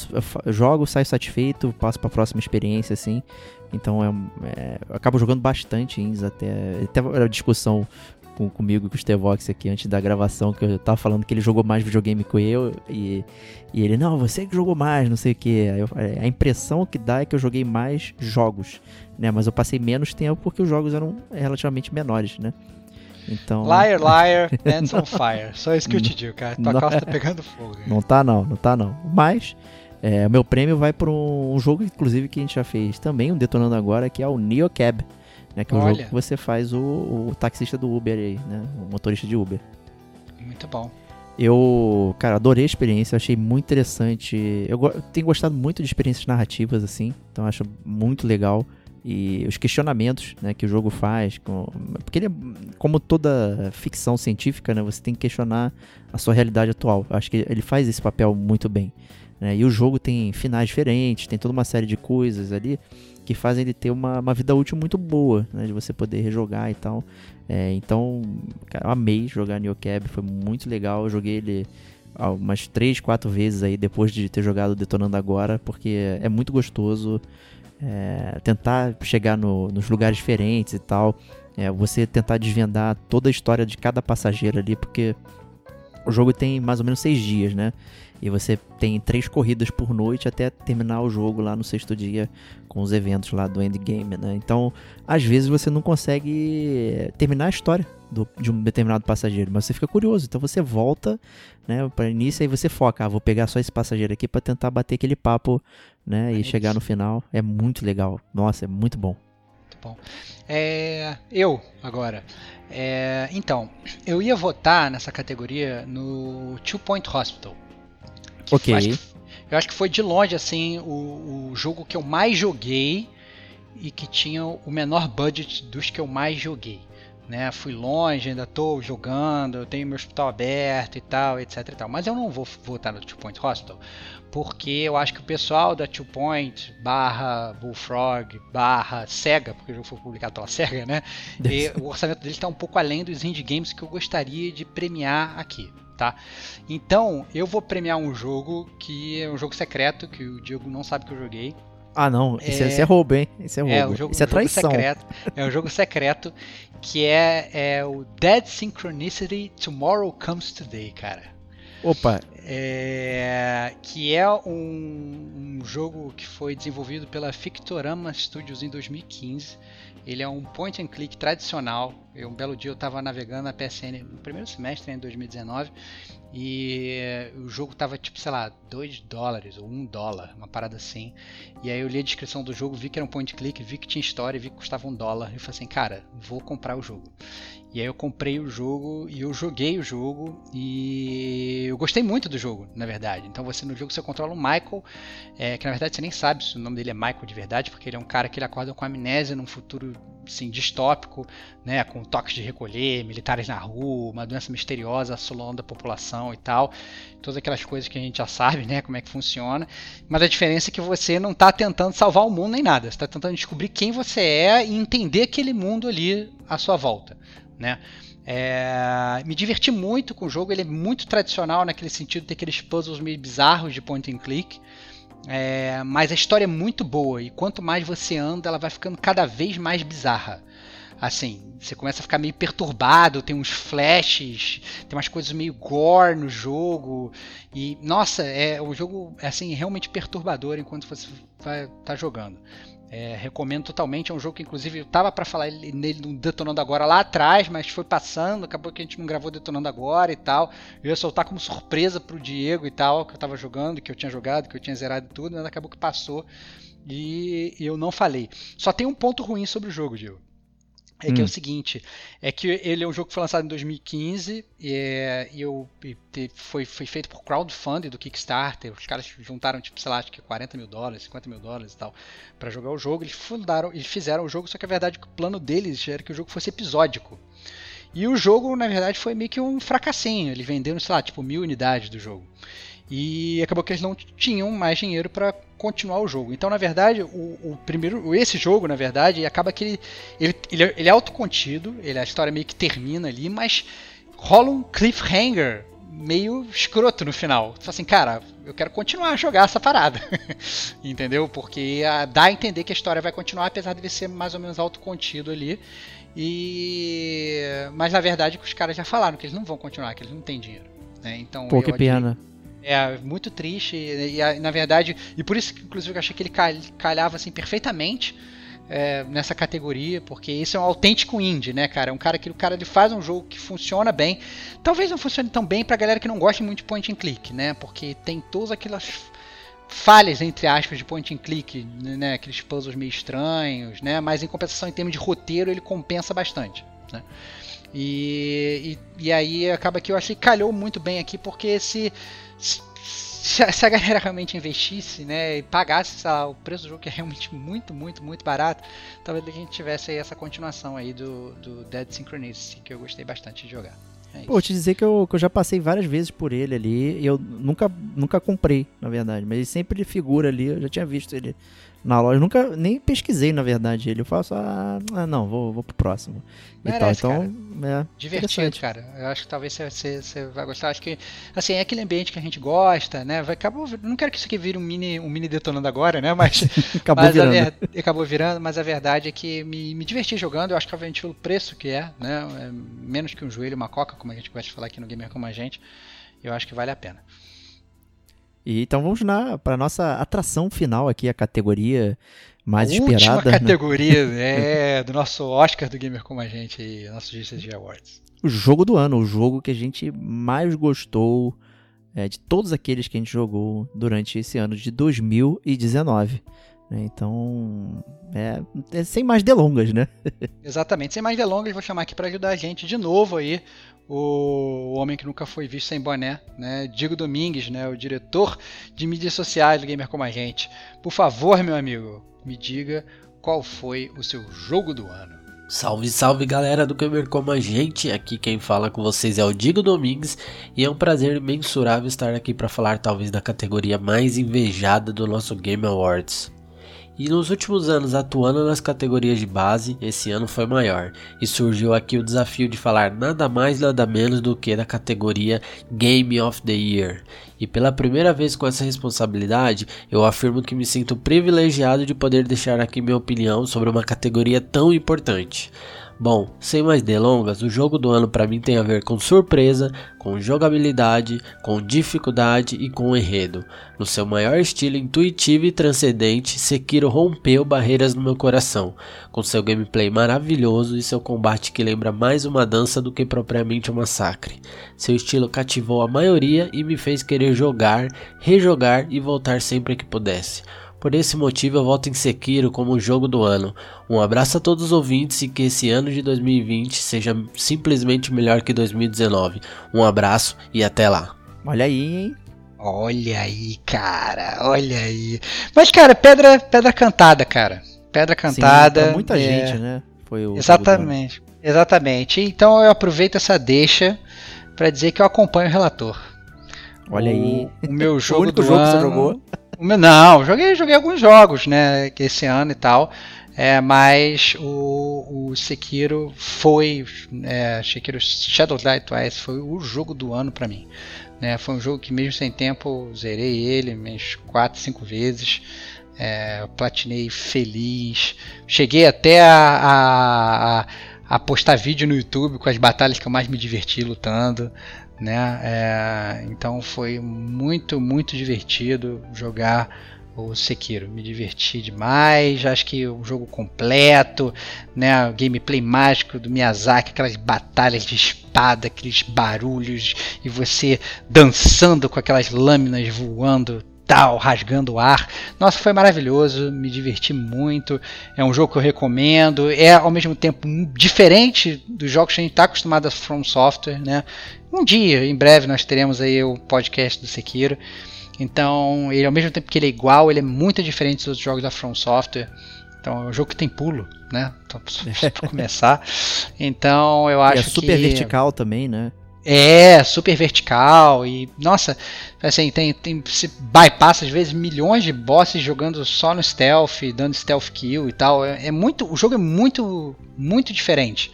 eu jogo, saio satisfeito, passo para a próxima experiência, assim, então é, é, eu acabo jogando bastante indies até, até a discussão com, comigo e com o Stevox aqui antes da gravação, que eu tava falando que ele jogou mais videogame que eu, e, e ele, não, você que jogou mais, não sei o que. A impressão que dá é que eu joguei mais jogos, né? Mas eu passei menos tempo porque os jogos eram relativamente menores, né? Então... Liar, liar, *laughs* hands on fire. Só isso que eu te digo, cara. Tua não, calça tá pegando fogo. Não tá não, não tá não. Mas é, o meu prêmio vai para um jogo, inclusive, que a gente já fez também, um Detonando Agora, que é o Neo Cab né? Que é o jogo que você faz o, o taxista do Uber aí, né? O motorista de Uber. Muito bom. Eu, cara, adorei a experiência, achei muito interessante. Eu, eu tenho gostado muito de experiências narrativas, assim, então acho muito legal. E os questionamentos né, que o jogo faz. Com, porque ele é, como toda ficção científica, né, você tem que questionar a sua realidade atual. Eu acho que ele faz esse papel muito bem. Né, e o jogo tem finais diferentes, tem toda uma série de coisas ali que fazem ele ter uma, uma vida útil muito boa, né? De você poder rejogar e tal. É, então, cara, eu amei jogar Neo Cab, foi muito legal. Eu joguei ele umas 3, 4 vezes aí depois de ter jogado Detonando Agora, porque é muito gostoso é, tentar chegar no, nos lugares diferentes e tal. É, você tentar desvendar toda a história de cada passageiro ali, porque o jogo tem mais ou menos 6 dias, né? E você tem três corridas por noite até terminar o jogo lá no sexto dia com os eventos lá do endgame, né? Então, às vezes você não consegue terminar a história do, de um determinado passageiro, mas você fica curioso. Então você volta, né, para início e você foca, ah, vou pegar só esse passageiro aqui para tentar bater aquele papo, né, é e chegar no final. É muito legal. Nossa, é muito bom. Muito bom. É, eu agora. É, então, eu ia votar nessa categoria no Two Point Hospital. Ok. Eu acho, que, eu acho que foi de longe assim o, o jogo que eu mais joguei e que tinha o menor budget dos que eu mais joguei. Né, fui longe, ainda estou jogando, eu tenho meu hospital aberto e tal, etc e tal. Mas eu não vou votar no Two Point Hospital porque eu acho que o pessoal da Two Point, barra Bullfrog, barra Sega, porque o jogo foi publicado pela Sega, né? E o orçamento deles está um pouco além dos indie games que eu gostaria de premiar aqui. Tá? Então, eu vou premiar um jogo que é um jogo secreto, que o Diego não sabe que eu joguei. Ah, não, isso é, é roubo, hein? Isso é roubo. É, um jogo, isso é traição. Secreto, é um jogo secreto que é, é o Dead Synchronicity Tomorrow Comes Today, cara. Opa! É, que é um, um, jogo que foi desenvolvido pela Fictorama Studios em 2015. Ele é um point and click tradicional. Eu, um belo dia eu estava navegando na PSN no primeiro semestre, em 2019, e o jogo tava tipo, sei lá, 2 dólares ou 1 um dólar, uma parada assim. E aí eu li a descrição do jogo, vi que era um point click, vi que tinha história, vi que custava um dólar. E falei assim, cara, vou comprar o jogo. E aí eu comprei o jogo e eu joguei o jogo e eu gostei muito do jogo, na verdade. Então você no jogo você controla o Michael, é, que na verdade você nem sabe se o nome dele é Michael de verdade, porque ele é um cara que ele acorda com amnésia num futuro assim, distópico, né, com toques de recolher, militares na rua, uma doença misteriosa assolando a população e tal, todas aquelas coisas que a gente já sabe, né, como é que funciona. Mas a diferença é que você não está tentando salvar o mundo nem nada, você está tentando descobrir quem você é e entender aquele mundo ali à sua volta, né? É, me diverti muito com o jogo, ele é muito tradicional naquele sentido, tem aqueles puzzles meio bizarros de point and click. É, mas a história é muito boa e quanto mais você anda, ela vai ficando cada vez mais bizarra. Assim, você começa a ficar meio perturbado, tem uns flashes, tem umas coisas meio gore no jogo. E, nossa, é o jogo é assim, realmente perturbador enquanto você vai tá jogando. É, recomendo totalmente. É um jogo que, inclusive, eu tava para falar nele no Detonando Agora lá atrás, mas foi passando. Acabou que a gente não gravou Detonando Agora e tal. Eu ia soltar como surpresa pro Diego e tal, que eu tava jogando, que eu tinha jogado, que eu tinha zerado tudo, mas acabou que passou e eu não falei. Só tem um ponto ruim sobre o jogo, Diego é hum. que é o hum. seguinte, é que ele é um jogo que foi lançado em 2015 e, é, e eu, e foi, foi feito por crowdfunding do Kickstarter. Os caras juntaram, tipo, sei lá, acho que 40 mil dólares, 50 mil dólares e tal, para jogar o jogo. Eles fundaram, eles fizeram o jogo, só que a verdade é que o plano deles era que o jogo fosse episódico. E o jogo, na verdade, foi meio que um fracassinho. Eles venderam, sei lá, tipo, mil unidades do jogo. E acabou que eles não tinham mais dinheiro para continuar o jogo. Então, na verdade, o, o, primeiro, esse jogo, na verdade, acaba que ele, ele, ele, é, ele é autocontido, ele, a história meio que termina ali, mas rola um cliffhanger meio escroto no final. Tu fala assim, cara, eu quero continuar a jogar essa parada. *laughs* Entendeu? Porque a, dá a entender que a história vai continuar, apesar de ele ser mais ou menos autocontido ali. E mas na verdade os caras já falaram que eles não vão continuar, que eles não têm dinheiro. Né? Então, Pô, que pena. É, muito triste. E, e, na verdade, e por isso que inclusive eu achei que ele calhava assim perfeitamente é, nessa categoria, porque isso é um autêntico indie, né, cara? Um cara que o cara ele faz um jogo que funciona bem. Talvez não funcione tão bem pra galera que não gosta muito de point and click, né? Porque tem todas aquelas falhas, entre aspas, de point and click, né? Aqueles puzzles meio estranhos, né? Mas em compensação, em termos de roteiro, ele compensa bastante, né? E, e, e aí acaba que eu achei que calhou muito bem aqui, porque esse se a, galera realmente investisse, né, e pagasse lá, o preço do jogo que é realmente muito, muito, muito barato, talvez a gente tivesse essa continuação aí do, do Dead Synchronicity, que eu gostei bastante de jogar. É Pô, te dizer que eu, que eu já passei várias vezes por ele ali, e eu nunca, nunca comprei, na verdade, mas ele sempre figura ali, eu já tinha visto ele na loja. Nunca nem pesquisei, na verdade, ele. Eu faço, ah, não, vou, vou pro próximo. Merece, tal. Então, cara. é. Divertido, cara. Eu acho que talvez você, você vai gostar. Acho que, assim, é aquele ambiente que a gente gosta, né? Vai, acabou, não quero que isso aqui vire um mini, um mini detonando agora, né? Mas, *laughs* acabou, mas virando. Ver, acabou virando, mas a verdade é que me, me diverti jogando. Eu acho que, obviamente, pelo preço que é, né? É menos que um joelho, uma coca, como a gente gosta de falar aqui no Gamer Como a Gente. Eu acho que vale a pena. E, então vamos para nossa atração final aqui, a categoria mais a esperada. Última né? categoria *laughs* é, do nosso Oscar do Gamer como a gente aí, nosso GCG Awards. O jogo do ano, o jogo que a gente mais gostou é, de todos aqueles que a gente jogou durante esse ano de 2019. Né? Então, é, é, sem mais delongas, né? *laughs* Exatamente, sem mais delongas, vou chamar aqui para ajudar a gente de novo aí o homem que nunca foi visto sem boné, né? Diego Domingues, né? O diretor de mídias sociais do Gamer Como a Gente. Por favor, meu amigo, me diga qual foi o seu jogo do ano. Salve, salve galera do Gamer Como a Gente, aqui quem fala com vocês é o Digo Domingues e é um prazer imensurável estar aqui para falar talvez da categoria mais invejada do nosso Game Awards. E nos últimos anos atuando nas categorias de base, esse ano foi maior, e surgiu aqui o desafio de falar nada mais nada menos do que da categoria Game of the Year. E pela primeira vez com essa responsabilidade, eu afirmo que me sinto privilegiado de poder deixar aqui minha opinião sobre uma categoria tão importante. Bom, sem mais delongas, o jogo do ano para mim tem a ver com surpresa, com jogabilidade, com dificuldade e com enredo. No seu maior estilo intuitivo e transcendente, Sekiro rompeu barreiras no meu coração, com seu gameplay maravilhoso e seu combate que lembra mais uma dança do que propriamente um massacre. Seu estilo cativou a maioria e me fez querer jogar, rejogar e voltar sempre que pudesse. Por esse motivo eu voto em Sekiro como o jogo do ano. Um abraço a todos os ouvintes e que esse ano de 2020 seja simplesmente melhor que 2019. Um abraço e até lá. Olha aí, hein? Olha aí, cara, olha aí. Mas, cara, pedra, pedra cantada, cara. Pedra cantada. Sim, pra muita é... gente, né? Foi o exatamente, exatamente. Então eu aproveito essa deixa para dizer que eu acompanho o relator. Olha o, aí. O meu *laughs* jogo o único do jogo ano, que você jogou? Não, joguei, joguei alguns jogos, né, esse ano e tal. É, mas o, o Sekiro foi, é, Sekiro Shadow Die Twice foi o jogo do ano para mim. Né? Foi um jogo que mesmo sem tempo zerei ele umas 4, 5 vezes. É, platinei feliz. Cheguei até a, a, a, postar vídeo no YouTube com as batalhas que eu mais me diverti lutando né? É, então foi muito, muito divertido jogar o Sekiro. Me diverti demais, acho que o jogo completo, né? O gameplay mágico do Miyazaki, aquelas batalhas de espada, aqueles barulhos e você dançando com aquelas lâminas voando tal, rasgando o ar. Nossa, foi maravilhoso, me diverti muito. É um jogo que eu recomendo. É ao mesmo tempo diferente dos jogos que a gente está acostumado a From Software, né? Um dia, em breve, nós teremos aí o podcast do Sekiro. Então, ele ao mesmo tempo que ele é igual, ele é muito diferente dos outros jogos da From Software. Então, é um jogo que tem pulo, né? Então, *laughs* para começar. Então, eu acho e é super que... vertical também, né? É, super vertical e nossa, assim, tem, tem se bypassa às vezes milhões de bosses jogando só no stealth, dando stealth kill e tal. É, é muito, o jogo é muito, muito diferente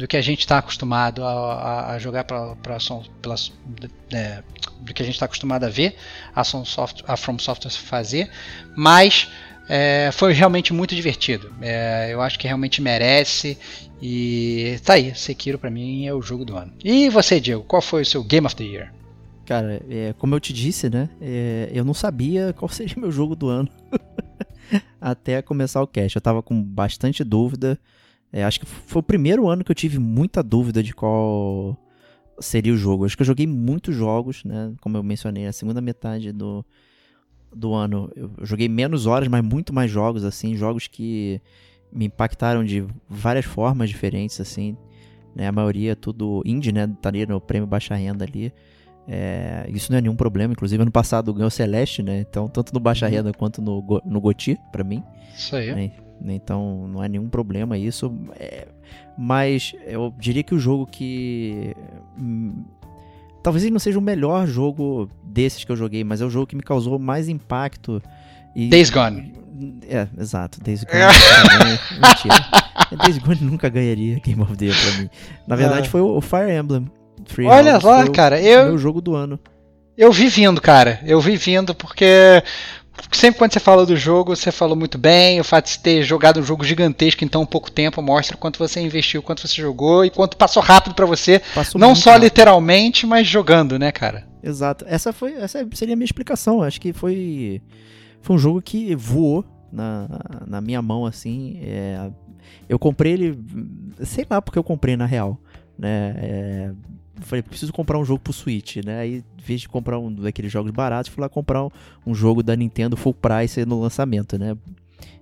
do que a gente está acostumado a, a, a jogar para pela, é, do que a gente está acostumado a ver a, Soft, a From Software fazer, mas é, foi realmente muito divertido. É, eu acho que realmente merece e tá aí, Sekiro para mim é o jogo do ano. E você, Diego, qual foi o seu Game of the Year? Cara, é, como eu te disse, né? É, eu não sabia *laughs* qual seria meu jogo do ano *laughs* até começar o cast. Eu tava com bastante dúvida. É, acho que foi o primeiro ano que eu tive muita dúvida de qual seria o jogo. Acho que eu joguei muitos jogos, né? Como eu mencionei, a segunda metade do, do ano eu joguei menos horas, mas muito mais jogos, assim, jogos que me impactaram de várias formas diferentes, assim. Né? A maioria tudo indie, né? Estaria no prêmio baixa renda ali. É, isso não é nenhum problema. Inclusive, ano passado ganhou Celeste, né? Então, tanto no baixa uhum. renda quanto no, no Goti, pra mim. Isso aí. Né? Então, não é nenhum problema isso. É, mas eu diria que o jogo que. Hum, talvez ele não seja o melhor jogo desses que eu joguei, mas é o jogo que me causou mais impacto. E, Days Gone. É, exato. Days *laughs* Gone. Mentira. Days Gone nunca ganharia Game of the Year pra mim. Na verdade, ah. foi o Fire Emblem. Free Olha lá, cara. O, eu... meu jogo do ano. Eu vi vindo, cara. Eu vi vindo porque sempre quando você fala do jogo, você falou muito bem. O fato de ter jogado um jogo gigantesco em tão pouco tempo mostra quanto você investiu, quanto você jogou e quanto passou rápido para você. Passou não só rápido. literalmente, mas jogando, né, cara? Exato. Essa foi, essa seria a minha explicação. Acho que foi foi um jogo que voou na, na minha mão, assim. É, eu comprei ele, sei lá porque eu comprei na real, né? É, falei, preciso comprar um jogo pro Switch, né? Aí, em vez de comprar um daqueles jogos baratos, fui lá comprar um, um jogo da Nintendo full price no lançamento, né?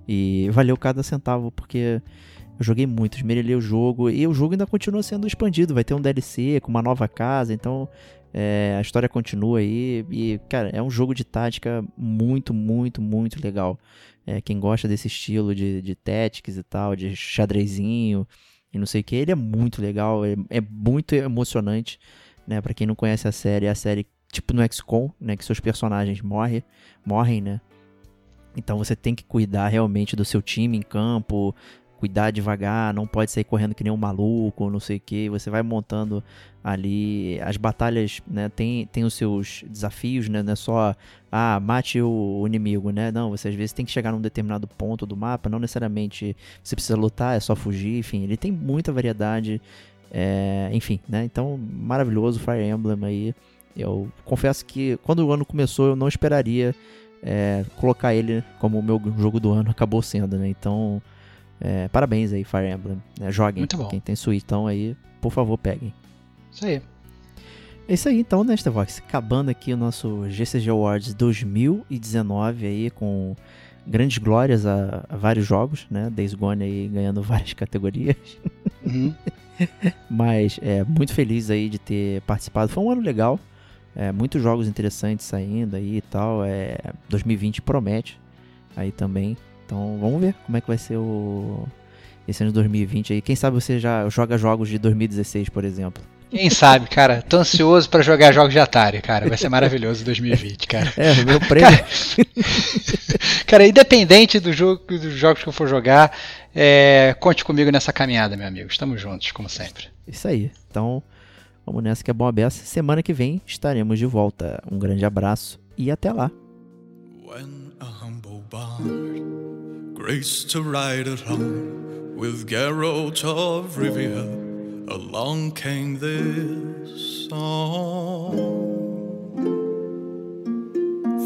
E valeu cada centavo, porque eu joguei muito, esmerelhei o jogo, e o jogo ainda continua sendo expandido, vai ter um DLC com uma nova casa, então É, a história continua aí e, cara, é um jogo de tática muito, muito, muito legal. É, quem gosta desse estilo de, de tactics e tal, de xadrezinho e não sei o que, ele é muito legal, é, é muito emocionante, né? Pra quem não conhece a série, é a série tipo no XCOM, né? Que seus personagens morrem, morrem, né? Então você tem que cuidar realmente do seu time em campo, cuidar devagar, não pode sair correndo que nem um maluco, não sei o que. Você vai montando ali. As batalhas, né, tem, tem os seus desafios, né? Não é só, ah, mate o inimigo, né? Não, você às vezes tem que chegar num determinado ponto do mapa, não necessariamente você precisa lutar, é só fugir, enfim. Ele tem muita variedade, é, enfim, né? Então, maravilhoso Fire Emblem aí. Eu confesso que quando o ano começou eu não esperaria é, colocar ele como o meu jogo do ano acabou sendo, né? Então, é, parabéns aí, Fire Emblem. Né? Joguem. Muito bom. Quem tem Switch, então aí, por favor, peguem. Isso aí. É isso aí, então, né, Vox? Acabando aqui o nosso GCG Awards 2019 aí, com grandes glórias a, a vários jogos, né? Days Gone aí ganhando *laughs* várias categorias. Uhum. *laughs* Mas é muito feliz aí de ter participado. Foi um ano legal. É, muitos jogos interessantes saindo aí e tal. É, 2020 promete aí também. Então vamos ver como é que vai ser o esse ano de 2020 aí. Quem sabe você já joga jogos de 2016, por exemplo. Quem sabe, cara? Tô ansioso para jogar jogos de Atari, cara. Vai ser maravilhoso 2020, cara. É, o meu *laughs* prêmio. Cara, cara, independente do jogo, dos jogos que eu for jogar, é, conte comigo nessa caminhada, meu amigo. Estamos juntos, como sempre. Isso aí. Então, vamos nessa que é bom a beça. Semana que vem estaremos de volta. Um grande abraço e até lá. Grace to ride along with Geralt of Rivia. Along came this song.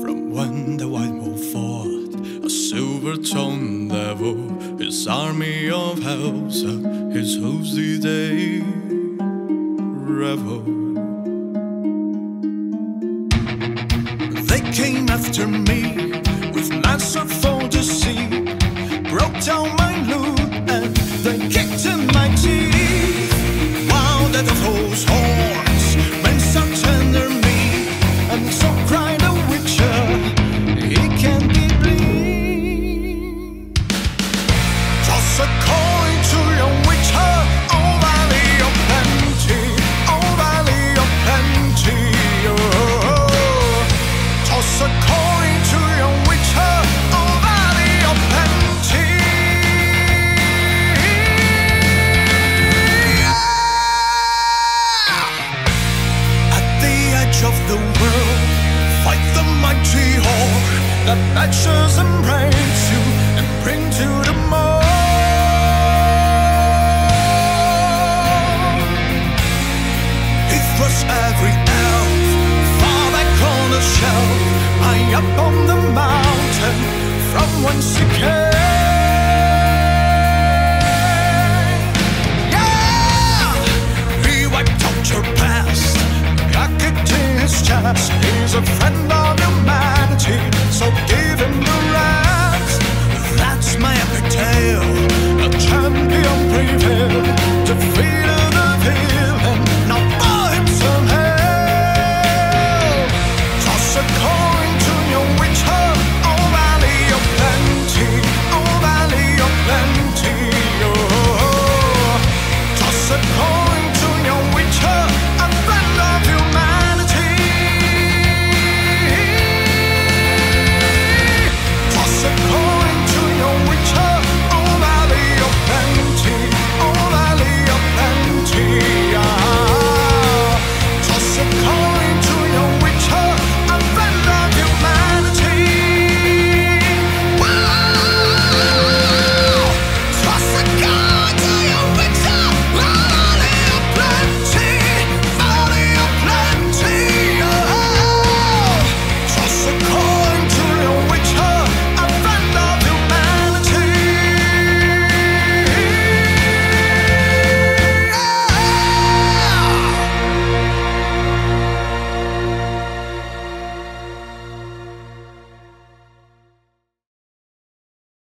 From when the white wolf fought a silver-tongued devil, his army of Helsa, his hooves they revel. They came after me with to see don't